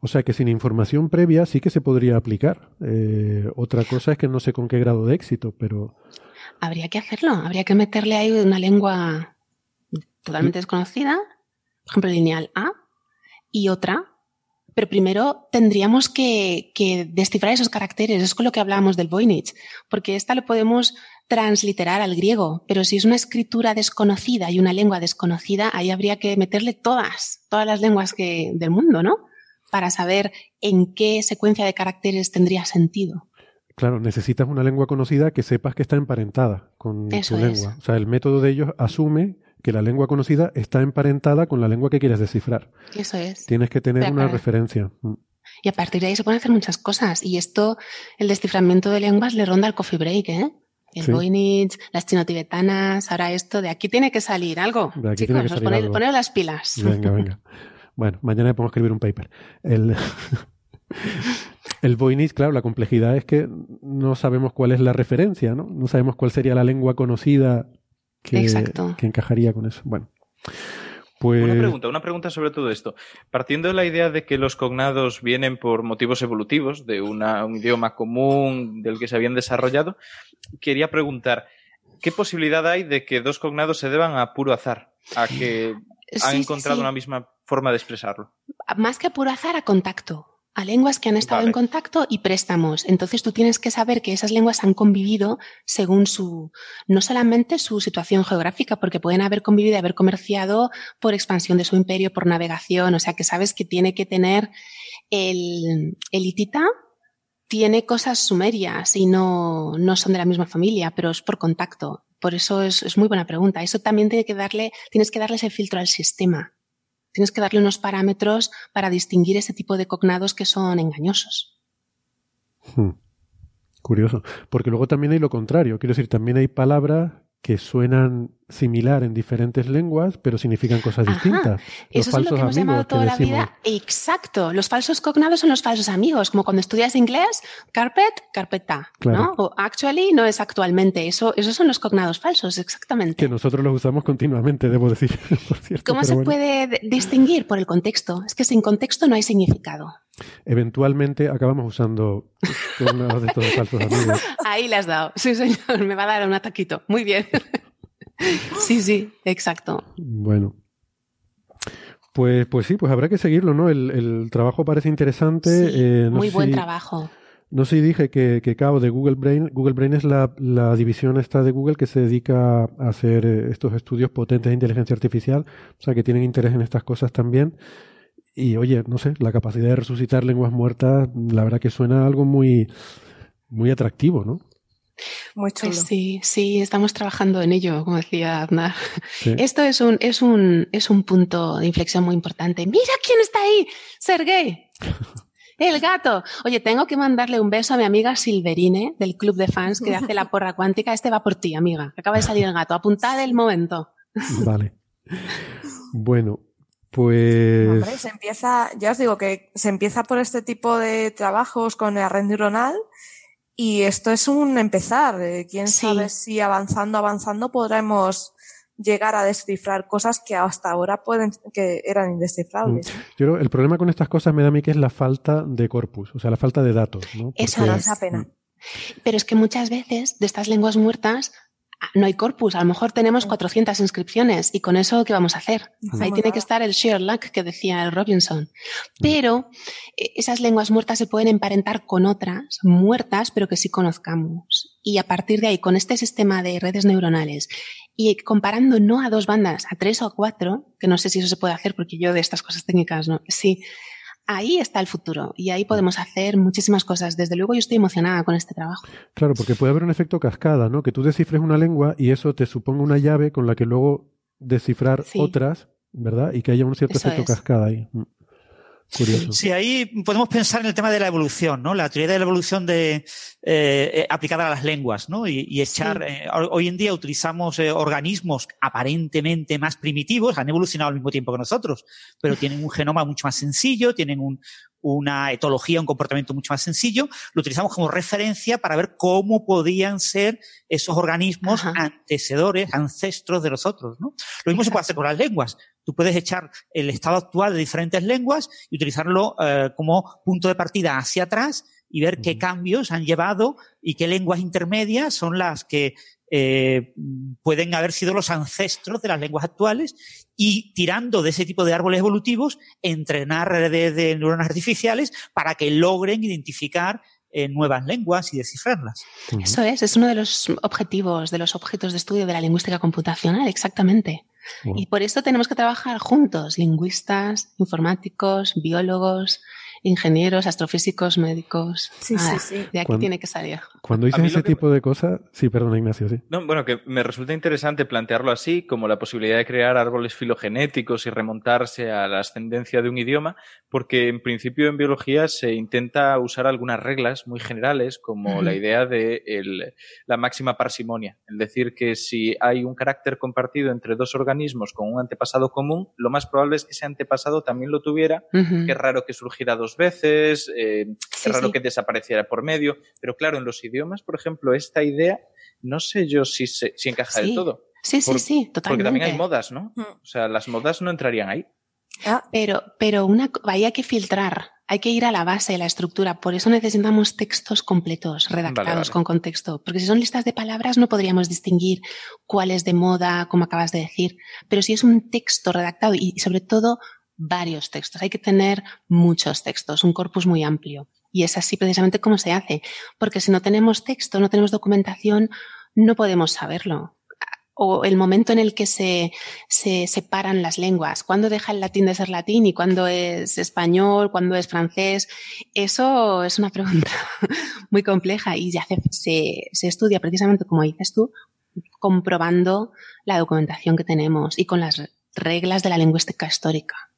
O sea que sin información previa sí que se podría aplicar. Eh, otra cosa es que no sé con qué grado de éxito, pero habría que hacerlo, habría que meterle ahí una lengua totalmente desconocida, por ejemplo, lineal A, y otra, pero primero tendríamos que, descifrar esos caracteres, es con lo que hablábamos del Voynich, porque esta lo podemos transliterar al griego, pero si es una escritura desconocida y una lengua desconocida, ahí habría que meterle todas, todas las lenguas que, del mundo, ¿no? Para saber en qué secuencia de caracteres tendría sentido. Claro, necesitas una lengua conocida que sepas que está emparentada con tu lengua. O sea, el método de ellos asume que la lengua conocida está emparentada con la lengua que quieres descifrar. Eso es. Tienes que tener una referencia. Mm. Y a partir de ahí se pueden hacer muchas cosas. Y esto, el desciframiento de lenguas le ronda al coffee break, ¿eh? El Voynich, las chino-tibetanas, ahora esto, de aquí tiene que salir algo. De aquí tiene que salir algo. poner las pilas. Venga, venga. Bueno, mañana podemos escribir un paper. El... [LAUGHS] El Voynich, claro, la complejidad es que no sabemos cuál es la referencia, ¿no? No sabemos cuál sería la lengua conocida que, que encajaría con eso. Bueno. Pues... Una pregunta, una pregunta sobre todo esto. Partiendo de la idea de que los cognados vienen por motivos evolutivos, de un idioma común del que se habían desarrollado, quería preguntar, ¿qué posibilidad hay de que dos cognados se deban a puro azar? A que han encontrado una misma forma de expresarlo. Más que a puro azar, a contacto. A lenguas que han estado en contacto y préstamos. Entonces tú tienes que saber que esas lenguas han convivido según su, no solamente su situación geográfica, porque pueden haber convivido y haber comerciado por expansión de su imperio, por navegación, o sea que sabes que tiene que tener el, el hitita tiene cosas sumerias y no, no son de la misma familia, pero es por contacto. Por eso es, es muy buena pregunta. Eso también tiene que darle, tienes que darle ese filtro al sistema. Tienes que darle unos parámetros para distinguir ese tipo de cognados que son engañosos. Hmm. Curioso. Porque luego también hay lo contrario. Quiero decir, también hay palabras que suenan similar en diferentes lenguas, pero significan cosas distintas. Los Eso es lo que hemos llamado toda la vida. Exacto. Los falsos cognados son los falsos amigos. Como cuando estudias inglés, carpet, carpeta. ¿no? O actually no es actualmente. Eso, esos son los cognados falsos, exactamente. Que nosotros los usamos continuamente, debo decir. [LAUGHS] Por cierto, ¿Cómo se puede distinguir? Por el contexto. Es que sin contexto no hay significado. Eventualmente acabamos usando cognados de estos falsos amigos. [LAUGHS] Ahí le has dado. Sí, señor. Me va a dar un ataquito. Muy bien. [LAUGHS] Sí, sí, exacto. Bueno. Pues, pues sí, pues habrá que seguirlo, ¿no? El, trabajo parece interesante. Eh, muy buen trabajo. No sé si dije que, que de Google Brain, Google Brain es la, división esta de Google que se dedica a hacer eh, estos estudios potentes de inteligencia artificial, o sea que tienen interés en estas cosas también. Y oye, no sé, la capacidad de resucitar lenguas muertas, la verdad que suena algo muy, muy atractivo, ¿no? Muy chulo. sí, sí, estamos trabajando en ello, como decía Aznar. Esto es un, es, un, es un punto de inflexión muy importante. Mira quién está ahí, Sergey. [LAUGHS] El gato. Oye, tengo que mandarle un beso a mi amiga Silverine del club de fans que hace la porra cuántica. Este va por ti, amiga. Acaba de salir el gato. Apuntad el momento. Vale. Bueno, pues. Hombre, se empieza, ya os digo que se empieza por este tipo de trabajos con la red neuronal y esto es un empezar. Eh, quién sabe si avanzando, avanzando podremos llegar a descifrar cosas que hasta ahora pueden que eran indescifrables. Mm. Yo el problema con estas cosas me da a mí que es la falta de corpus, o sea, la falta de datos. ¿no? Eso no es la pena. Pero es que muchas veces de estas lenguas muertas no hay corpus, a lo mejor tenemos 400 inscripciones y con eso, ¿qué vamos a hacer? Ahí tiene que estar el sheer luck que decía el Robinson. Pero eh, esas lenguas muertas se pueden emparentar con otras muertas, pero que sí conozcamos. Y a partir de ahí, con este sistema de redes neuronales y comparando no a dos bandas, a tres o a cuatro, que no sé si eso se puede hacer porque yo de estas cosas técnicas no, sí, ahí está el futuro y ahí podemos hacer muchísimas cosas. Desde luego yo estoy emocionada con este trabajo. Claro, porque puede haber un efecto cascada, ¿no? Que tú descifres una lengua y eso te suponga una llave con la que luego descifrar otras, ¿verdad? Y que haya un cierto efecto cascada ahí. Mm. Sí, ahí podemos pensar en el tema de la evolución, ¿no? La teoría de la evolución de, eh, eh aplicada a las lenguas, ¿no? Y, echar, eh, hoy en día utilizamos eh, organismos aparentemente más primitivos, han evolucionado al mismo tiempo que nosotros, pero tienen un genoma mucho más sencillo, tienen un, una etología, un comportamiento mucho más sencillo, lo utilizamos como referencia para ver cómo podían ser esos organismos antecedores, ancestros de los otros, ¿no? Lo mismo se puede hacer con las lenguas. Tú puedes echar el estado actual de diferentes lenguas y utilizarlo eh, como punto de partida hacia atrás y ver qué cambios han llevado y qué lenguas intermedias son las que eh, pueden haber sido los ancestros de las lenguas actuales y tirando de ese tipo de árboles evolutivos, entrenar redes de neuronas artificiales para que logren identificar eh, nuevas lenguas y descifrarlas. Eso es, es uno de los objetivos, de los objetos de estudio de la lingüística computacional, exactamente. Y por eso tenemos que trabajar juntos, lingüistas, informáticos, biólogos, ingenieros, astrofísicos, médicos. Sí, sí, sí. De aquí tiene que salir. Cuando dices ese tipo de cosas, sí, perdona Ignacio, sí. No, bueno, que me resulta interesante plantearlo así, como la posibilidad de crear árboles filogenéticos y remontarse a la ascendencia de un idioma, porque en principio en biología se intenta usar algunas reglas muy generales, como la idea de la máxima parsimonia, es decir, que si hay un carácter compartido entre dos organismos con un antepasado común, lo más probable es que ese antepasado también lo tuviera, que es raro que surgiera dos veces, eh, es raro que desapareciera por medio, pero claro, en los idiomas, por ejemplo, esta idea, no sé yo si, se, si encaja del todo. Sí, sí, sí, totalmente. Porque también hay modas, ¿no? Mm. O sea, las modas no entrarían ahí. Ah, pero, pero una, hay que filtrar, hay que ir a la base de la estructura. Por eso necesitamos textos completos, redactados con contexto. Porque si son listas de palabras no podríamos distinguir cuál es de moda, como acabas de decir. Pero si es un texto redactado y sobre todo varios textos, hay que tener muchos textos, un corpus muy amplio. Y es así precisamente como se hace, porque si no tenemos texto, no tenemos documentación, no podemos saberlo. O el momento en el que se, se separan las lenguas, cuándo deja el latín de ser latín y cuándo es español, cuándo es francés, eso es una pregunta [LAUGHS] muy compleja y ya se, se estudia precisamente, como dices tú, comprobando la documentación que tenemos y con las reglas de la lingüística histórica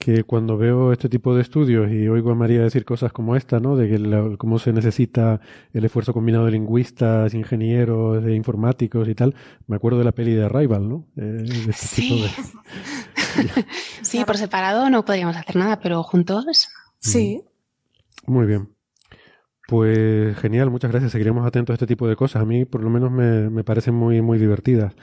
que cuando veo este tipo de estudios y oigo a María decir cosas como esta, ¿no? De que cómo se necesita el esfuerzo combinado de lingüistas, ingenieros, de informáticos y tal, me acuerdo de la peli de Arrival, ¿no? Eh, este sí. [LAUGHS] sí, por separado no podríamos hacer nada, pero juntos. Sí. Muy bien. Pues genial, muchas gracias. Seguiremos atentos a este tipo de cosas. A mí, por lo menos, me, me parecen muy, muy divertidas.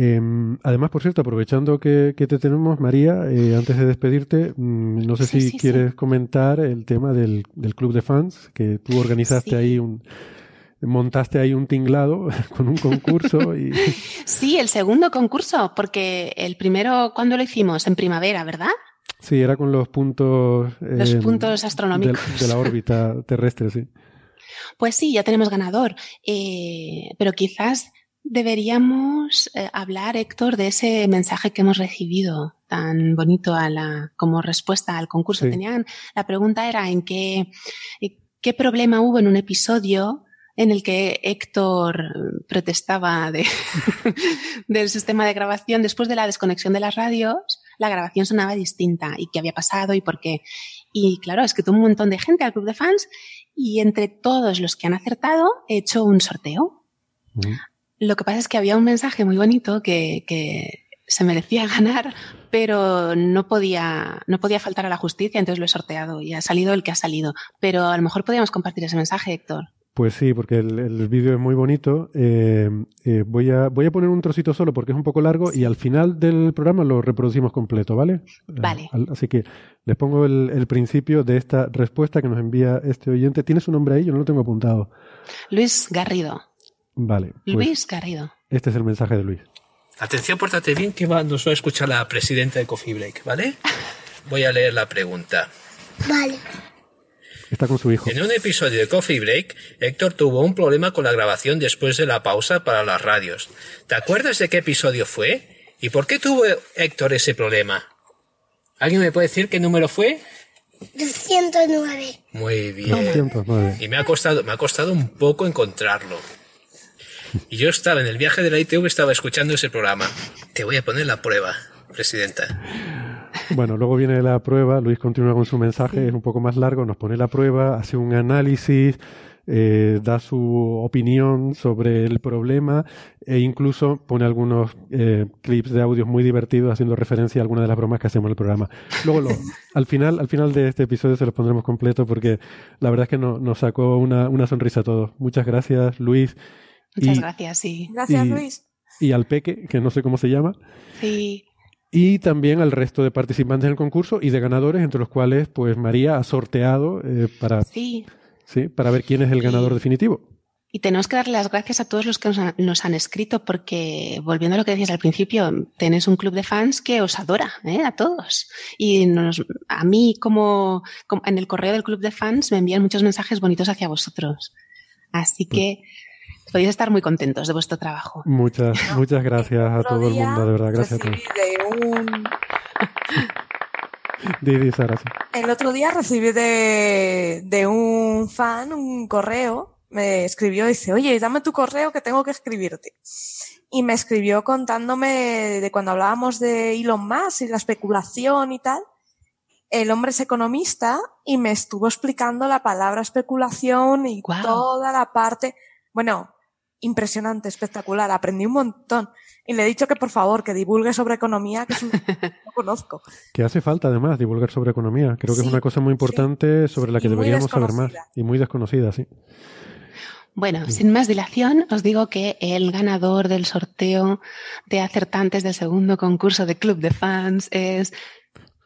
Em, además, por cierto, aprovechando que, te tenemos, María, eh, antes de despedirte, mm, no sé si quieres comentar el tema del, club de fans, que tú organizaste ahí un, montaste ahí un tinglado [LAUGHS] con un concurso. Y... [LAUGHS] Sí, el segundo concurso, porque el primero, ¿cuándo lo hicimos? En primavera, ¿verdad? Sí, era con los puntos... Los em, puntos astronómicos. De, la [LAUGHS] órbita terrestre, sí. Pues sí, ya tenemos ganador, eh, pero quizás Deberíamos eh, hablar, Héctor, de ese mensaje que hemos recibido tan bonito a la, como respuesta al concurso. Tenían, la pregunta era en qué, eh, qué problema hubo en un episodio en el que Héctor protestaba de, [LAUGHS] del sistema de grabación después de la desconexión de las radios, la grabación sonaba distinta y qué había pasado y por qué. Y claro, es que tuvo un montón de gente al club de fans y entre todos los que han acertado he hecho un sorteo. Lo que pasa es que había un mensaje muy bonito que, que se merecía [LAUGHS] ganar, pero no podía, no podía faltar a la justicia, entonces lo he sorteado y ha salido el que ha salido. Pero a lo mejor podríamos compartir ese mensaje, Héctor. Pues sí, porque el, vídeo es muy bonito. Eh, eh, voy, a, voy a poner un trocito solo porque es un poco largo y al final del programa lo reproducimos completo, ¿vale? Vale. así que les pongo el, el, principio de esta respuesta que nos envía este oyente. ¿Tiene su nombre ahí? Yo no lo tengo apuntado. Luis Garrido. Vale. Pues Luis Garrido. Este es el mensaje de Luis. Atención, pórtate bien que nos va a escuchar la presidenta de Coffee Break, ¿vale? [LAUGHS] Voy a leer la pregunta. Vale. Está con su hijo. En un episodio de Coffee Break, Héctor tuvo un problema con la grabación después de la pausa para las radios. ¿Te acuerdas de qué episodio fue? ¿Y por qué tuvo Héctor ese problema? ¿Alguien me puede decir qué número fue? 209. Muy bien. Y me ha costado, me ha costado un poco encontrarlo. Y yo estaba en el viaje de la ITV, estaba escuchando ese programa. Te voy a poner la prueba, presidenta. Bueno, luego viene la prueba, Luis continúa con su mensaje, es un poco más largo, nos pone la prueba, hace un análisis, eh, da su opinión sobre el problema e incluso pone algunos eh, clips de audios muy divertidos haciendo referencia a algunas de las bromas que hacemos en el programa. Luego, al final al final de este episodio se los pondremos completo porque la verdad es que nos sacó una, una sonrisa a todos. Muchas gracias, Luis. Muchas gracias, sí. Gracias, Luis. Y al Peque, que no sé cómo se llama. Sí. Y también al resto de participantes del concurso y de ganadores, entre los cuales, pues María ha sorteado eh, para, sí. Sí, para ver quién es el ganador definitivo. Y tenemos que darle las gracias a todos los que nos han, escrito, porque volviendo a lo que decías al principio, tenéis un club de fans que os adora, ¿eh? a todos. Y nos, a mí, como, en el correo del club de fans, me envían muchos mensajes bonitos hacia vosotros. Así pues que podéis estar muy contentos de vuestro trabajo. Muchas, [LAUGHS] muchas gracias a todo el mundo, de verdad, gracias a todos. [LAUGHS] El otro día recibí de, de un fan un correo, me escribió y dice, oye, dame tu correo que tengo que escribirte. Y me escribió contándome de cuando hablábamos de Elon Musk y la especulación y tal. El hombre es economista y me estuvo explicando la palabra especulación y toda la parte. Bueno, impresionante, espectacular, aprendí un montón. Y le he dicho que por favor, que divulgue sobre economía, que no [LAUGHS] conozco. Que hace falta además divulgar sobre economía. Creo que es una cosa muy importante sobre la que deberíamos saber más. Y muy desconocida, sí. Bueno, sin más dilación, os digo que el ganador del sorteo de acertantes del segundo concurso de Club de Fans es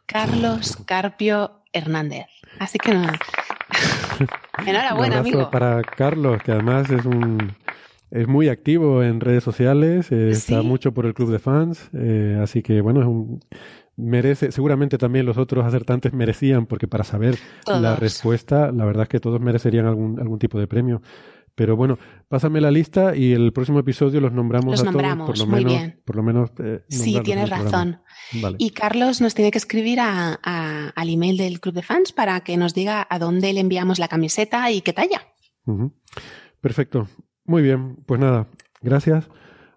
Carlos Carpio Hernández. Así que nada. [LAUGHS] Enhorabuena, amigo. Para Carlos, que además es un es muy activo en redes sociales, eh, está mucho por el club de fans, eh, así que bueno, es un, merece, seguramente también los otros acertantes [LAUGHS] merecían, porque para saber la respuesta, la verdad es que todos merecerían algún, algún tipo de premio. Pero bueno, pásame la lista y el próximo episodio los nombramos los a nombramos, todos, por lo muy menos, bien. por lo menos eh, Sí, tienes razón. Vale. Y Carlos nos tiene que escribir a, a, al email del club de fans para que nos diga a dónde le enviamos la camiseta y qué talla. Perfecto. Muy bien, pues nada, gracias.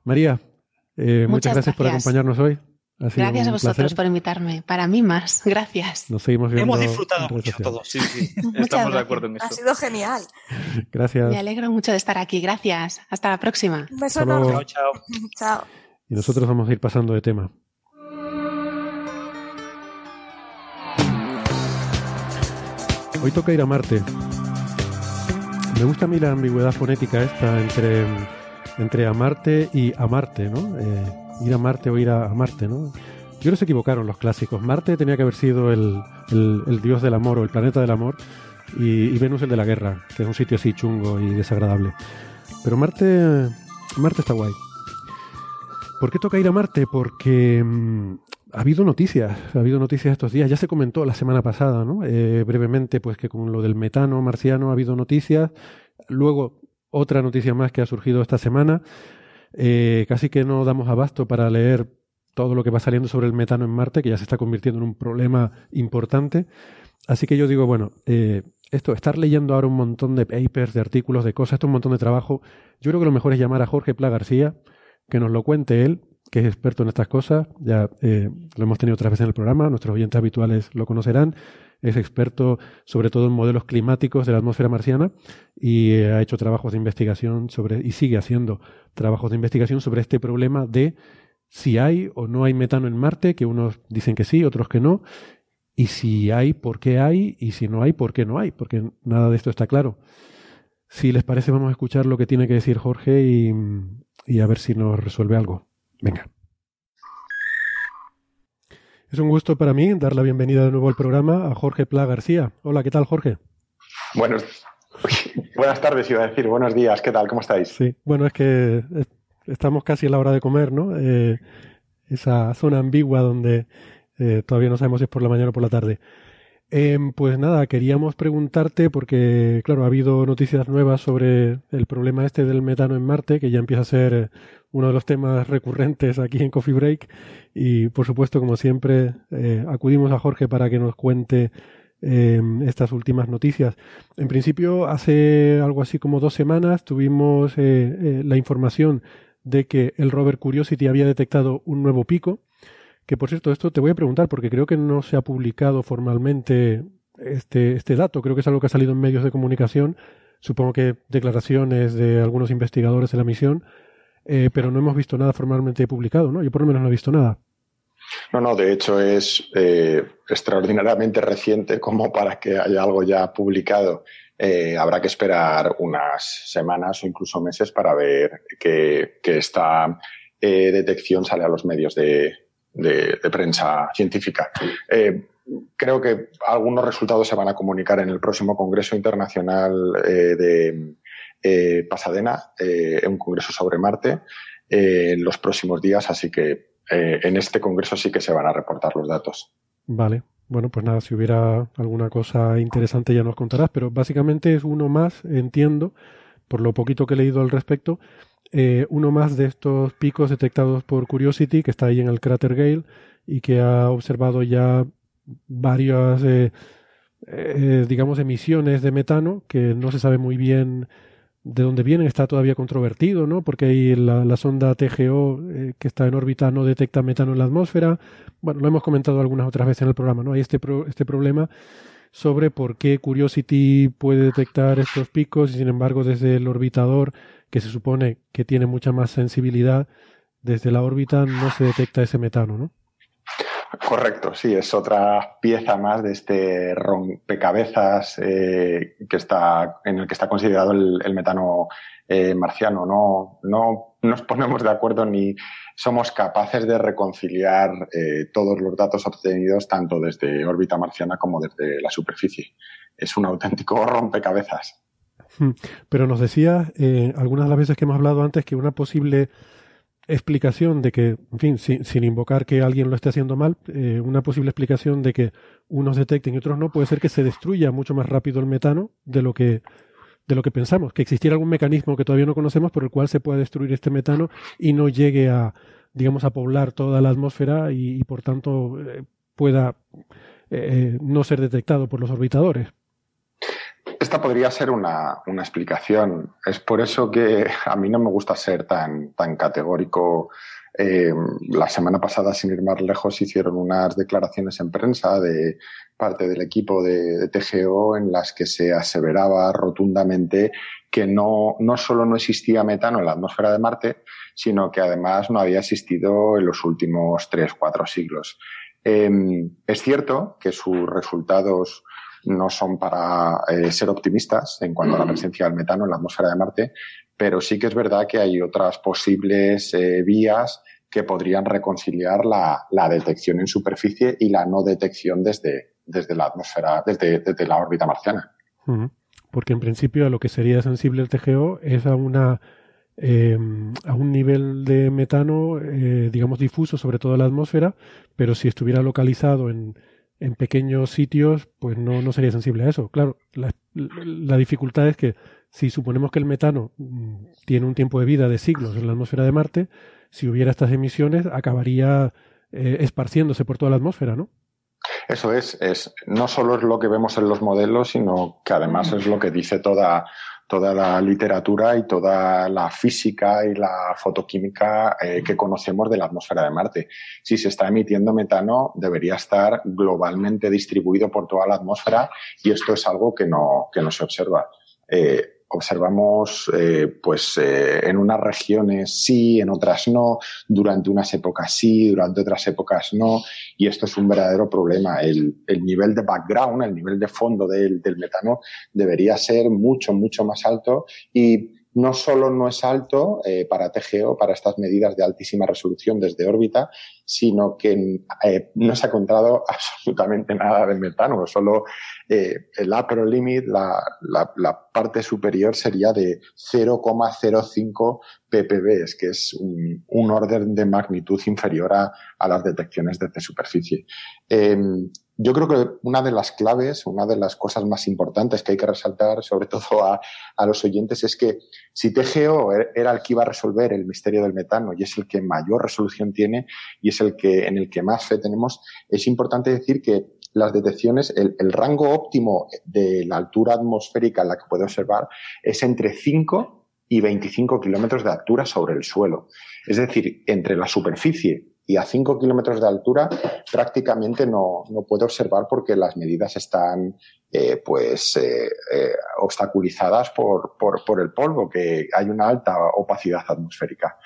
María, eh, muchas, Muchas gracias, por acompañarnos hoy. Ha sido Gracias a vosotros placer. por invitarme. Para mí más. Gracias. Nos seguimos viendo. Hemos disfrutado mucho todos. Sí, sí, [LAUGHS] Muchas estamos de acuerdo en Ha eso. sido genial. [LAUGHS] Gracias. Me alegro mucho de estar aquí. Gracias. Hasta la próxima. Un beso. Chao, chao. [LAUGHS] Chao. Y nosotros vamos a ir pasando de tema. Hoy toca ir a Marte. Me gusta a mí la ambigüedad fonética esta entre, entre amarte y amarte, ¿no? Eh, ir a Marte o ir a, a Marte, ¿no? Yo que se equivocaron los clásicos. Marte tenía que haber sido el, el- dios del amor o el planeta del amor y, y Venus el de la guerra, que es un sitio así chungo y desagradable. Pero Marte, Marte está guay. ¿Por qué toca ir a Marte? Porque mm, ha habido noticias, ha habido noticias estos días. Ya se comentó la semana pasada, ¿no? Eh, brevemente, pues que con lo del metano marciano ha habido noticias. Luego, otra noticia más que ha surgido esta semana. Eh, casi que no damos abasto para leer todo lo que va saliendo sobre el metano en Marte, que ya se está convirtiendo en un problema importante. Así que yo digo, bueno, eh, esto, estar leyendo ahora un montón de papers, de artículos, de cosas, esto es un montón de trabajo. Yo creo que lo mejor es llamar a Jorge Pla García, que nos lo cuente él, que es experto en estas cosas. Ya eh, lo hemos tenido otras veces en el programa, nuestros oyentes habituales lo conocerán. Es experto sobre todo en modelos climáticos de la atmósfera marciana y eh, ha hecho trabajos de investigación sobre, y sigue haciendo trabajos de investigación sobre este problema de si hay o no hay metano en Marte, que unos dicen que sí, otros que no, y si hay, por qué hay, y si no hay, por qué no hay, porque nada de esto está claro. Si les parece, vamos a escuchar lo que tiene que decir Jorge y, y a ver si nos resuelve algo. Venga. Es un gusto para mí dar la bienvenida de nuevo al programa a Jorge Pla García. Hola, ¿qué tal, Jorge? Buenos, [LAUGHS] buenas tardes, iba a decir. Buenos días, ¿qué tal? ¿Cómo estáis? Sí, bueno, es que eh, estamos casi a la hora de comer, ¿no? Eh, esa zona ambigua donde eh, todavía no sabemos si es por la mañana o por la tarde. Em, pues nada, queríamos preguntarte, porque claro, ha habido noticias nuevas sobre el problema este del metano en Marte, que ya empieza a ser uno de los temas recurrentes aquí en Coffee Break. Y por supuesto, como siempre, eh, acudimos a Jorge para que nos cuente eh, estas últimas noticias. En principio, hace algo así como dos semanas tuvimos eh, eh, la información de que el rover Curiosity había detectado un nuevo pico. Que por cierto, esto te voy a preguntar porque creo que no se ha publicado formalmente este, este dato. Creo que es algo que ha salido en medios de comunicación. Supongo que declaraciones de algunos investigadores de la misión. Eh, pero no hemos visto nada formalmente publicado, ¿no? Yo por lo menos no he visto nada. No, no, de hecho es eh, extraordinariamente reciente como para que haya algo ya publicado. Eh, habrá que esperar unas semanas o incluso meses para ver que, esta detección sale a los medios de, de, prensa científica. Eh, creo que algunos resultados se van a comunicar en el próximo Congreso Internacional eh, de eh, Pasadena, eh, un congreso sobre Marte, en los próximos días, así que en este congreso sí que se van a reportar los datos. Vale. Bueno, pues nada, si hubiera alguna cosa interesante ya nos contarás, pero básicamente es uno más, entiendo, por lo poquito que he leído al respecto, eh, uno más de estos picos detectados por Curiosity, que está ahí en el cráter Gale y que ha observado ya varias, eh, eh, digamos, emisiones de metano que no se sabe muy bien de dónde vienen, está todavía controvertido, ¿no? Porque ahí la, la sonda TGO que está en órbita no detecta metano en la atmósfera. Bueno, lo hemos comentado algunas otras veces en el programa, ¿no? Hay este, pro, este problema sobre por qué Curiosity puede detectar estos picos y sin embargo desde el orbitador, que se supone que tiene mucha más sensibilidad, desde la órbita no se detecta ese metano, ¿no? Correcto, sí, es otra pieza más de este rompecabezas eh, que está, en el que está considerado el, metano eh, marciano. No, no nos ponemos de acuerdo ni somos capaces de reconciliar eh, todos los datos obtenidos tanto desde órbita marciana como desde la superficie. Es un auténtico rompecabezas. Pero nos decía eh, algunas de las veces que hemos hablado antes que una posible explicación de que, en fin, sin, invocar que alguien lo esté haciendo mal, eh, una posible explicación de que unos detecten y otros no, puede ser que se destruya mucho más rápido el metano de lo que de lo que pensamos, que existiera algún mecanismo que todavía no conocemos por el cual se pueda destruir este metano y no llegue a, digamos, a poblar toda la atmósfera y, por tanto eh, pueda eh, no ser detectado por los orbitadores. Esta podría ser una, explicación. Es por eso que a mí no me gusta ser tan, tan categórico. Eh, la semana pasada, sin ir más lejos, hicieron unas declaraciones en prensa de parte del equipo de, TGO en las que se aseveraba rotundamente que no, no solo no existía metano en la atmósfera de Marte, sino que además no había existido en los últimos tres, cuatro siglos. Eh, es cierto que sus resultados no son para eh, ser optimistas en cuanto a la presencia del metano en la atmósfera de Marte, pero sí que es verdad que hay otras posibles eh, vías que podrían reconciliar la, detección en superficie y la no detección desde, desde la atmósfera, desde, la órbita marciana. Porque en principio a lo que sería sensible el TGO es a una em, a un nivel de metano, eh, digamos, difuso sobre toda la atmósfera, pero si estuviera localizado en, en pequeños sitios, pues no, no sería sensible a eso. Claro, la, la, dificultad es que si suponemos que el metano mm, tiene un tiempo de vida de siglos en la atmósfera de Marte, si hubiera estas emisiones, acabaría eh, esparciéndose por toda la atmósfera, ¿no? Eso es, es, no solo es lo que vemos en los modelos, sino que además es lo que dice toda, toda la literatura y toda la física y la fotoquímica eh, que conocemos de la atmósfera de Marte. Si se está emitiendo metano, debería estar globalmente distribuido por toda la atmósfera y esto es algo que no, que no se observa. Eh, observamos eh, pues eh, en unas regiones sí, en otras no, durante unas épocas sí, durante otras épocas no, y esto es un verdadero problema. El, el nivel de background, el nivel de fondo del, del metano debería ser mucho, mucho más alto y no solo no es alto eh, para TGO, para estas medidas de altísima resolución desde órbita, sino que no se ha encontrado [LAUGHS] absolutamente nada de metano, solo eh, el upper limit, la, la, la, parte superior sería de 0,05 ppb, que es un, un, orden de magnitud inferior a, a las detecciones desde superficie. Em, yo creo que una de las claves, una de las cosas más importantes que hay que resaltar, sobre todo a, a, los oyentes, es que si TGO er, era el que iba a resolver el misterio del metano y es el que mayor resolución tiene y es el que en el que más fe tenemos, es importante decir que las detecciones, el, el rango óptimo de la altura atmosférica en la que puede observar es entre 5 y 25 kilómetros de altura sobre el suelo. Es decir, entre la superficie y a 5 kilómetros de altura prácticamente no, no puede observar porque las medidas están eh, pues eh, eh, obstaculizadas por, por, por, el polvo, que hay una alta opacidad atmosférica.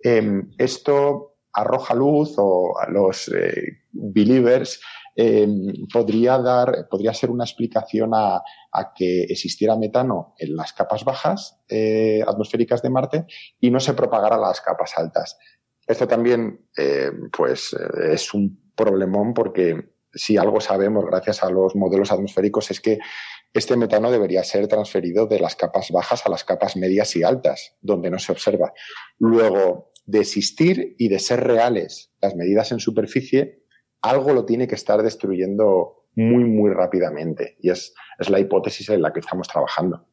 Em, esto arroja luz o a los believers em, podría dar, podría ser una explicación a, que existiera metano en las capas bajas eh, atmosféricas de Marte y no se propagara a las capas altas. Esto también, eh, pues, eh, es un problemón porque si algo sabemos gracias a los modelos atmosféricos es que este metano debería ser transferido de las capas bajas a las capas medias y altas, donde no se observa. Luego, de existir y de ser reales las medidas en superficie, algo lo tiene que estar destruyendo muy, muy rápidamente. Y es, es la hipótesis en la que estamos trabajando.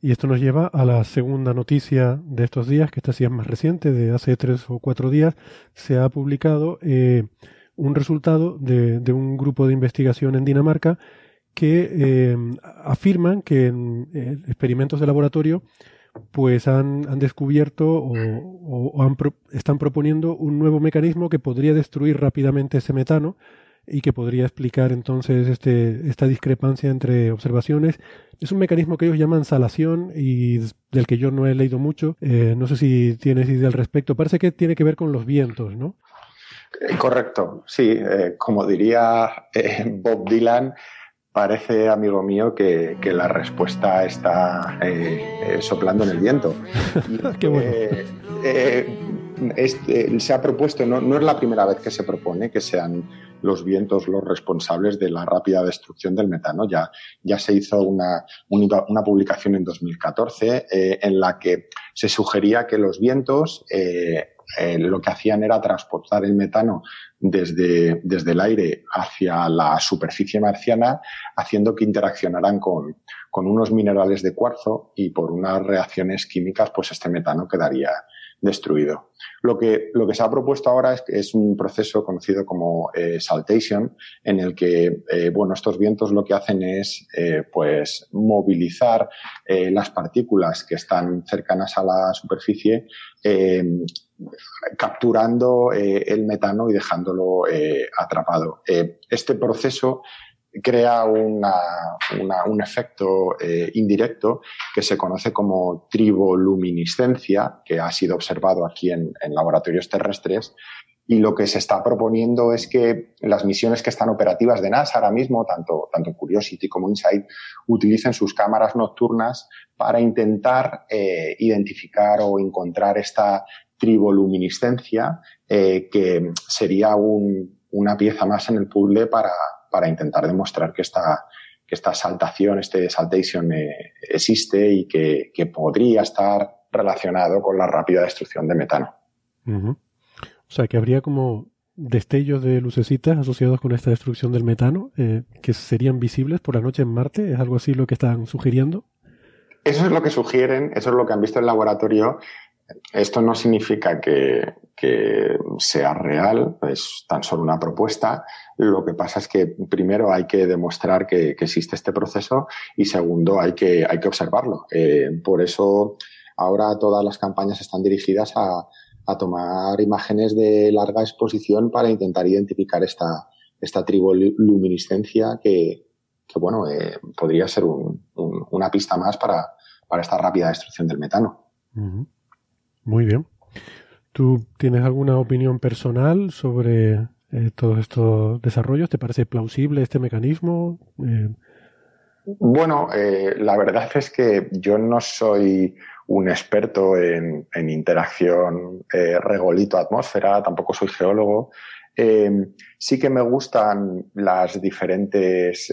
Y esto nos lleva a la segunda noticia de estos días, que esta sí es más reciente, de hace tres o cuatro días, se ha publicado eh, un resultado de, de, un grupo de investigación en Dinamarca que eh, afirman que en experimentos de laboratorio pues han, han descubierto o, o, han pro, están proponiendo un nuevo mecanismo que podría destruir rápidamente ese metano y que podría explicar entonces este, esta discrepancia entre observaciones. Es un mecanismo que ellos llaman salación y del que yo no he leído mucho. Eh, no sé si tienes idea al respecto. Parece que tiene que ver con los vientos, ¿no? Eh, correcto, sí. Eh, como diría eh, Bob Dylan, parece, amigo mío, que, que la respuesta está eh, soplando en el viento. [LAUGHS] Qué bueno este, se ha propuesto, no, no es la primera vez que se propone que sean los vientos los responsables de la rápida destrucción del metano. Ya, ya se hizo una, una, publicación en 2014 eh, en la que se sugería que los vientos eh, eh, lo que hacían era transportar el metano desde, desde el aire hacia la superficie marciana, haciendo que interaccionaran con, con unos minerales de cuarzo y por unas reacciones químicas, pues este metano quedaría, destruido. Lo que, lo que se ha propuesto ahora es, un proceso conocido como eh, saltation, en el que, eh, bueno, estos vientos lo que hacen es, pues, movilizar las partículas que están cercanas a la superficie, capturando el metano y dejándolo atrapado. este proceso crea un efecto eh, indirecto que se conoce como triboluminiscencia, que ha sido observado aquí en, laboratorios terrestres. Y lo que se está proponiendo es que las misiones que están operativas de NASA ahora mismo, tanto, Curiosity como InSight, utilicen sus cámaras nocturnas para intentar eh, identificar o encontrar esta triboluminiscencia, eh, que sería una pieza más en el puzzle para, para intentar demostrar que esta, que esta saltación, este saltation eh, existe y que, podría estar relacionado con la rápida destrucción de metano. O sea, que habría como destellos de lucecitas asociados con esta destrucción del metano eh, que serían visibles por la noche en Marte. ¿Es algo así lo que están sugiriendo? Eso es lo que sugieren, eso es lo que han visto en el laboratorio. Esto no significa que, que sea real, es tan solo una propuesta. Lo que pasa es que primero hay que demostrar que, existe este proceso y segundo hay que, hay que observarlo. Eh, por eso ahora todas las campañas están dirigidas a, a, tomar imágenes de larga exposición para intentar identificar esta, esta triboluminiscencia que, que bueno, eh, podría ser un, una pista más para, para esta rápida destrucción del metano. Muy bien. ¿Tú tienes alguna opinión personal sobre eh, todos estos desarrollos? ¿Te parece plausible este mecanismo? Eh, bueno, eh, la verdad es que yo no soy un experto en, interacción regolito-atmósfera, tampoco soy geólogo. sí que me gustan las diferentes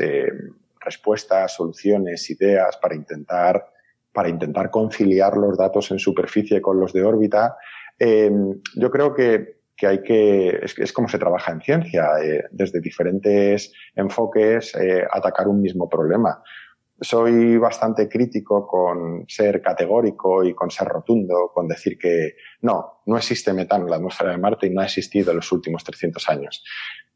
respuestas, soluciones, ideas para intentar, para intentar conciliar los datos en superficie con los de órbita Em, yo creo que, hay que, es, como se trabaja en ciencia, eh, desde diferentes enfoques, eh, atacar un mismo problema. Soy bastante crítico con ser categórico y con ser rotundo, con decir que no, no existe metano en la atmósfera de Marte y no ha existido en los últimos 300 años.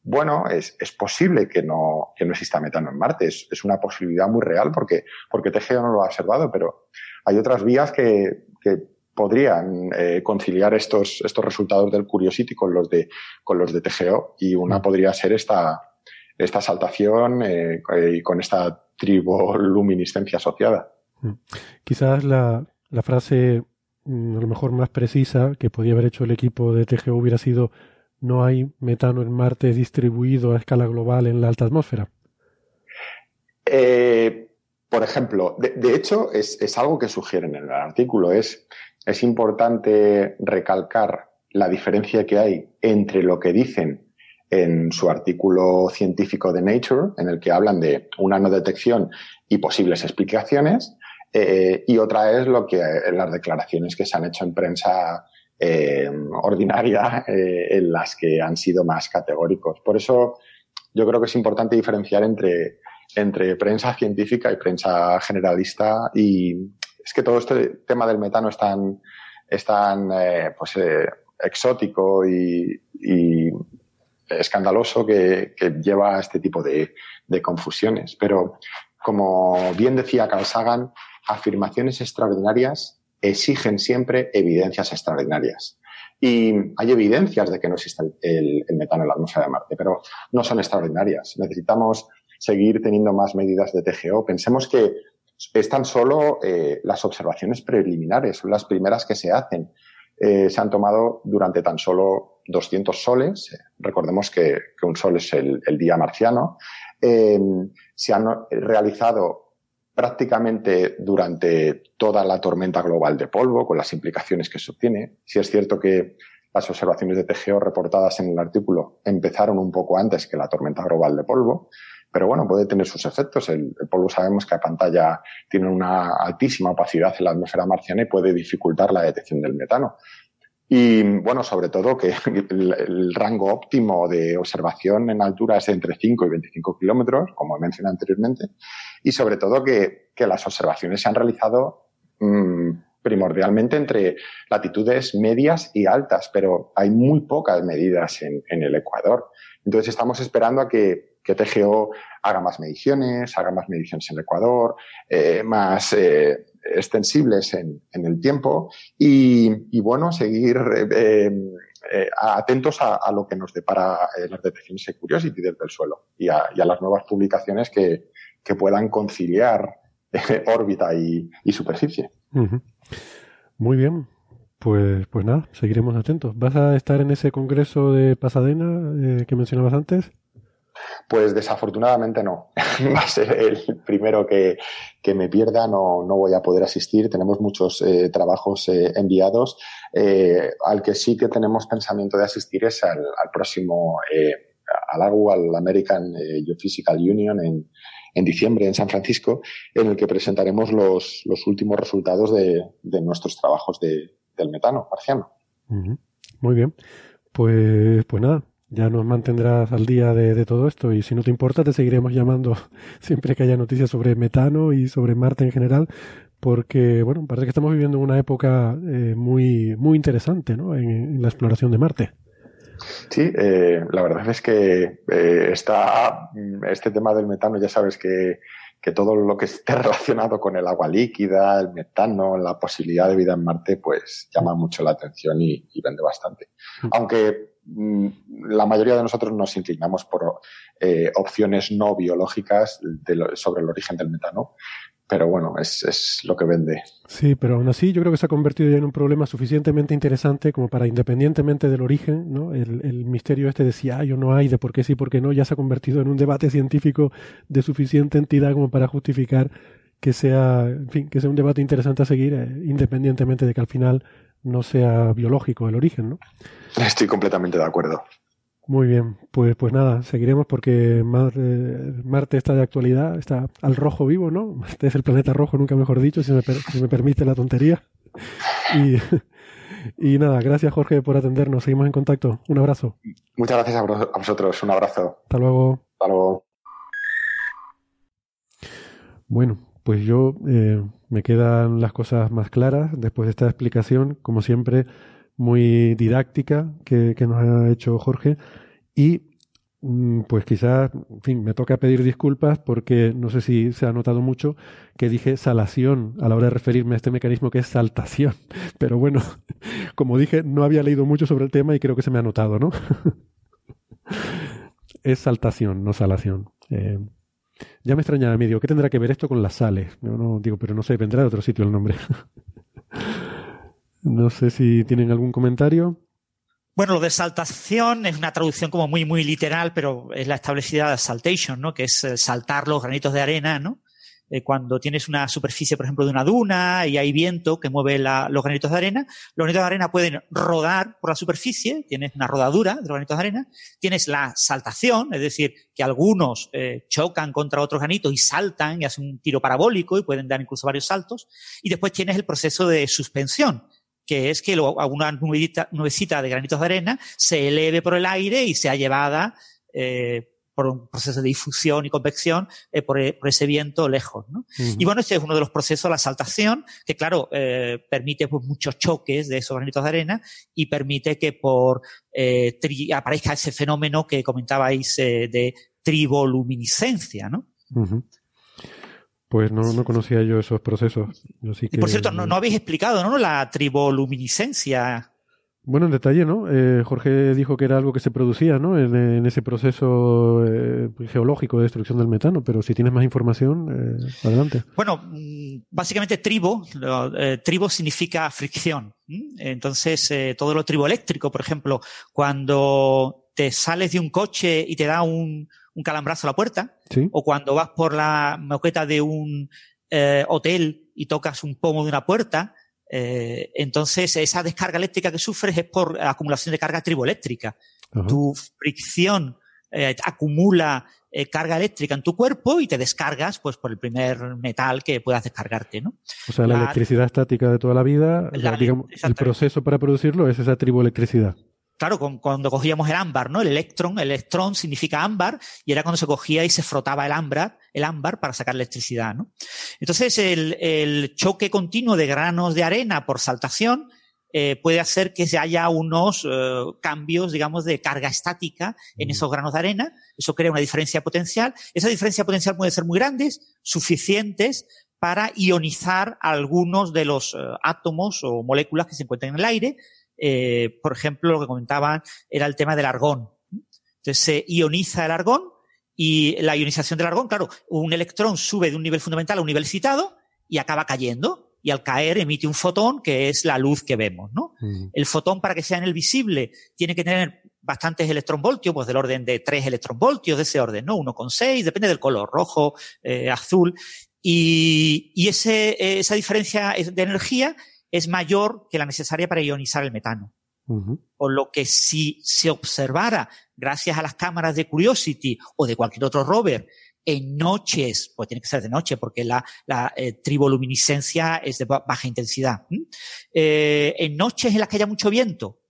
Bueno, es, es posible que no, que no exista metano en Marte, es, es una posibilidad muy real porque, porque TGO no lo ha observado, pero hay otras vías que, que podrían eh, conciliar estos, estos resultados del Curiosity con los de, con los de TGO y una mm. podría ser esta, esta saltación eh, y con esta triboluminiscencia asociada. Mm. Quizás la, la frase mm, a lo mejor más precisa que podría haber hecho el equipo de TGO hubiera sido no hay metano en Marte distribuido a escala global en la alta atmósfera. Eh, por ejemplo, de, hecho es, es, algo que sugieren en el artículo, es es importante recalcar la diferencia que hay entre lo que dicen en su artículo científico de Nature, en el que hablan de una no detección y posibles explicaciones, eh, y otra es lo que las declaraciones que se han hecho en prensa eh, ordinaria, eh, en las que han sido más categóricos. Por eso yo creo que es importante diferenciar entre, entre prensa científica y prensa generalista y, es que todo este tema del metano es tan, es tan eh, pues, eh, exótico y, escandaloso que, lleva a este tipo de, confusiones. Pero, como bien decía Carl Sagan, afirmaciones extraordinarias exigen siempre evidencias extraordinarias. Y hay evidencias de que no existe el, metano en la atmósfera de Marte, pero no son extraordinarias. Necesitamos seguir teniendo más medidas de TGO. Pensemos que es tan solo eh, las observaciones preliminares, son las primeras que se hacen. Eh, se han tomado durante tan solo 200 soles, recordemos que, un sol es el, día marciano, eh, se han realizado prácticamente durante toda la tormenta global de polvo, con las implicaciones que eso tiene. Si es cierto que las observaciones de TGO reportadas en el artículo empezaron un poco antes que la tormenta global de polvo, pero bueno, puede tener sus efectos. El, polvo sabemos que a pantalla tiene una altísima opacidad en la atmósfera marciana y puede dificultar la detección del metano. Y bueno, sobre todo que [LAUGHS] el, rango óptimo de observación en altura es entre 5 y 25 kilómetros, como mencioné anteriormente, y sobre todo que, las observaciones se han realizado mmm, primordialmente entre latitudes medias y altas, pero hay muy pocas medidas en, el Ecuador. Entonces estamos esperando a que, TGO haga más mediciones, haga más mediciones en el Ecuador, eh, más eh, extensibles en, el tiempo y, bueno, seguir eh, atentos a, lo que nos depara las detecciones de Curiosity desde el suelo y a, las nuevas publicaciones que, puedan conciliar [LAUGHS] órbita y, superficie. Muy bien. Pues, pues nada, seguiremos atentos. ¿Vas a estar en ese congreso de Pasadena eh, que mencionabas antes? Pues desafortunadamente no. [LAUGHS] Va a ser el primero que, me pierda, no, no, voy a poder asistir. Tenemos muchos eh, trabajos eh, enviados. al que sí que tenemos pensamiento de asistir es al, al próximo, al AGU, al American Geophysical Union en, en diciembre en San Francisco, en el que presentaremos los, últimos resultados de, nuestros trabajos de, del metano marciano. Muy bien. Pues, pues nada, ya nos mantendrás al día de, de, todo esto y si no te importa te seguiremos llamando [LAUGHS] siempre que haya noticias sobre metano y sobre Marte en general porque bueno parece que estamos viviendo una época eh, muy muy interesante ¿no? en, la exploración de Marte. Sí, eh, la verdad es que eh, está este tema del metano, ya sabes que, que, todo lo que esté [LAUGHS] relacionado con el agua líquida, el metano, la posibilidad de vida en Marte, pues llama mucho la atención y, vende bastante. Mm. Aunque mm, la mayoría de nosotros nos inclinamos por eh, opciones no biológicas sobre el origen del metano, pero bueno, es, es, lo que vende. Sí, pero aún así yo creo que se ha convertido ya en un problema suficientemente interesante como para, independientemente del origen, ¿no? el, el misterio este de si hay o no hay, de por qué sí, por qué no, ya se ha convertido en un debate científico de suficiente entidad como para justificar que sea, en fin, que sea un debate interesante a seguir, eh, independientemente de que al final no sea biológico el origen, ¿no? Estoy completamente de acuerdo. Muy bien, pues, pues nada, seguiremos porque Marte está de actualidad, está al rojo vivo, ¿no? [LAUGHS] Este es el planeta rojo, nunca mejor dicho, si me, me permite la tontería. Y, [LAUGHS] y, nada, gracias Jorge por atendernos, seguimos en contacto. Un abrazo. Muchas gracias a vosotros, un abrazo. Hasta luego. Hasta luego. Bueno, pues yo eh, me quedan las cosas más claras después de esta explicación, como siempre muy didáctica que, nos ha hecho Jorge y mm, pues quizás, en fin, me toca pedir disculpas porque no sé si se ha notado mucho que dije salación a la hora de referirme a este mecanismo que es saltación. [LAUGHS] Pero bueno, [LAUGHS] como dije, no había leído mucho sobre el tema y creo que se me ha notado, ¿no? [LAUGHS] es saltación, no salación. Eh, ya me extrañaba, me digo, ¿qué tendrá que ver esto con las sales? No, no, digo, pero no sé, vendrá de otro sitio el nombre. No sé si tienen algún comentario. Bueno, lo de saltación es una traducción como muy, muy literal, pero es la establecida de saltation, ¿no? Que es eh, saltar los granitos de arena, ¿no? Eh, cuando tienes una superficie, por ejemplo, de una duna y hay viento que mueve los granitos de arena, los granitos de arena pueden rodar por la superficie, tienes una rodadura de los granitos de arena, tienes la saltación, es decir, que algunos eh, chocan contra otros granitos y saltan y hacen un tiro parabólico y pueden dar incluso varios saltos, y después tienes el proceso de suspensión, que es que alguna nubecita de granitos de arena se eleve por el aire y sea llevada eh, por un proceso de difusión y convección eh, por, ese viento lejos. ¿no? Y bueno, este es uno de los procesos, la saltación, que claro, eh, permite pues, muchos choques de esos granitos de arena y permite que por aparezca ese fenómeno que comentabais de triboluminiscencia, ¿no? Pues no, no conocía yo esos procesos. y por cierto, no, no, habéis explicado, ¿no? La triboluminiscencia. Bueno, en detalle, ¿no? Eh, Jorge dijo que era algo que se producía, ¿no? En, ese proceso eh, geológico de destrucción del metano, pero si tienes más información, eh, adelante. Bueno, mm, básicamente tribo, tribo significa fricción. Entonces, todo lo triboeléctrico, por ejemplo, cuando te sales de un coche y te da un, un calambrazo a la puerta, o cuando vas por la moqueta de un eh, hotel y tocas un pomo de una puerta, Eh, entonces, esa descarga eléctrica que sufres es por acumulación de carga triboeléctrica. Tu fricción eh, acumula eh, carga eléctrica en tu cuerpo y te descargas pues por el primer metal que puedas descargarte, ¿no? O sea, la, electricidad estática de toda la vida, el proceso para producirlo es esa triboelectricidad claro, cuando cogíamos el ámbar, ¿no? El electrón, el electrón significa ámbar, y era cuando se cogía y se frotaba el ámbar, el ámbar para sacar electricidad, ¿no? Entonces, el, choque continuo de granos de arena por saltación eh, puede hacer que se haya unos eh, cambios, digamos, de carga estática en esos granos de arena. Eso crea una diferencia potencial. Esa diferencia potencial puede ser muy grandes, suficientes para ionizar algunos de los eh, átomos o moléculas que se encuentran en el aire, eh, por ejemplo, lo que comentaban era el tema del argón. Entonces se ioniza el argón y la ionización del argón, claro, un electrón sube de un nivel fundamental a un nivel citado y acaba cayendo. Y al caer emite un fotón que es la luz que vemos, ¿no? Mm. El fotón, para que sea en el visible, tiene que tener bastantes electronvoltios, pues del orden de 3 electronvoltios, de ese orden, ¿no? 1,6, depende del color, rojo, eh, azul. Y, y ese, esa diferencia de energía es mayor que la necesaria para ionizar el metano. Por lo que si se observara, gracias a las cámaras de Curiosity o de cualquier otro rover, en noches, pues tiene que ser de noche porque la, la eh, triboluminiscencia es de baja intensidad, eh, en noches en las que haya mucho viento,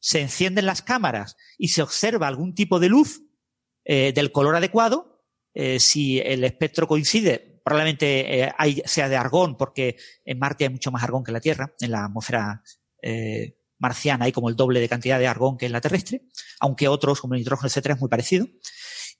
se encienden las cámaras y se observa algún tipo de luz eh, del color adecuado, si el espectro coincide Probablemente eh, sea de argón, porque en Marte hay mucho más argón que en la Tierra. En la atmósfera eh, marciana hay como el doble de cantidad de argón que en la terrestre, aunque otros, como el nitrógeno, etcétera, es muy parecido.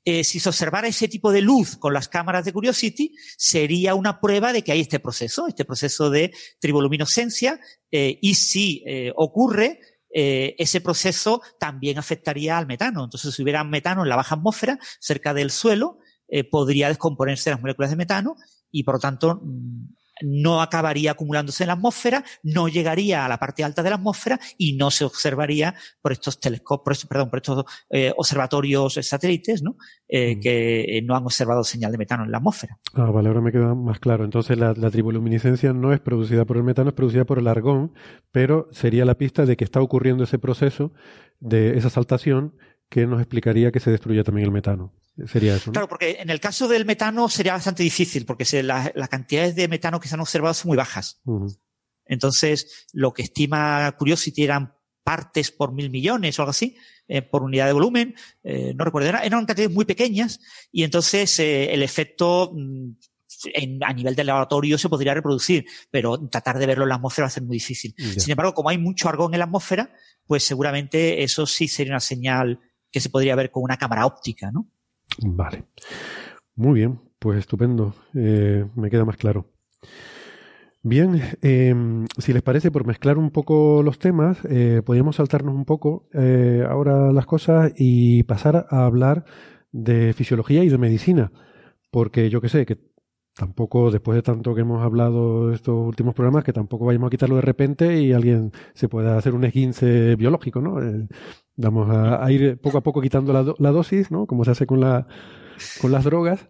Eh, si se observara ese tipo de luz con las cámaras de Curiosity, sería una prueba de que hay este proceso, este proceso de triboluminoscencia, y si ocurre, ese proceso también afectaría al metano. Entonces, si hubiera metano en la baja atmósfera, cerca del suelo, eh, podría descomponerse las moléculas de metano y por lo tanto mm, no acabaría acumulándose en la atmósfera, no llegaría a la parte alta de la atmósfera y no se observaría por estos telescopios, perdón, por estos eh, observatorios satélites, ¿no? Eh, mm. que no han observado señal de metano en la atmósfera. Ah, vale, ahora me queda más claro. Entonces la, la triboluminiscencia no es producida por el metano, es producida por el argón, pero sería la pista de que está ocurriendo ese proceso de esa saltación que nos explicaría que se destruye también el metano. Sería eso. Claro, porque en el caso del metano sería bastante difícil, porque las cantidades de metano que se han observado son muy bajas. Entonces, lo que estima Curiosity eran partes por mil millones o algo así, eh, por unidad de volumen, eh, no recuerdo, eran, cantidades muy pequeñas y entonces eh, el efecto mm, a nivel de laboratorio se podría reproducir, pero tratar de verlo en la atmósfera va a ser muy difícil. Sin embargo, como hay mucho argón en la atmósfera, pues seguramente eso sí sería una señal que se podría ver con una cámara óptica, ¿no? Vale. Muy bien, pues estupendo. Eh, me queda más claro. Bien, em, si les parece, por mezclar un poco los temas, eh, podríamos saltarnos un poco eh, ahora las cosas y pasar a hablar de fisiología y de medicina. Porque yo que sé, que tampoco, después de tanto que hemos hablado estos últimos programas, que tampoco vayamos a quitarlo de repente y alguien se pueda hacer un esguince biológico, ¿no? Vamos a, ir poco a poco quitando la, la, dosis, ¿no? Como se hace con, la, con las drogas.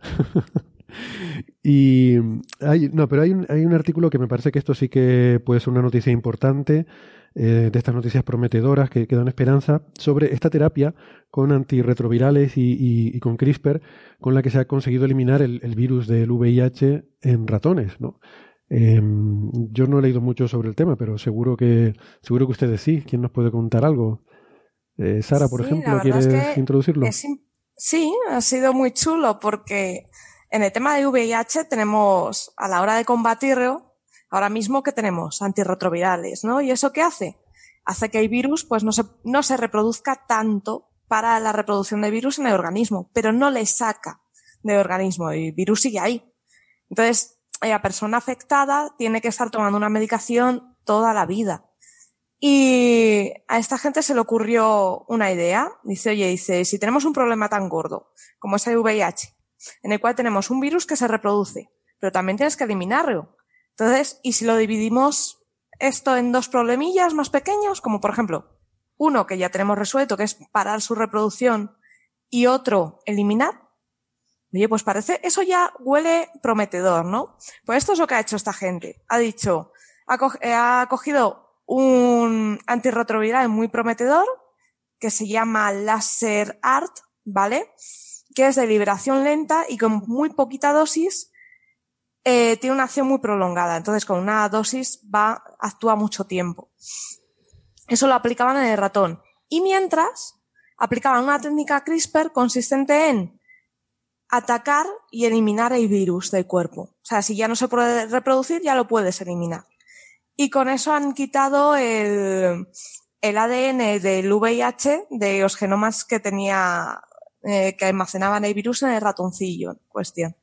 [LAUGHS] y hay, no, pero hay un, hay un artículo que me parece que esto sí que puede ser una noticia importante, eh, de estas noticias prometedoras que, que, dan esperanza, sobre esta terapia con antirretrovirales y, y, con CRISPR, con la que se ha conseguido eliminar el, el virus del VIH en ratones, ¿no? Eh, yo no he leído mucho sobre el tema, pero seguro que, seguro que ustedes sí. ¿Quién nos puede contar algo? Eh, Sara, por ejemplo, ¿quieres introducirlo? sí, ha sido muy chulo porque en el tema de VIH tenemos, a la hora de combatirlo, ahora mismo que tenemos antirretrovirales, ¿no? ¿Y eso qué hace? Hace que el virus pues no se, no se reproduzca tanto para la reproducción de virus en el organismo, pero no le saca del organismo, el virus sigue ahí. Entonces, la persona afectada tiene que estar tomando una medicación toda la vida. Y a esta gente se le ocurrió una idea. Dice, oye, dice, si tenemos un problema tan gordo como es el VIH, en el cual tenemos un virus que se reproduce, pero también tienes que eliminarlo. Entonces, ¿y si lo dividimos esto en dos problemillas más pequeños? Como por ejemplo, uno que ya tenemos resuelto, que es parar su reproducción, y otro, eliminar. Oye, pues parece, eso ya huele prometedor, ¿no? Pues esto es lo que ha hecho esta gente. Ha dicho, ha, cogido un antirretroviral muy prometedor que se llama Laser Art, ¿vale? Que es de liberación lenta y con muy poquita dosis eh, tiene una acción muy prolongada. Entonces, con una dosis va, actúa mucho tiempo. Eso lo aplicaban en el ratón. Y mientras, aplicaban una técnica CRISPR consistente en atacar y eliminar el virus del cuerpo. O sea, si ya no se puede reproducir, ya lo puedes eliminar. Y con eso han quitado el, el ADN del VIH de los genomas que tenía, eh, que almacenaban el virus en el ratoncillo en cuestión.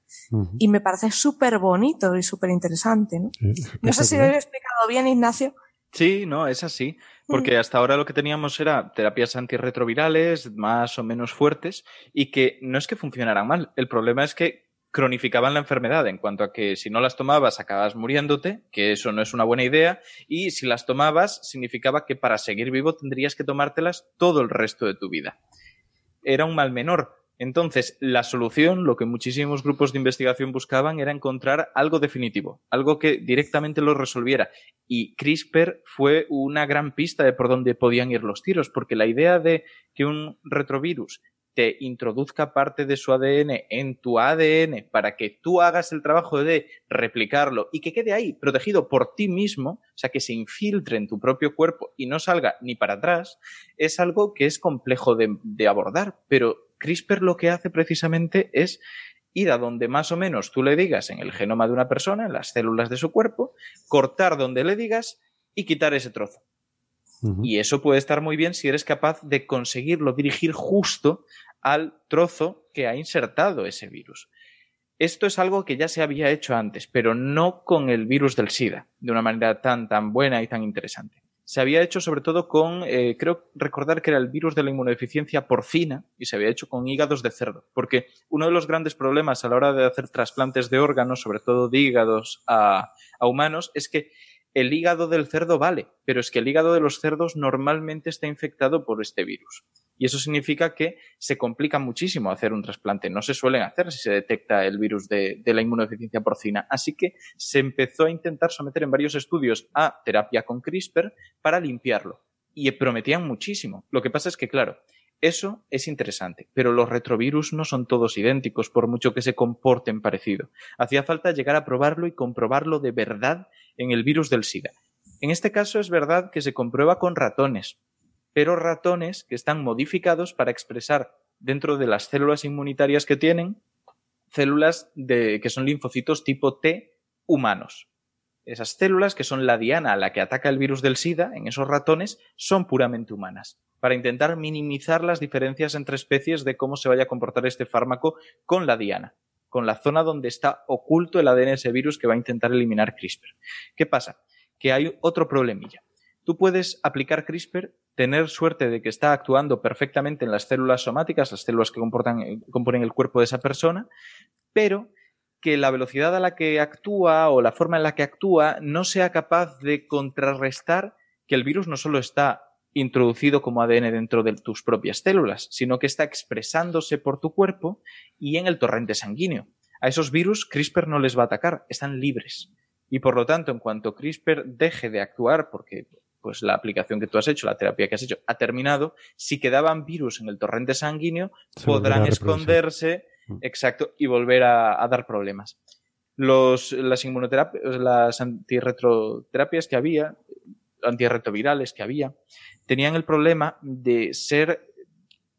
Y me parece súper bonito y súper interesante, ¿no? [LAUGHS] no sé si lo he explicado bien, Ignacio. Sí, no, es así. Porque hasta ahora lo que teníamos era terapias antirretrovirales más o menos fuertes y que no es que funcionaran mal. El problema es que cronificaban la enfermedad en cuanto a que si no las tomabas acabas muriéndote, que eso no es una buena idea, y si las tomabas significaba que para seguir vivo tendrías que tomártelas todo el resto de tu vida. Era un mal menor, entonces, la solución, lo que muchísimos grupos de investigación buscaban, era encontrar algo definitivo, algo que directamente lo resolviera. Y CRISPR fue una gran pista de por dónde podían ir los tiros, porque la idea de que un retrovirus te introduzca parte de su ADN en tu ADN para que tú hagas el trabajo de replicarlo y que quede ahí protegido por ti mismo, o sea, que se infiltre en tu propio cuerpo y no salga ni para atrás, es algo que es complejo de, de abordar, pero CRISPR lo que hace precisamente es ir a donde más o menos tú le digas en el genoma de una persona, en las células de su cuerpo, cortar donde le digas y quitar ese trozo. Y eso puede estar muy bien si eres capaz de conseguirlo dirigir justo al trozo que ha insertado ese virus. Esto es algo que ya se había hecho antes, pero no con el virus del SIDA, de una manera tan, tan buena y tan interesante se había hecho sobre todo con, eh, creo recordar que era el virus de la inmunodeficiencia porcina y se había hecho con hígados de cerdo, porque uno de los grandes problemas a la hora de hacer trasplantes de órganos, sobre todo de hígados a, a humanos, es que el hígado del cerdo vale, pero es que el hígado de los cerdos normalmente está infectado por este virus. Y eso significa que se complica muchísimo hacer un trasplante. No se suelen hacer si se detecta el virus de, la inmunodeficiencia porcina. Así que se empezó a intentar someter en varios estudios a terapia con CRISPR para limpiarlo. Y prometían muchísimo. Lo que pasa es que, claro, eso es interesante, pero los retrovirus no son todos idénticos, por mucho que se comporten parecido. Hacía falta llegar a probarlo y comprobarlo de verdad en el virus del SIDA. En este caso es verdad que se comprueba con ratones, pero ratones que están modificados para expresar dentro de las células inmunitarias que tienen células de, que son linfocitos tipo T humanos. Esas células, que son la diana a la que ataca el virus del SIDA en esos ratones, son puramente humanas, para intentar minimizar las diferencias entre especies de cómo se vaya a comportar este fármaco con la diana, con la zona donde está oculto el ADN ese virus que va a intentar eliminar CRISPR. ¿Qué pasa? Que hay otro problemilla. Tú puedes aplicar CRISPR tener suerte de que está actuando perfectamente en las células somáticas, las células que eh, componen el cuerpo de esa persona, pero que la velocidad a la que actúa o la forma en la que actúa no sea capaz de contrarrestar que el virus no solo está introducido como ADN dentro de tus propias células, sino que está expresándose por tu cuerpo y en el torrente sanguíneo. A esos virus CRISPR no les va a atacar, están libres. Y por lo tanto, en cuanto CRISPR deje de actuar, porque pues la aplicación que tú has hecho, la terapia que has hecho, ha terminado, si quedaban virus en el torrente sanguíneo, podrán esconderse, mm. exacto, y volver a, dar problemas. Los, las inmunoterapias, las antirretroterapias que había, antirretrovirales que había, tenían el problema de ser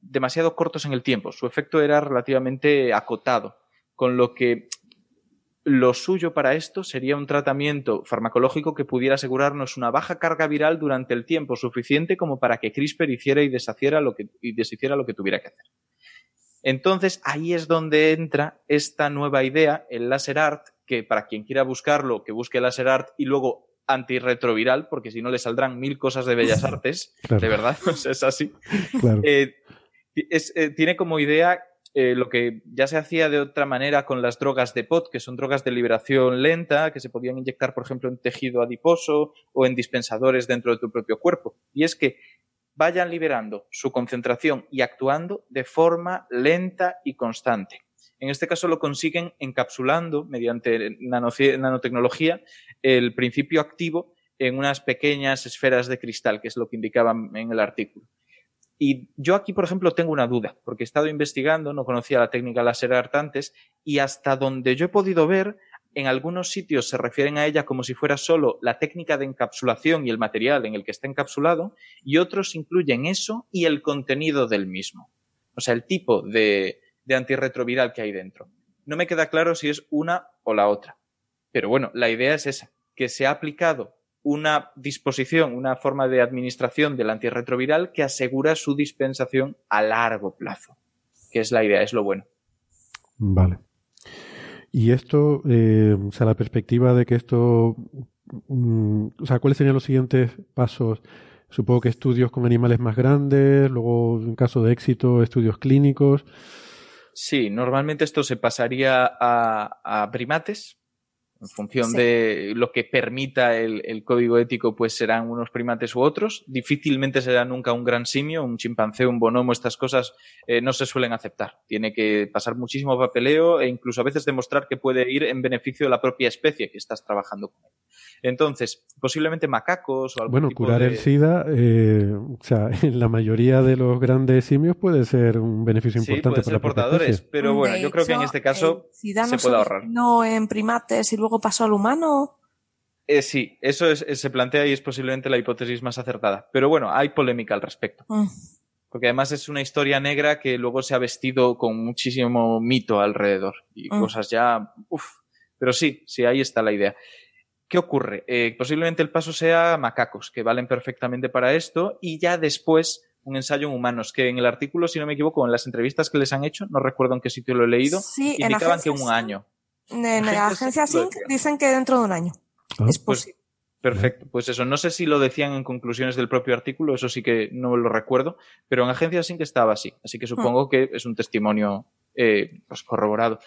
demasiado cortos en el tiempo. Su efecto era relativamente acotado, con lo que lo suyo para esto sería un tratamiento farmacológico que pudiera asegurarnos una baja carga viral durante el tiempo suficiente como para que CRISPR hiciera y deshiciera lo que, y deshiciera lo que tuviera que hacer. Entonces, ahí es donde entra esta nueva idea, el láser art, que para quien quiera buscarlo, que busque láser art y luego antirretroviral, porque si no le saldrán mil cosas de bellas [LAUGHS] artes, de verdad, [LAUGHS] es así. Eh, eh, tiene como idea eh, lo que ya se hacía de otra manera con las drogas de POT, que son drogas de liberación lenta, que se podían inyectar, por ejemplo, en tejido adiposo o en dispensadores dentro de tu propio cuerpo. Y es que vayan liberando su concentración y actuando de forma lenta y constante. En este caso lo consiguen encapsulando mediante nanotecnología el principio activo en unas pequeñas esferas de cristal, que es lo que indicaban en el artículo. Y yo aquí, por ejemplo, tengo una duda, porque he estado investigando, no conocía la técnica láser hartantes, y hasta donde yo he podido ver, en algunos sitios se refieren a ella como si fuera solo la técnica de encapsulación y el material en el que está encapsulado, y otros incluyen eso y el contenido del mismo. O sea, el tipo de, de antirretroviral que hay dentro. No me queda claro si es una o la otra. Pero bueno, la idea es esa, que se ha aplicado una disposición, una forma de administración del antirretroviral que asegura su dispensación a largo plazo, que es la idea, es lo bueno. Vale. Y esto, eh, o sea, la perspectiva de que esto, mm, o sea, ¿cuáles serían los siguientes pasos? Supongo que estudios con animales más grandes, luego, en caso de éxito, estudios clínicos. Sí, normalmente esto se pasaría a, a primates, en función de lo que permita el, código ético, pues serán unos primates u otros. Difícilmente será nunca un gran simio, un chimpancé, un bonomo, estas cosas eh, no se suelen aceptar. Tiene que pasar muchísimo papeleo e incluso a veces demostrar que puede ir en beneficio de la propia especie que estás trabajando con él. Entonces, posiblemente macacos o algún Bueno, tipo curar de... el SIDA, eh, o sea, en la mayoría de los grandes simios puede ser un beneficio Sí, importante para ser portadores, especie. pero bueno, De yo creo que en este caso SIDA se no puede ahorrar. No en primates y luego pasó al humano. Eh, sí, eso es- se plantea y es posiblemente la hipótesis más acertada. Pero bueno, hay polémica al respecto. Mm. Porque además es una historia negra que luego se ha vestido con muchísimo mito alrededor y Mm. cosas ya. Uf. Pero sí, sí, ahí está la idea. ¿Qué ocurre? Eh, posiblemente el paso sea macacos, que valen perfectamente para esto, y ya después un ensayo en humanos, que en el artículo, si no me equivoco, en las entrevistas que les han hecho, no recuerdo en qué sitio lo he leído, Sí, indicaban que un año. En la agencia sí dicen que dentro de un año. Es Pues, posible. perfecto, pues eso. No sé si lo decían en conclusiones del propio artículo, eso sí que no lo recuerdo, pero en agencia sí que estaba así. Así que supongo que es un testimonio eh, pues corroborado.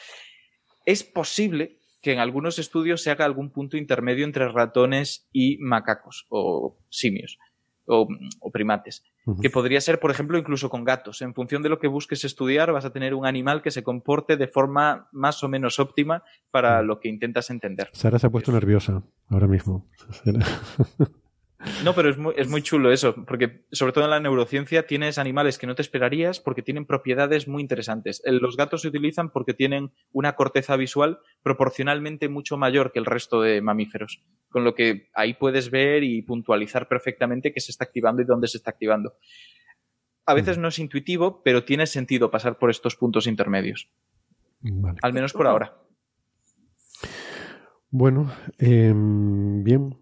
Es posible que en algunos estudios se haga algún punto intermedio entre ratones y macacos o simios o, o primates. Que podría ser, por ejemplo, incluso con gatos. En función de lo que busques estudiar, vas a tener un animal que se comporte de forma más o menos óptima para lo que intentas entender. Sara se ha puesto nerviosa ahora mismo. No, pero es muy, es muy chulo eso, porque sobre todo en la neurociencia tienes animales que no te esperarías porque tienen propiedades muy interesantes. Los gatos se utilizan porque tienen una corteza visual proporcionalmente mucho mayor que el resto de mamíferos, con lo que ahí puedes ver y puntualizar perfectamente qué se está activando y dónde se está activando. A veces no es intuitivo, pero tiene sentido pasar por estos puntos intermedios. Al menos por ahora. Bueno, em, bien.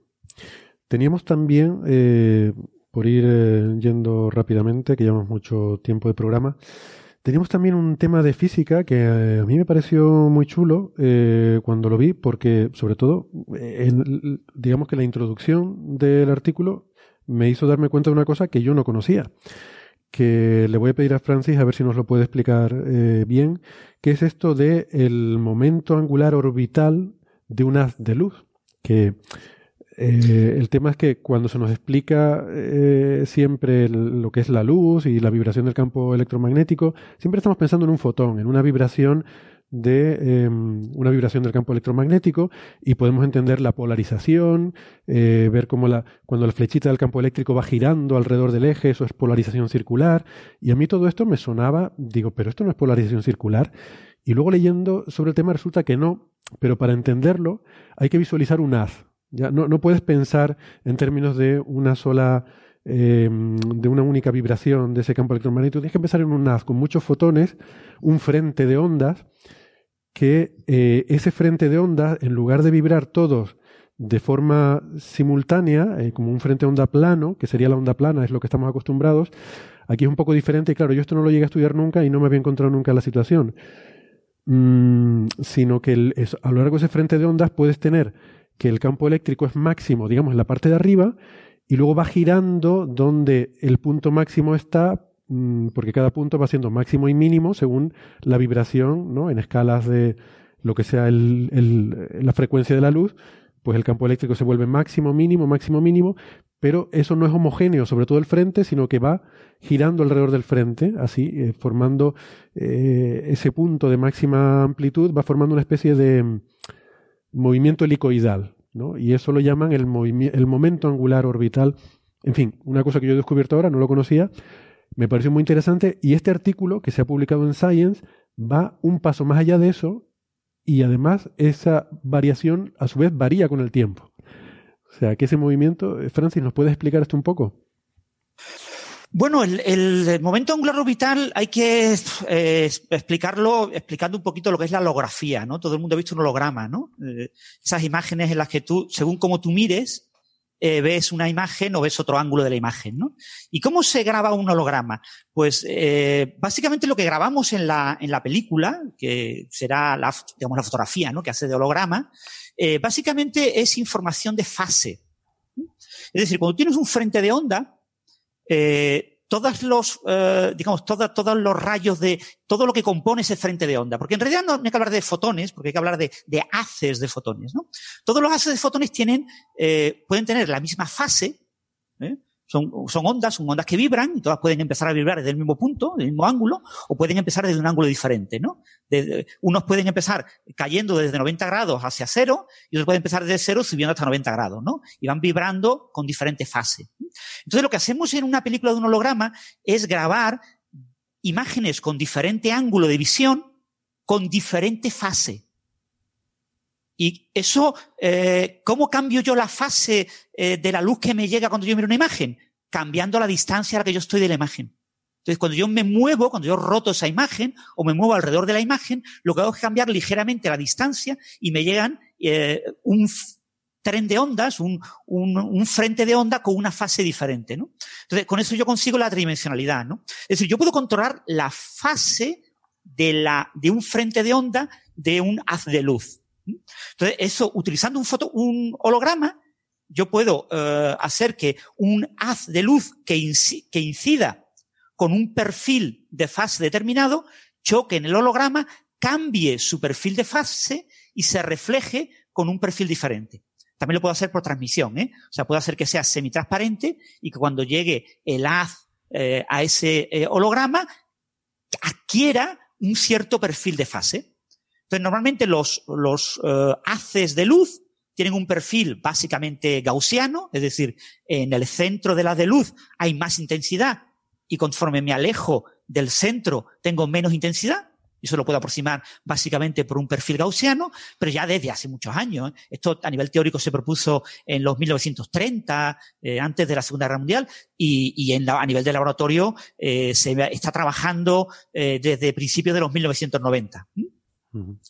Teníamos también, eh, por ir eh, yendo rápidamente, que llevamos mucho tiempo de programa, teníamos también un tema de física que eh, a mí me pareció muy chulo eh, cuando lo vi, porque sobre todo, en- digamos que la introducción del artículo me hizo darme cuenta de una cosa que yo no conocía que le voy a pedir a Francis a ver si nos lo puede explicar eh, bien, que es esto de el momento angular orbital de un haz de luz. Que eh, el tema es que cuando se nos explica eh, siempre lo que es la luz y la vibración del campo electromagnético, siempre estamos pensando en un fotón, en una vibración de eh, una vibración del campo electromagnético y podemos entender la polarización, eh, ver cómo la, cuando la flechita del campo eléctrico va girando alrededor del eje, eso es polarización circular. Y a mí todo esto me sonaba, digo, pero esto no es polarización circular. Y luego leyendo sobre el tema resulta que no, pero para entenderlo hay que visualizar un haz. Ya no, puedes pensar en términos de una sola eh, de una única vibración de ese campo electromagnético, tienes que pensar en un haz con muchos fotones, un frente de ondas, que eh, ese frente de ondas, en lugar de vibrar todos de forma simultánea, eh, como un frente de onda plano, que sería la onda plana, es lo que estamos acostumbrados, aquí es un poco diferente, y claro, yo esto no lo llegué a estudiar nunca y no me había encontrado nunca la situación. Mm, sino que el- a lo largo de ese frente de ondas puedes tener que el campo eléctrico es máximo, digamos, en la parte de arriba, y luego va girando donde el punto máximo está, mm, porque cada punto va siendo máximo y mínimo según la vibración, ¿no? En escalas de lo que sea el- el- la frecuencia de la luz, pues el campo eléctrico se vuelve máximo, mínimo, máximo, mínimo, pero eso no es homogéneo sobre todo el frente, sino que va girando alrededor del frente, así, eh, formando eh, ese punto de máxima amplitud, va formando una especie de movimiento helicoidal. ¿no? Y eso lo llaman el, el momento angular orbital. En fin, una cosa que yo he descubierto ahora, no lo conocía, me pareció muy interesante y este artículo que se ha publicado en Science va un paso más allá de eso y además esa variación a su vez varía con el tiempo. O sea, que ese movimiento, eh, Francis, ¿nos puedes explicar esto un poco? Bueno, el, momento angular orbital hay que eh, explicarlo explicando un poquito lo que es la holografía, ¿no? Todo el mundo ha visto un holograma, ¿no? Eh, esas imágenes en las que tú, según cómo tú mires, eh, ves una imagen o ves otro ángulo de la imagen, ¿no? ¿Y cómo se graba un holograma? Pues básicamente lo que grabamos en la, en la película, que será la, digamos, la fotografía, ¿no? Que hace de holograma, básicamente es información de fase. Es decir, cuando tienes un frente de onda, eh, todos los, eh, digamos, todos los rayos de, todo lo que compone ese frente de onda. Porque en realidad no hay que hablar de fotones, porque hay que hablar de, de haces de fotones, ¿no? Todos los haces de fotones tienen, eh, pueden tener la misma fase, ¿eh? Son, son ondas, son ondas que vibran, y todas pueden empezar a vibrar desde el mismo punto, del mismo ángulo, o pueden empezar desde un ángulo diferente, ¿no? unos pueden empezar cayendo desde 90 grados hacia cero, y otros pueden empezar desde cero subiendo hasta 90 grados, ¿no? Y van vibrando con diferentes fases. Entonces lo que hacemos en una película de un holograma es grabar imágenes con diferente ángulo de visión, con diferente fase. Y eso, eh, ¿cómo cambio yo la fase eh, de la luz que me llega cuando yo miro una imagen? Cambiando la distancia a la que yo estoy de la imagen. Entonces, cuando yo me muevo, cuando yo roto esa imagen o me muevo alrededor de la imagen, lo que hago es cambiar ligeramente la distancia y me llegan eh, un tren de ondas, un, un, un, frente de onda con una fase diferente, ¿no? Entonces, con eso yo consigo la tridimensionalidad, ¿no? Es decir, yo puedo controlar la fase de la, de un frente de onda de un haz de luz. Entonces, eso, utilizando un, foto, un holograma, yo puedo eh, hacer que un haz de luz que, incida con un perfil de fase determinado choque en el holograma, cambie su perfil de fase y se refleje con un perfil diferente. También lo puedo hacer por transmisión, ¿eh? O sea, puedo hacer que sea semitransparente y que cuando llegue el haz eh, a ese eh, holograma adquiera un cierto perfil de fase. Entonces, normalmente los, los eh, haces de luz tienen un perfil básicamente gaussiano, es decir, en el centro de la de luz hay más intensidad y conforme me alejo del centro tengo menos intensidad. Eso lo puedo aproximar básicamente por un perfil gaussiano, pero ya desde hace muchos años. ¿eh? Esto a nivel teórico se propuso en los 1930, eh, antes de la Segunda Guerra Mundial, y, y en la, a nivel de laboratorio eh, se está trabajando eh, desde principios de los 1990.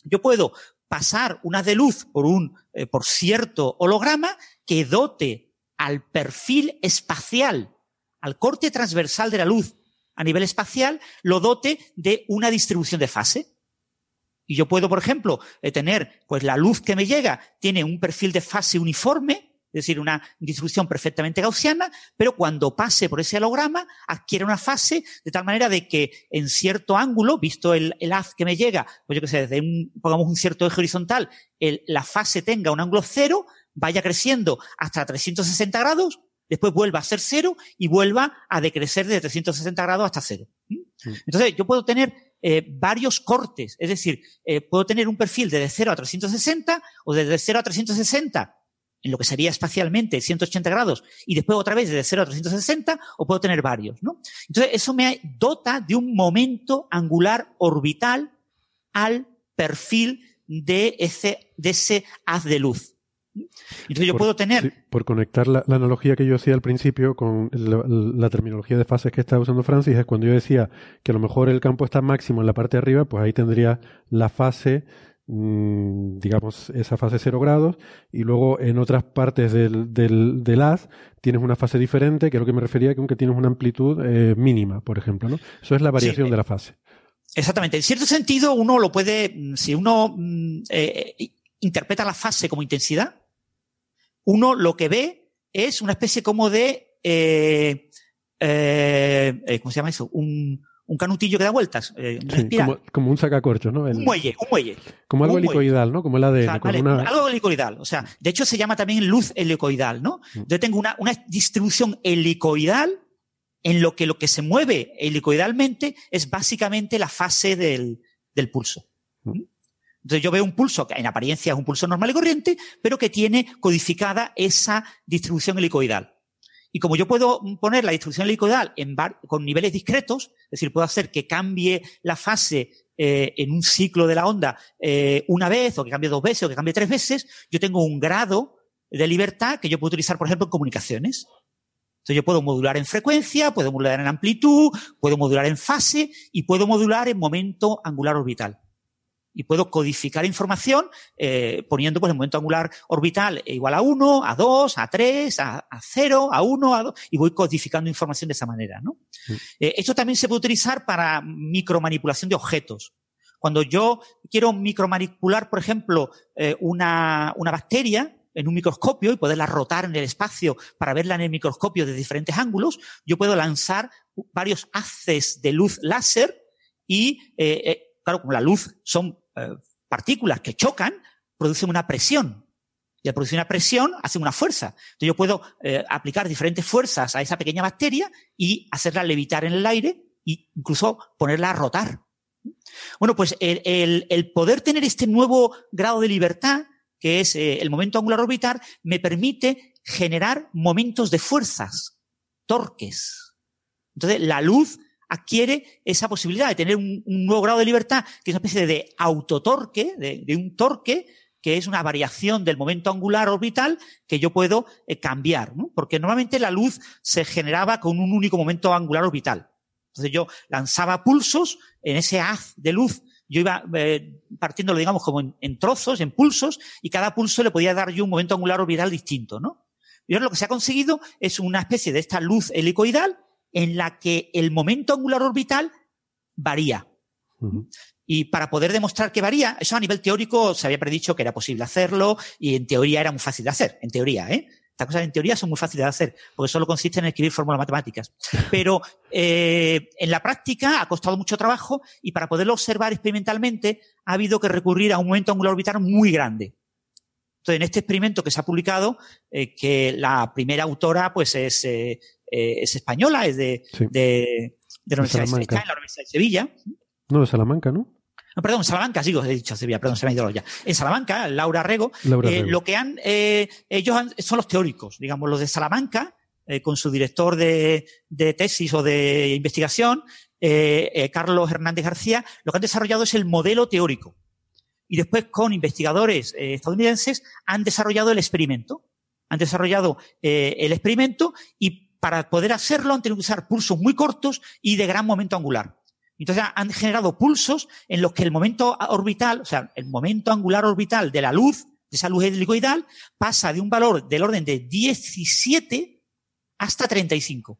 Yo puedo pasar una de luz por un, eh, por cierto holograma que dote al perfil espacial, al corte transversal de la luz a nivel espacial, lo dote de una distribución de fase. Y yo puedo, por ejemplo, eh, tener, pues la luz que me llega tiene un perfil de fase uniforme, es decir, una distribución perfectamente gaussiana, pero cuando pase por ese holograma adquiere una fase de tal manera de que en cierto ángulo, visto el, haz que me llega, pues yo que sé, desde un, pongamos un cierto eje horizontal, la fase tenga un ángulo cero, vaya creciendo hasta 360 grados, después vuelva a ser cero y vuelva a decrecer de 360 grados hasta cero. Entonces, yo puedo tener eh, varios cortes, es decir, eh, puedo tener un perfil desde 0 a 360 o desde 0 a 360 en lo que sería espacialmente 180 grados y después otra vez desde 0 a 360 o puedo tener varios, ¿no? Entonces eso me dota de un momento angular orbital al perfil de ese, de ese haz de luz. Entonces yo puedo tener... por conectar la, analogía que yo hacía al principio con la, la, terminología de fases que estaba usando Francis, es cuando yo decía que a lo mejor el campo está máximo en la parte de arriba, pues ahí tendría la fase digamos, esa fase cero grados, y luego en otras partes del, del, del haz tienes una fase diferente, que es lo que me refería, que aunque tienes una amplitud eh, mínima, por ejemplo, ¿no? Eso es la variación de la fase. Exactamente. En cierto sentido, uno lo puede, mm, si uno mm, eh, interpreta la fase como intensidad, uno lo que ve es una especie como de, eh, eh, ¿cómo se llama eso? Un, un canutillo que da vueltas. Eh, como, un sacacorcho, ¿no? un muelle, un muelle. Como algo helicoidal, ¿no? Como el ADN. Algo helicoidal. O sea, de hecho se llama también luz helicoidal, ¿no? Mm. Yo tengo una, una distribución helicoidal en lo que lo que se mueve helicoidalmente es básicamente la fase del, del pulso. Mm. Entonces yo veo un pulso que en apariencia es un pulso normal y corriente, pero que tiene codificada esa distribución helicoidal. Y como yo puedo poner la distribución helicoidal en con niveles discretos, es decir, puedo hacer que cambie la fase eh, en un ciclo de la onda eh, una vez, o que cambie dos veces, o que cambie tres veces, yo tengo un grado de libertad que yo puedo utilizar, por ejemplo, en comunicaciones. Entonces yo puedo modular en frecuencia, puedo modular en amplitud, puedo modular en fase y puedo modular en momento angular orbital y puedo codificar información eh, poniendo pues el momento angular orbital igual a 1, a 2, a 3, a, 0, a 1, a 2 y voy codificando información de esa manera. ¿no? Eh, esto también se puede utilizar para micromanipulación de objetos. Cuando yo quiero micromanipular, por ejemplo, eh, una, una bacteria, en un microscopio y poderla rotar en el espacio para verla en el microscopio de diferentes ángulos, yo puedo lanzar varios haces de luz láser y, eh, claro, como la luz son eh, partículas que chocan, producen una presión. Y al producir una presión, hacen una fuerza. Entonces yo puedo eh, aplicar diferentes fuerzas a esa pequeña bacteria y hacerla levitar en el aire e incluso ponerla a rotar. Bueno, pues el, poder tener este nuevo grado de libertad, que es eh, el momento angular orbital, me permite generar momentos de fuerzas, torques. Entonces, la luz adquiere esa posibilidad de tener un, nuevo grado de libertad, que es una especie de autotorque, de, un torque, que es una variación del momento angular orbital que yo puedo eh, cambiar. Porque normalmente la luz se generaba con un único momento angular orbital. Entonces yo lanzaba pulsos en ese haz de luz yo iba eh, partiéndolo, digamos, como en, trozos, en pulsos, y cada pulso le podía dar yo un momento angular orbital distinto, ¿no? Y ahora lo que se ha conseguido es una especie de esta luz helicoidal en la que el momento angular orbital varía. Y para poder demostrar que varía, eso a nivel teórico se había predicho que era posible hacerlo y en teoría era muy fácil de hacer, en teoría, ¿eh? Estas cosas en teoría son muy fáciles de hacer, porque solo consiste en escribir fórmulas matemáticas. [LAUGHS] Pero eh, en la práctica ha costado mucho trabajo y para poderlo observar experimentalmente ha habido que recurrir a un momento angular orbital muy grande. Entonces, en este experimento que se ha publicado, eh, que la primera autora pues es eh, eh, es española, es de, de, de, la Universidad de, la Universidad de Sevilla. No, de Salamanca, ¿no? No, perdón, Salamanca, digo, he dicho Sevilla, perdón, se me ha ido ya. En Salamanca, Laura Rego, eh, lo que han, eh, ellos son los teóricos, digamos, los de Salamanca, eh, con su director de, de, tesis o de investigación, Carlos Hernández García, lo que han desarrollado es el modelo teórico. Y después, con investigadores estadounidenses, han desarrollado el experimento. Han desarrollado el experimento y para poder hacerlo han tenido que usar pulsos muy cortos y de gran momento angular. Entonces han generado pulsos en los que el momento orbital, o sea, el momento angular orbital de la luz, de esa luz helicoidal, pasa de un valor del orden de 17 hasta 35.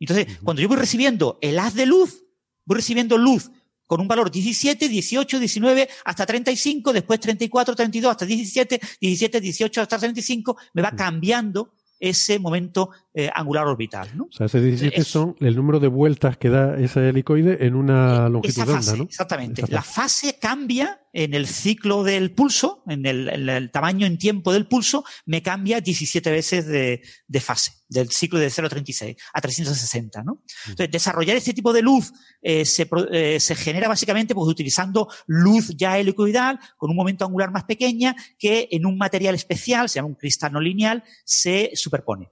Entonces, cuando yo voy recibiendo el haz de luz, voy recibiendo luz con un valor 17, 18, 19 hasta 35, después 34, 32 hasta 17, 17, 18 hasta 35, me va cambiando ese momento eh, angular orbital. ¿no? O sea, ese 17 son el número de vueltas que da ese helicoide en una longitud de onda, ¿no? Exactamente. La fase cambia en el ciclo del pulso, en el, tamaño en tiempo del pulso, me cambia 17 veces de, fase, del ciclo de 0,36 a 360, ¿no? Entonces, desarrollar este tipo de luz eh, se, eh, se, genera básicamente pues, utilizando luz ya helicoidal con un momento angular más pequeña que en un material especial, se llama un cristal no lineal, se superpone.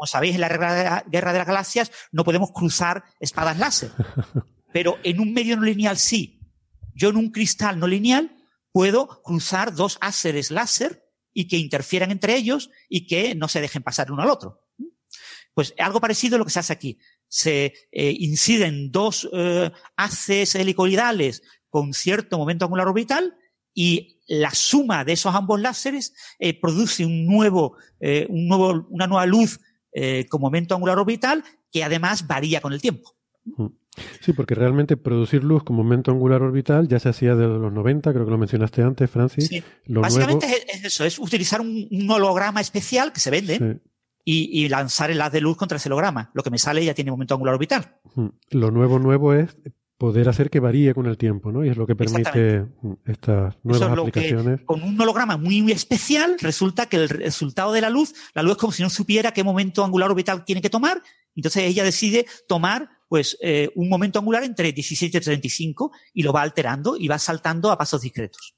Como sabéis, en la guerra de las galaxias no podemos cruzar espadas láser, [LAUGHS] pero en un medio no lineal sí. Yo en un cristal no lineal puedo cruzar dos áceres láser y que interfieran entre ellos y que no se dejen pasar uno al otro. Pues algo parecido a lo que se hace aquí. Se eh, inciden dos eh, haces helicoidales con cierto momento angular orbital y la suma de esos ambos láseres eh, produce un nuevo, un nuevo, una nueva luz con momento angular orbital que además varía con el tiempo. Sí, porque realmente producir luz con momento angular orbital ya se hacía desde los 90, creo que lo mencionaste antes, Francis. Sí. Básicamente es eso, es utilizar un, holograma especial que se vende y, lanzar el haz de luz contra ese holograma. Lo que me sale ya tiene momento angular orbital. Lo nuevo, nuevo es poder hacer que varíe con el tiempo, ¿no? Y es lo que permite estas nuevas aplicaciones. con un holograma muy, muy especial, resulta que el resultado de la luz, la luz es como si no supiera qué momento angular orbital tiene que tomar, entonces ella decide tomar pues eh, un momento angular entre 17 y 35 y lo va alterando y va saltando a pasos discretos.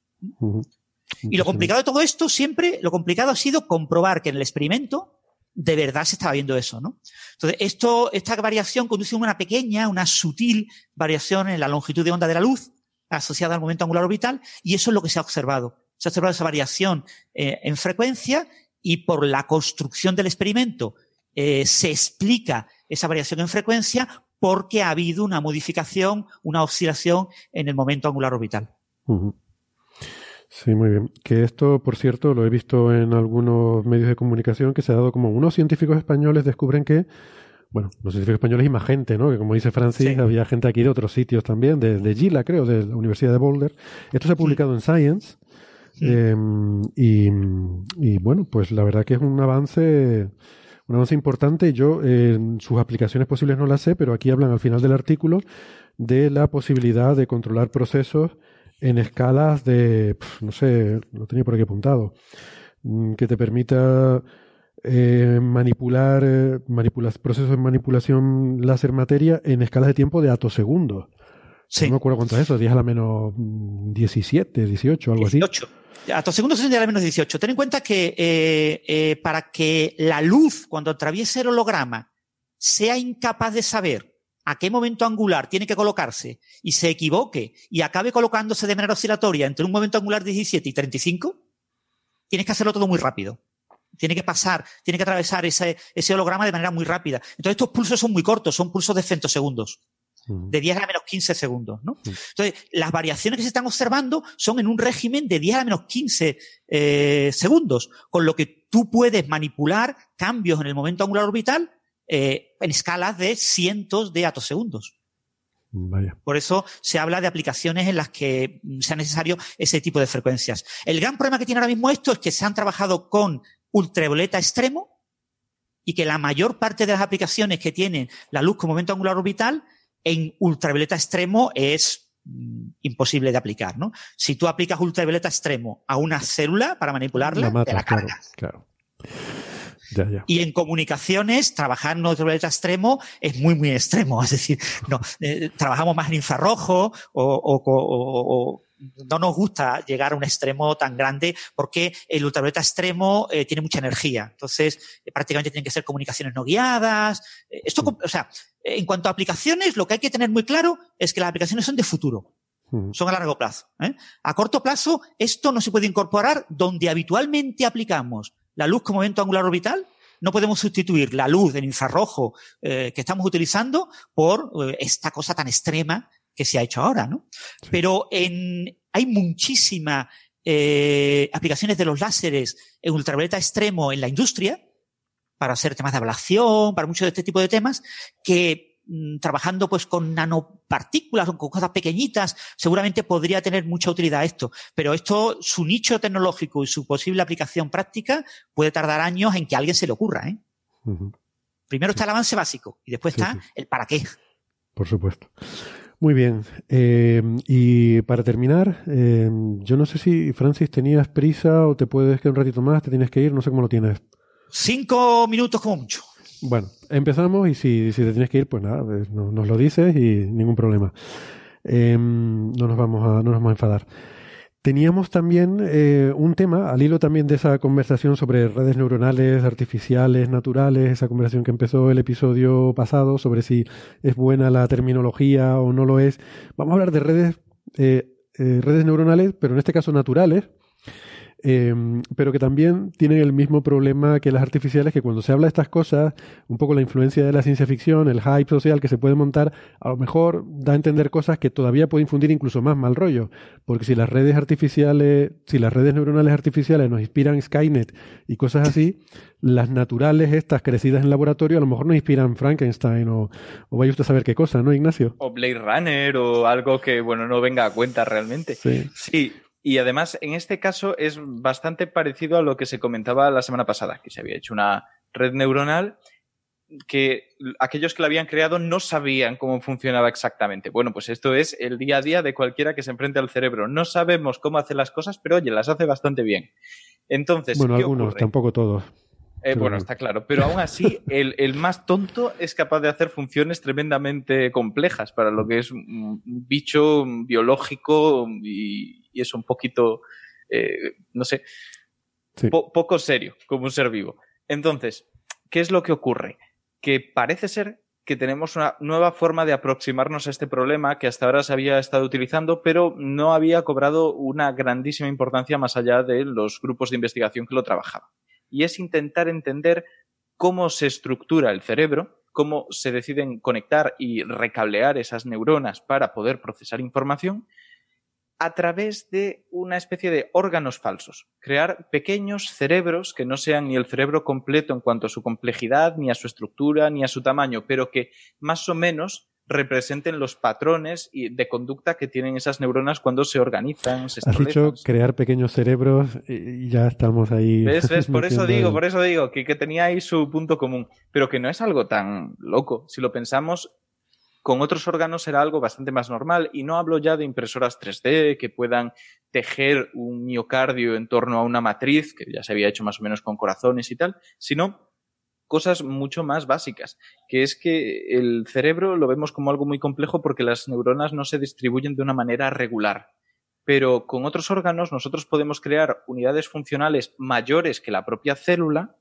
Y lo complicado de todo esto siempre, lo complicado ha sido comprobar que en el experimento de verdad se estaba viendo eso, ¿no? Entonces, esto, esta variación conduce a una pequeña, una sutil variación en la longitud de onda de la luz asociada al momento angular orbital, y eso es lo que se ha observado. Se ha observado esa variación eh, en frecuencia y por la construcción del experimento eh, se explica esa variación en frecuencia porque ha habido una modificación, una oscilación en el momento angular orbital. Sí, muy bien. Que esto, por cierto, lo he visto en algunos medios de comunicación que se ha dado como unos científicos españoles descubren que, bueno, los científicos españoles y más gente, ¿no? Que como dice Francis, había gente aquí de otros sitios también, de, de Gila, creo, de la Universidad de Boulder. Esto se ha publicado en Science. Em, y, y, bueno, pues la verdad que es un avance, un avance importante. Yo en sus aplicaciones posibles no las sé, pero aquí hablan al final del artículo de la posibilidad de controlar procesos en escalas de, no sé, lo tenía por aquí apuntado, mm, que te permita eh, manipular, eh, procesos de manipulación láser materia en escalas de tiempo de atosegundos. Sí. No me acuerdo cuánto es eso, 10 a la menos 17, 18, algo 18. así. Atosegundos es 10 a la menos 18. Ten en cuenta que eh, eh, para que la luz, cuando atraviese el holograma, sea incapaz de saber a qué momento angular tiene que colocarse y se equivoque y acabe colocándose de manera oscilatoria entre un momento angular 17 y 35, tienes que hacerlo todo muy rápido. Tiene que pasar, tiene que atravesar ese, ese holograma de manera muy rápida. Entonces estos pulsos son muy cortos, son pulsos de femtosegundos. Mm. De 10 a la menos 15 segundos, ¿no? Mm. Entonces, las variaciones que se están observando son en un régimen de 10 a la menos 15 eh, segundos, con lo que tú puedes manipular cambios en el momento angular orbital eh, en escalas de cientos de atosegundos. Por eso se habla de aplicaciones en las que sea necesario ese tipo de frecuencias. El gran problema que tiene ahora mismo esto es que se han trabajado con ultravioleta extremo y que la mayor parte de las aplicaciones que tienen la luz como momento angular orbital en ultravioleta extremo es mm, imposible de aplicar, ¿no? Si tú aplicas ultravioleta extremo a una célula para manipularla, la te la cargas. claro. Y en comunicaciones, trabajar en ultravioleta extremo es muy, muy extremo. [LAUGHS] Es decir, no, eh, trabajamos más en infrarrojo o, no nos gusta llegar a un extremo tan grande porque el ultravioleta extremo eh, tiene mucha energía. Entonces, eh, prácticamente tienen que ser comunicaciones no guiadas. esto, o sea, en cuanto a aplicaciones, lo que hay que tener muy claro es que las aplicaciones son de futuro. Son a largo plazo. A corto plazo, esto no se puede incorporar donde habitualmente aplicamos la luz como evento angular orbital, no podemos sustituir la luz del infrarrojo eh, que estamos utilizando por eh, esta cosa tan extrema que se ha hecho ahora, ¿no? Pero en, hay muchísimas eh, aplicaciones de los láseres en ultravioleta extremo en la industria, para hacer temas de ablación, para muchos de este tipo de temas, que trabajando pues con nanopartículas o con cosas pequeñitas, seguramente podría tener mucha utilidad esto. Pero esto, su nicho tecnológico y su posible aplicación práctica puede tardar años en que a alguien se le ocurra. ¿eh? Primero está el avance básico y después está el para qué. Por supuesto. Muy bien. Eh, y para terminar, eh, yo no sé si, Francis, tenías prisa o te puedes quedar un ratito más, te tienes que ir, no sé cómo lo tienes. Cinco minutos como mucho. Bueno, empezamos y si, te tienes que ir, pues nada, pues nos lo dices y ningún problema. Em, no, nos vamos a, no nos vamos a enfadar. Teníamos también eh, un tema, al hilo también de esa conversación sobre redes neuronales, artificiales, naturales, esa conversación que empezó el episodio pasado sobre si es buena la terminología o no lo es. Vamos a hablar de redes, eh, eh, redes neuronales, pero en este caso naturales, Em, pero que también tienen el mismo problema que las artificiales, que cuando se habla de estas cosas, un poco la influencia de la ciencia ficción, el hype social que se puede montar, a lo mejor da a entender cosas que todavía pueden infundir incluso más mal rollo, porque si las redes artificiales, si las redes neuronales artificiales nos inspiran Skynet y cosas así, las naturales estas crecidas en laboratorio a lo mejor nos inspiran Frankenstein o, o vaya usted a saber qué cosa, ¿no, Ignacio? O Blade Runner o algo que, bueno, no venga a cuenta realmente. Sí. Sí, y además, en este caso es bastante parecido a lo que se comentaba la semana pasada, que se había hecho una red neuronal que aquellos que la habían creado no sabían cómo funcionaba exactamente. Bueno, pues esto es el día a día de cualquiera que se enfrente al cerebro. No sabemos cómo hacer las cosas, pero oye, las hace bastante bien. Entonces, bueno, algunos, tampoco todos. Eh, bueno, está claro, pero aún así el, el, más tonto es capaz de hacer funciones tremendamente complejas para lo que es un bicho biológico y, y es un poquito, eh, no sé, poco serio como un ser vivo. Entonces, ¿qué es lo que ocurre? Que parece ser que tenemos una nueva forma de aproximarnos a este problema que hasta ahora se había estado utilizando, pero no había cobrado una grandísima importancia más allá de los grupos de investigación que lo trabajaban. Y es intentar entender cómo se estructura el cerebro, cómo se deciden conectar y recablear esas neuronas para poder procesar información a través de una especie de órganos falsos, crear pequeños cerebros que no sean ni el cerebro completo en cuanto a su complejidad, ni a su estructura, ni a su tamaño, pero que más o menos representen los patrones de conducta que tienen esas neuronas cuando se organizan. Se Has dicho crear pequeños cerebros y ya estamos ahí. [LAUGHS] Por eso digo, por eso digo que, que tenía ahí su punto común, pero que no es algo tan loco. Si lo pensamos, con otros órganos será algo bastante más normal y no hablo ya de impresoras 3D que puedan tejer un miocardio en torno a una matriz, que ya se había hecho más o menos con corazones y tal, sino cosas mucho más básicas, que es que el cerebro lo vemos como algo muy complejo porque las neuronas no se distribuyen de una manera regular. Pero con otros órganos nosotros podemos crear unidades funcionales mayores que la propia célula,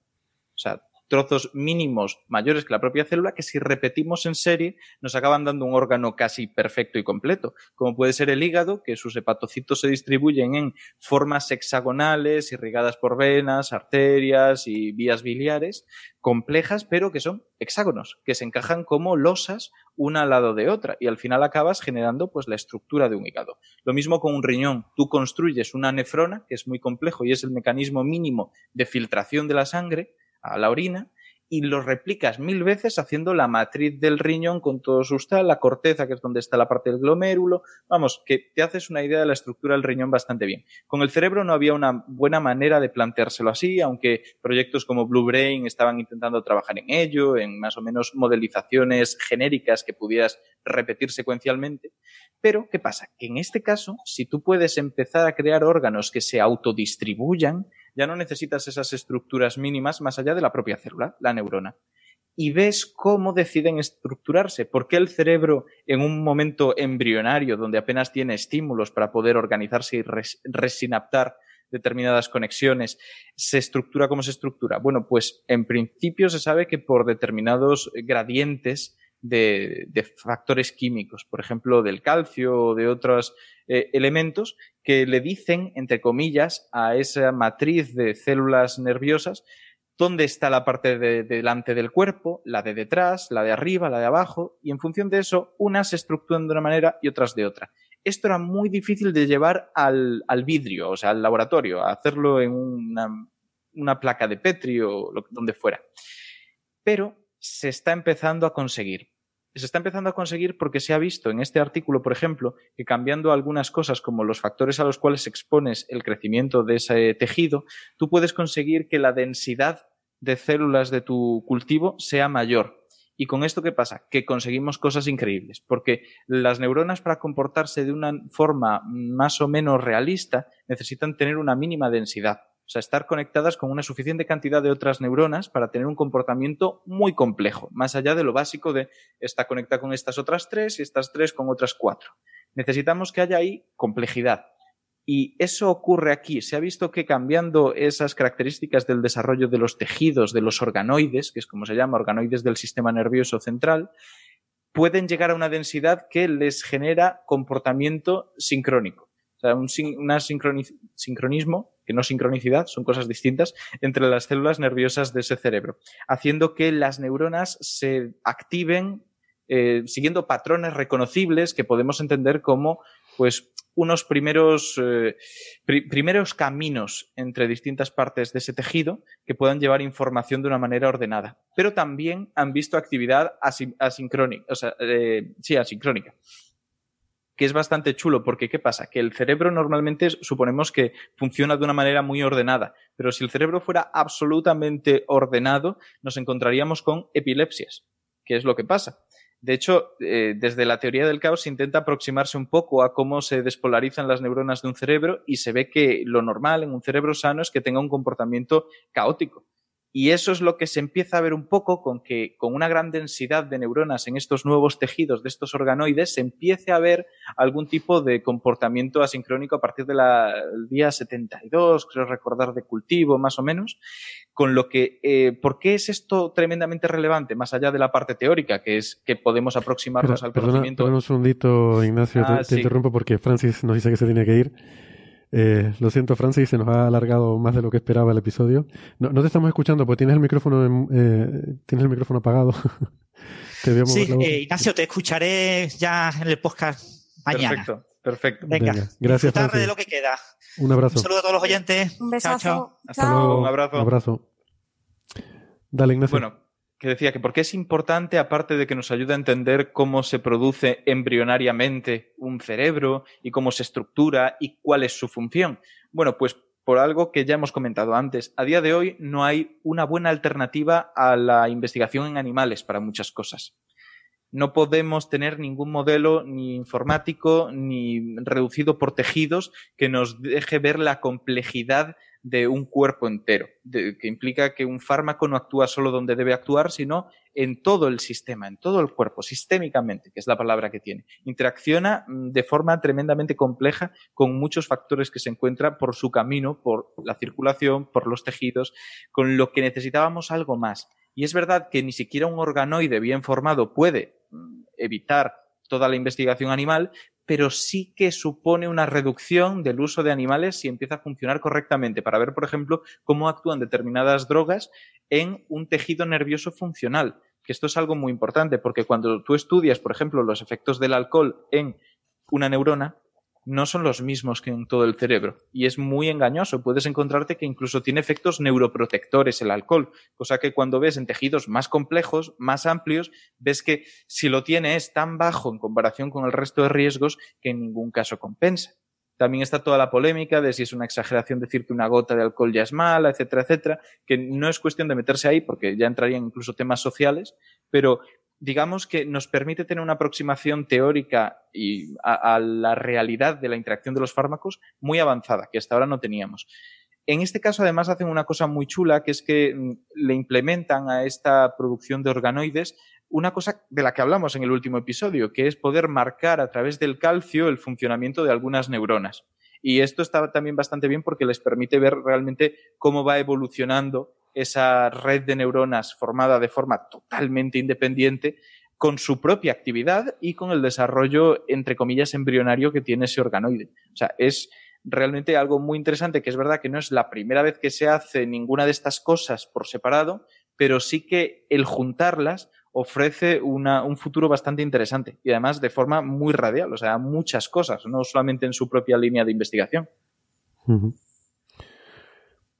o sea, trozos mínimos mayores que la propia célula que si repetimos en serie nos acaban dando un órgano casi perfecto y completo, como puede ser el hígado, que sus hepatocitos se distribuyen en formas hexagonales irrigadas por venas, arterias y vías biliares, complejas, pero que son hexágonos, que se encajan como losas una al lado de otra y al final acabas generando pues la estructura de un hígado. Lo mismo con un riñón, tú construyes una nefrona, que es muy complejo y es el mecanismo mínimo de filtración de la sangre, a la orina y lo replicas mil veces haciendo la matriz del riñón con todo su tal, la corteza, que es donde está la parte del glomérulo. Vamos, que te haces una idea de la estructura del riñón bastante bien. Con el cerebro no había una buena manera de planteárselo así, aunque proyectos como Blue Brain estaban intentando trabajar en ello, en más o menos modelizaciones genéricas que pudieras repetir secuencialmente. Pero, ¿qué pasa? Que en este caso, si tú puedes empezar a crear órganos que se autodistribuyan, ya no necesitas esas estructuras mínimas más allá de la propia célula, la neurona. Y ves cómo deciden estructurarse, por qué el cerebro en un momento embrionario donde apenas tiene estímulos para poder organizarse y resinaptar determinadas conexiones, se estructura como se estructura. Bueno, pues en principio se sabe que por determinados gradientes de, factores químicos, por ejemplo, del calcio o de otros eh, elementos que le dicen, entre comillas, a esa matriz de células nerviosas dónde está la parte de, delante del cuerpo, la de detrás, la de arriba, la de abajo, y en función de eso, unas se estructuran de una manera y otras de otra. Esto era muy difícil de llevar al, vidrio, o sea, al laboratorio, a hacerlo en una, una placa de Petri o donde fuera. Pero se está empezando a conseguir se está empezando a conseguir porque se ha visto en este artículo, por ejemplo, que cambiando algunas cosas como los factores a los cuales expones el crecimiento de ese tejido, tú puedes conseguir que la densidad de células de tu cultivo sea mayor. ¿Y con esto qué pasa? Que conseguimos cosas increíbles, porque las neuronas para comportarse de una forma más o menos realista necesitan tener una mínima densidad. Sea, estar conectadas con una suficiente cantidad de otras neuronas para tener un comportamiento muy complejo, más allá de lo básico de esta conecta con estas otras tres y estas tres con otras cuatro. Necesitamos que haya ahí complejidad. Y eso ocurre aquí. Se ha visto que cambiando esas características del desarrollo de los tejidos, de los organoides, que es como se llama, organoides del sistema nervioso central, pueden llegar a una densidad que les genera comportamiento sincrónico. O sea, un, sincronismo que no sincronicidad, son cosas distintas, entre las células nerviosas de ese cerebro, haciendo que las neuronas se activen eh, siguiendo patrones reconocibles que podemos entender como pues unos primeros, eh, primeros caminos entre distintas partes de ese tejido que puedan llevar información de una manera ordenada. Pero también han visto actividad asincrónica, o sea, eh, sí, asincrónica que es bastante chulo, porque ¿qué pasa? Que el cerebro normalmente suponemos que funciona de una manera muy ordenada, pero si el cerebro fuera absolutamente ordenado, nos encontraríamos con epilepsias, que es lo que pasa. De hecho, eh, desde la teoría del caos se intenta aproximarse un poco a cómo se despolarizan las neuronas de un cerebro y se ve que lo normal en un cerebro sano es que tenga un comportamiento caótico. Y eso es lo que se empieza a ver un poco con que con una gran densidad de neuronas en estos nuevos tejidos de estos organoides se empiece a ver algún tipo de comportamiento asincrónico a partir del día 72, creo recordar de cultivo más o menos, con lo que, eh, ¿por qué es esto tremendamente relevante más allá de la parte teórica, que es que podemos aproximarnos al conocimiento? Perdona un segundito, Ignacio, te, ah, interrumpo porque Francis nos dice que se tiene que ir. Eh, lo siento, Francis, se nos ha alargado más de lo que esperaba el episodio. No, te estamos escuchando porque tienes el micrófono, eh, tienes el micrófono apagado. [LAUGHS] sí, eh, Ignacio, te escucharé ya en el podcast mañana. Perfecto, perfecto. Venga, gracias. Tarde de lo que queda. Un abrazo. Un saludo a todos los oyentes. Un besazo. Chao, Hasta luego. Un abrazo. Un abrazo. Dale, Ignacio. Bueno, que decía que porque es importante, aparte de que nos ayuda a entender cómo se produce embrionariamente un cerebro y cómo se estructura y cuál es su función. Bueno, pues por algo que ya hemos comentado antes. A día de hoy no hay una buena alternativa a la investigación en animales para muchas cosas. No podemos tener ningún modelo ni informático ni reducido por tejidos que nos deje ver la complejidad de un cuerpo entero, que implica que un fármaco no actúa solo donde debe actuar, sino en todo el sistema, en todo el cuerpo, sistémicamente, que es la palabra que tiene. Interacciona mm, de forma tremendamente compleja con muchos factores que se encuentran por su camino, por la circulación, por los tejidos, con lo que necesitábamos algo más. Y es verdad que ni siquiera un organoide bien formado puede mm, evitar toda la investigación animal, pero sí que supone una reducción del uso de animales si empieza a funcionar correctamente, para ver, por ejemplo, cómo actúan determinadas drogas en un tejido nervioso funcional. Que esto es algo muy importante, porque cuando tú estudias, por ejemplo, los efectos del alcohol en una neurona, no son los mismos que en todo el cerebro. Y es muy engañoso. Puedes encontrarte que incluso tiene efectos neuroprotectores el alcohol, cosa que cuando ves en tejidos más complejos, más amplios, ves que si lo tiene es tan bajo en comparación con el resto de riesgos que en ningún caso compensa. También está toda la polémica de si es una exageración decir que una gota de alcohol ya es mala, etcétera, etcétera, que no es cuestión de meterse ahí porque ya entrarían incluso temas sociales, pero digamos que nos permite tener una aproximación teórica y a, la realidad de la interacción de los fármacos muy avanzada, que hasta ahora no teníamos. En este caso, además, hacen una cosa muy chula, que es que mm, le implementan a esta producción de organoides una cosa de la que hablamos en el último episodio, que es poder marcar a través del calcio el funcionamiento de algunas neuronas. Y esto está también bastante bien porque les permite ver realmente cómo va evolucionando esa red de neuronas formada de forma totalmente independiente con su propia actividad y con el desarrollo, entre comillas, embrionario que tiene ese organoide. O sea, es realmente algo muy interesante, que es verdad que no es la primera vez que se hace ninguna de estas cosas por separado, pero sí que el juntarlas ofrece un futuro bastante interesante y además de forma muy radial, o sea, muchas cosas, no solamente en su propia línea de investigación.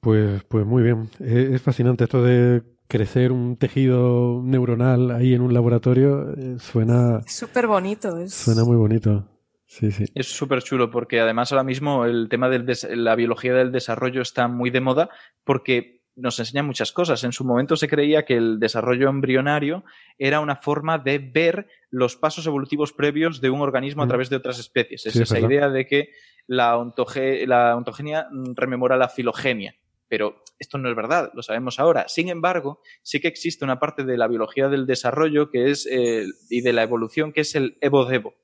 Pues, pues muy bien. Es, fascinante esto de crecer un tejido neuronal ahí en un laboratorio. Eh, suena. Súper bonito. Es... Suena muy bonito. Sí, sí. Es súper chulo porque además ahora mismo el tema de la biología del desarrollo está muy de moda porque nos enseña muchas cosas. En su momento se creía que el desarrollo embrionario era una forma de ver los pasos evolutivos previos de un organismo a mm. través de otras especies. Es esa idea de que la, la ontogenia rememora la filogenia pero esto no es verdad, lo sabemos ahora. Sin embargo, sí que existe una parte de la biología del desarrollo que es, eh, y de la evolución que es el evo-devo.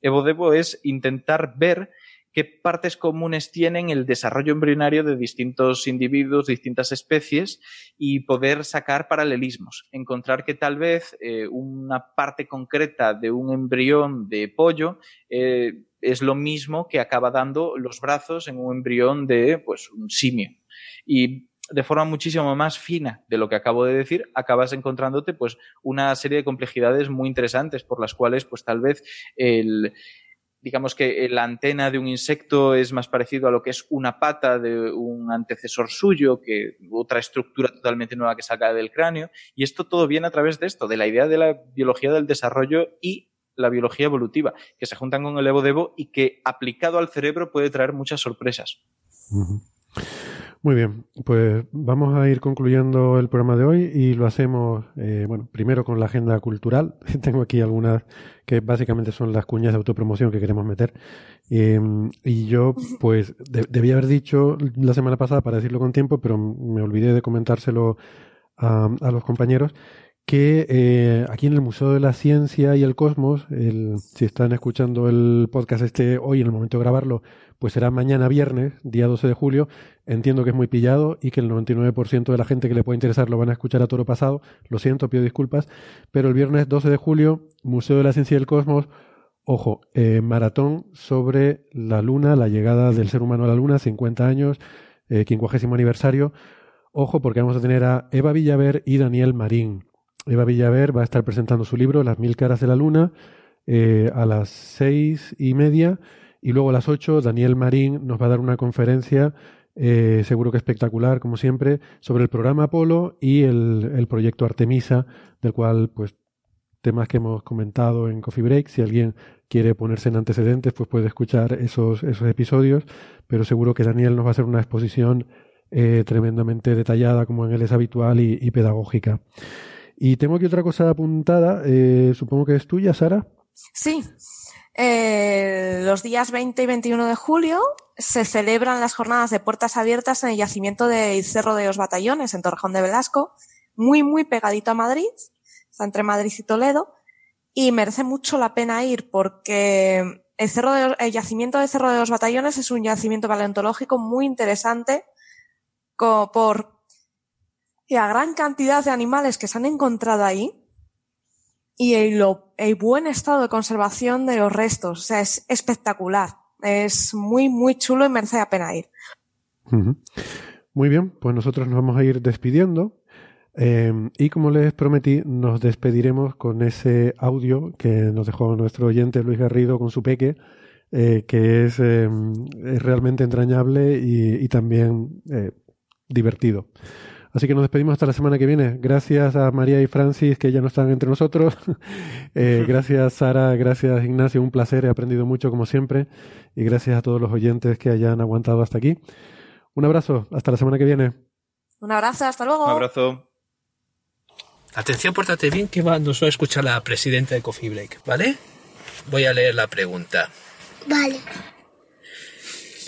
Evo-devo es intentar ver qué partes comunes tienen el desarrollo embrionario de distintos individuos, distintas especies, y poder sacar paralelismos. Encontrar que tal vez eh, una parte concreta de un embrión de pollo eh, es lo mismo que acaba dando los brazos en un embrión de pues, un simio y de forma muchísimo más fina de lo que acabo de decir, acabas encontrándote pues una serie de complejidades muy interesantes por las cuales pues tal vez el digamos que la antena de un insecto es más parecido a lo que es una pata de un antecesor suyo, que otra estructura totalmente nueva que salga del cráneo. Y esto todo viene a través de esto, de la idea de la biología del desarrollo y la biología evolutiva, que se juntan con el Evo Devo y que aplicado al cerebro puede traer muchas sorpresas. Muy bien, pues vamos a ir concluyendo el programa de hoy y lo hacemos, eh, bueno, primero con la agenda cultural. [LAUGHS] Tengo aquí algunas que básicamente son las cuñas de autopromoción que queremos meter. Em, y yo, pues, debía haber dicho la semana pasada para decirlo con tiempo, pero me olvidé de comentárselo a los compañeros que eh, aquí en el Museo de la Ciencia y el Cosmos, el, si están escuchando el podcast este hoy, en el momento de grabarlo, pues será mañana viernes, día 12 de julio. Entiendo que es muy pillado y que el 99% de la gente que le puede interesar lo van a escuchar a toro pasado. Lo siento, pido disculpas. Pero el viernes 12 de julio, Museo de la Ciencia y el Cosmos, ojo, eh, maratón sobre la Luna, la llegada del ser humano a la Luna, 50 años, eh, 50 aniversario. Ojo, porque vamos a tener a Eva Villaver y Daniel Marín. Eva Villaver va a estar presentando su libro Las mil caras de la luna eh, a las seis y media. Y luego a las ocho Daniel Marín nos va a dar una conferencia eh, seguro que espectacular como siempre sobre el programa Apolo y el, el, proyecto Artemisa del cual pues temas que hemos comentado en Coffee Break. Si alguien quiere ponerse en antecedentes pues puede escuchar esos, esos episodios. Pero seguro que Daniel nos va a hacer una exposición eh, tremendamente detallada como en él es habitual y, y pedagógica. Y tengo aquí otra cosa apuntada, eh, supongo que es tuya, Sara. Sí. Eh, los días 20 y 21 de julio se celebran las jornadas de puertas abiertas en el yacimiento del Cerro de los Batallones, en Torrejón de Velasco, muy, muy pegadito a Madrid, está entre Madrid y Toledo, y merece mucho la pena ir porque el, cerro de, yacimiento del Cerro de los Batallones es un yacimiento paleontológico muy interesante por y a gran cantidad de animales que se han encontrado ahí y el, el, buen estado de conservación de los restos. O sea, es espectacular. Es muy, muy chulo y merece la pena ir. Muy bien, pues nosotros nos vamos a ir despidiendo. Eh, y como les prometí, nos despediremos con ese audio que nos dejó nuestro oyente Luis Garrido con su peque, eh, que es, eh, es, realmente entrañable y también divertido. Así que nos despedimos hasta la semana que viene. Gracias a María y Francis que ya no están entre nosotros. [LAUGHS] eh, [LAUGHS] gracias Sara, gracias Ignacio, un placer, he aprendido mucho como siempre. Y gracias a todos los oyentes que hayan aguantado hasta aquí. Un abrazo, hasta la semana que viene. Un abrazo, hasta luego. Un abrazo. Atención, pórtate bien que va, nos va a escuchar la presidenta de Coffee Break, ¿vale? Voy a leer la pregunta. Vale.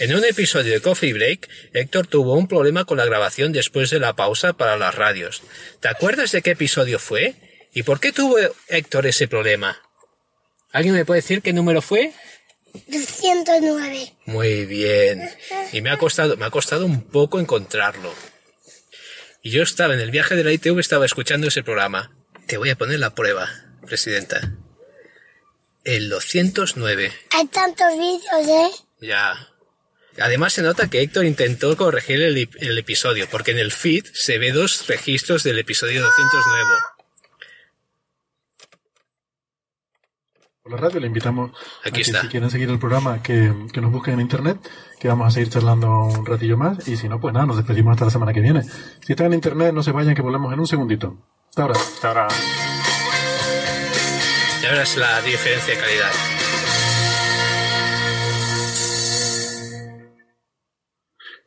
En un episodio de Coffee Break, Héctor tuvo un problema con la grabación después de la pausa para las radios. ¿Te acuerdas de qué episodio fue? ¿Y por qué tuvo Héctor ese problema? ¿Alguien me puede decir qué número fue? 209. Muy bien. Y me ha costado, me ha costado un poco encontrarlo. Y yo estaba en el viaje de la ITV, estaba escuchando ese programa. Te voy a poner la prueba, presidenta. El 209. Hay tantos vídeos, ¿eh? Ya. Además se nota que Héctor intentó corregir el, el, episodio, porque en el feed se ve dos registros del episodio 209. Por la radio le invitamos Aquí a está. que si quieren seguir el programa que, que, nos busquen en internet, que vamos a seguir charlando un ratillo más, y si no, pues nada, nos despedimos hasta la semana que viene. Si están en internet, no se vayan, que volvemos en un segundito. Hasta ahora. Hasta ahora. Ya verás la diferencia de calidad.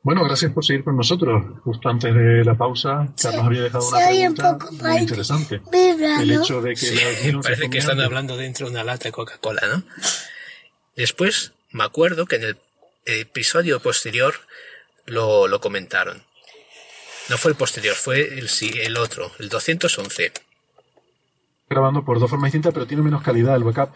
Bueno, gracias por seguir con nosotros. Justo antes de la pausa, Carlos había dejado una pregunta muy interesante. Vibra, El hecho de que Sí, la [LAUGHS] parece que están hablando dentro de una lata de Coca-Cola, ¿no? Después me acuerdo que en el episodio posterior lo, lo comentaron. No fue el posterior, fue el, sí, el otro, el 211. grabando por dos formas distintas, pero tiene menos calidad el backup.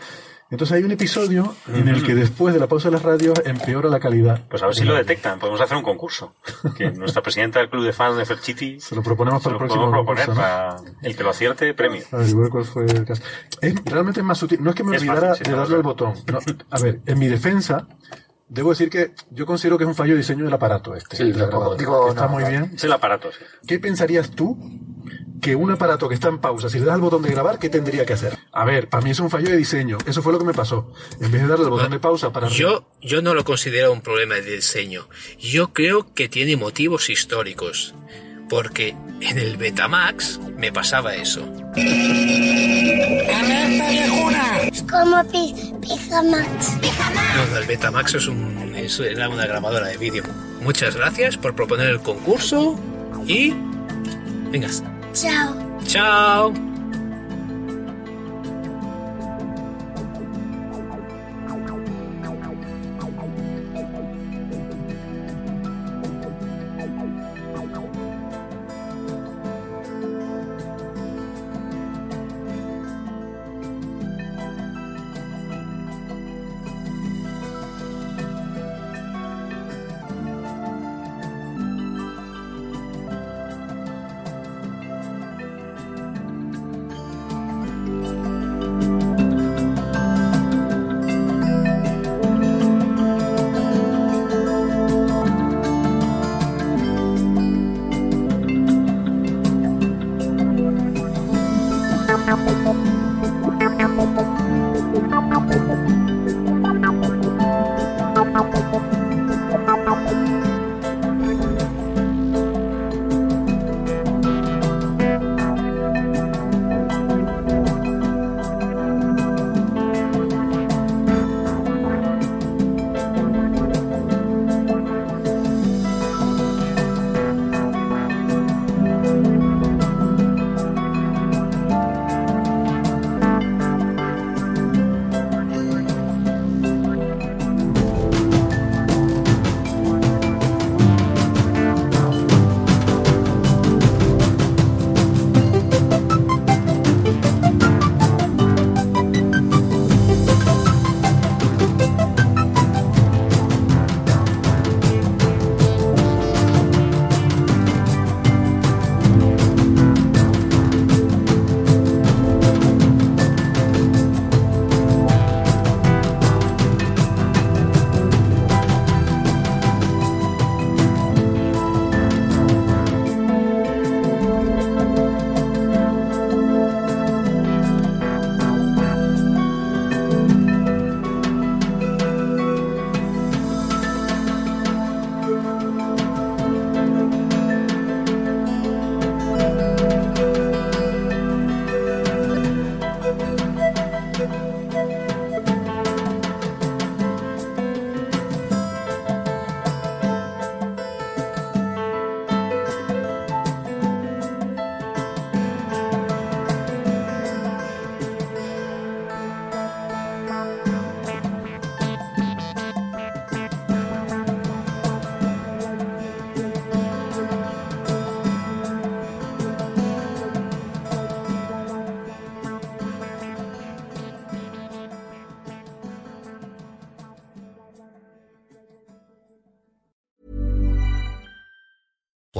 Entonces hay un episodio en el que después de la pausa de las radios empeora la calidad. Pues a ver si lo detectan. Podemos hacer un concurso. Que [LAUGHS] nuestra presidenta del club de fans de Ferchiti Se lo proponemos para se el lo próximo podemos proponer concurso, ¿no? para el que lo acierte, premio. A ver, igual cuál fue el caso. Es, realmente es más sutil. No es que me Es olvidara fácil, de darle al botón. No, a ver, en mi defensa, debo decir que yo considero que es un fallo de diseño del aparato este. Sí, el digo, está no, muy bien. Es el aparato, sí. ¿Qué pensarías tú que un aparato que está en pausa, si le das al botón de grabar, ¿qué tendría que hacer? A ver, para mí es un fallo de diseño. Eso fue lo que me pasó. En vez de darle al botón de pausa para... Yo, yo no lo considero un problema de diseño. Yo creo que tiene motivos históricos. Porque en el Betamax me pasaba eso. ¡Alerta viejuna! como Pijamax. No, el Betamax es, un, es era una grabadora de vídeo. Muchas gracias por proponer el concurso y... Vengas. Chao. Chao.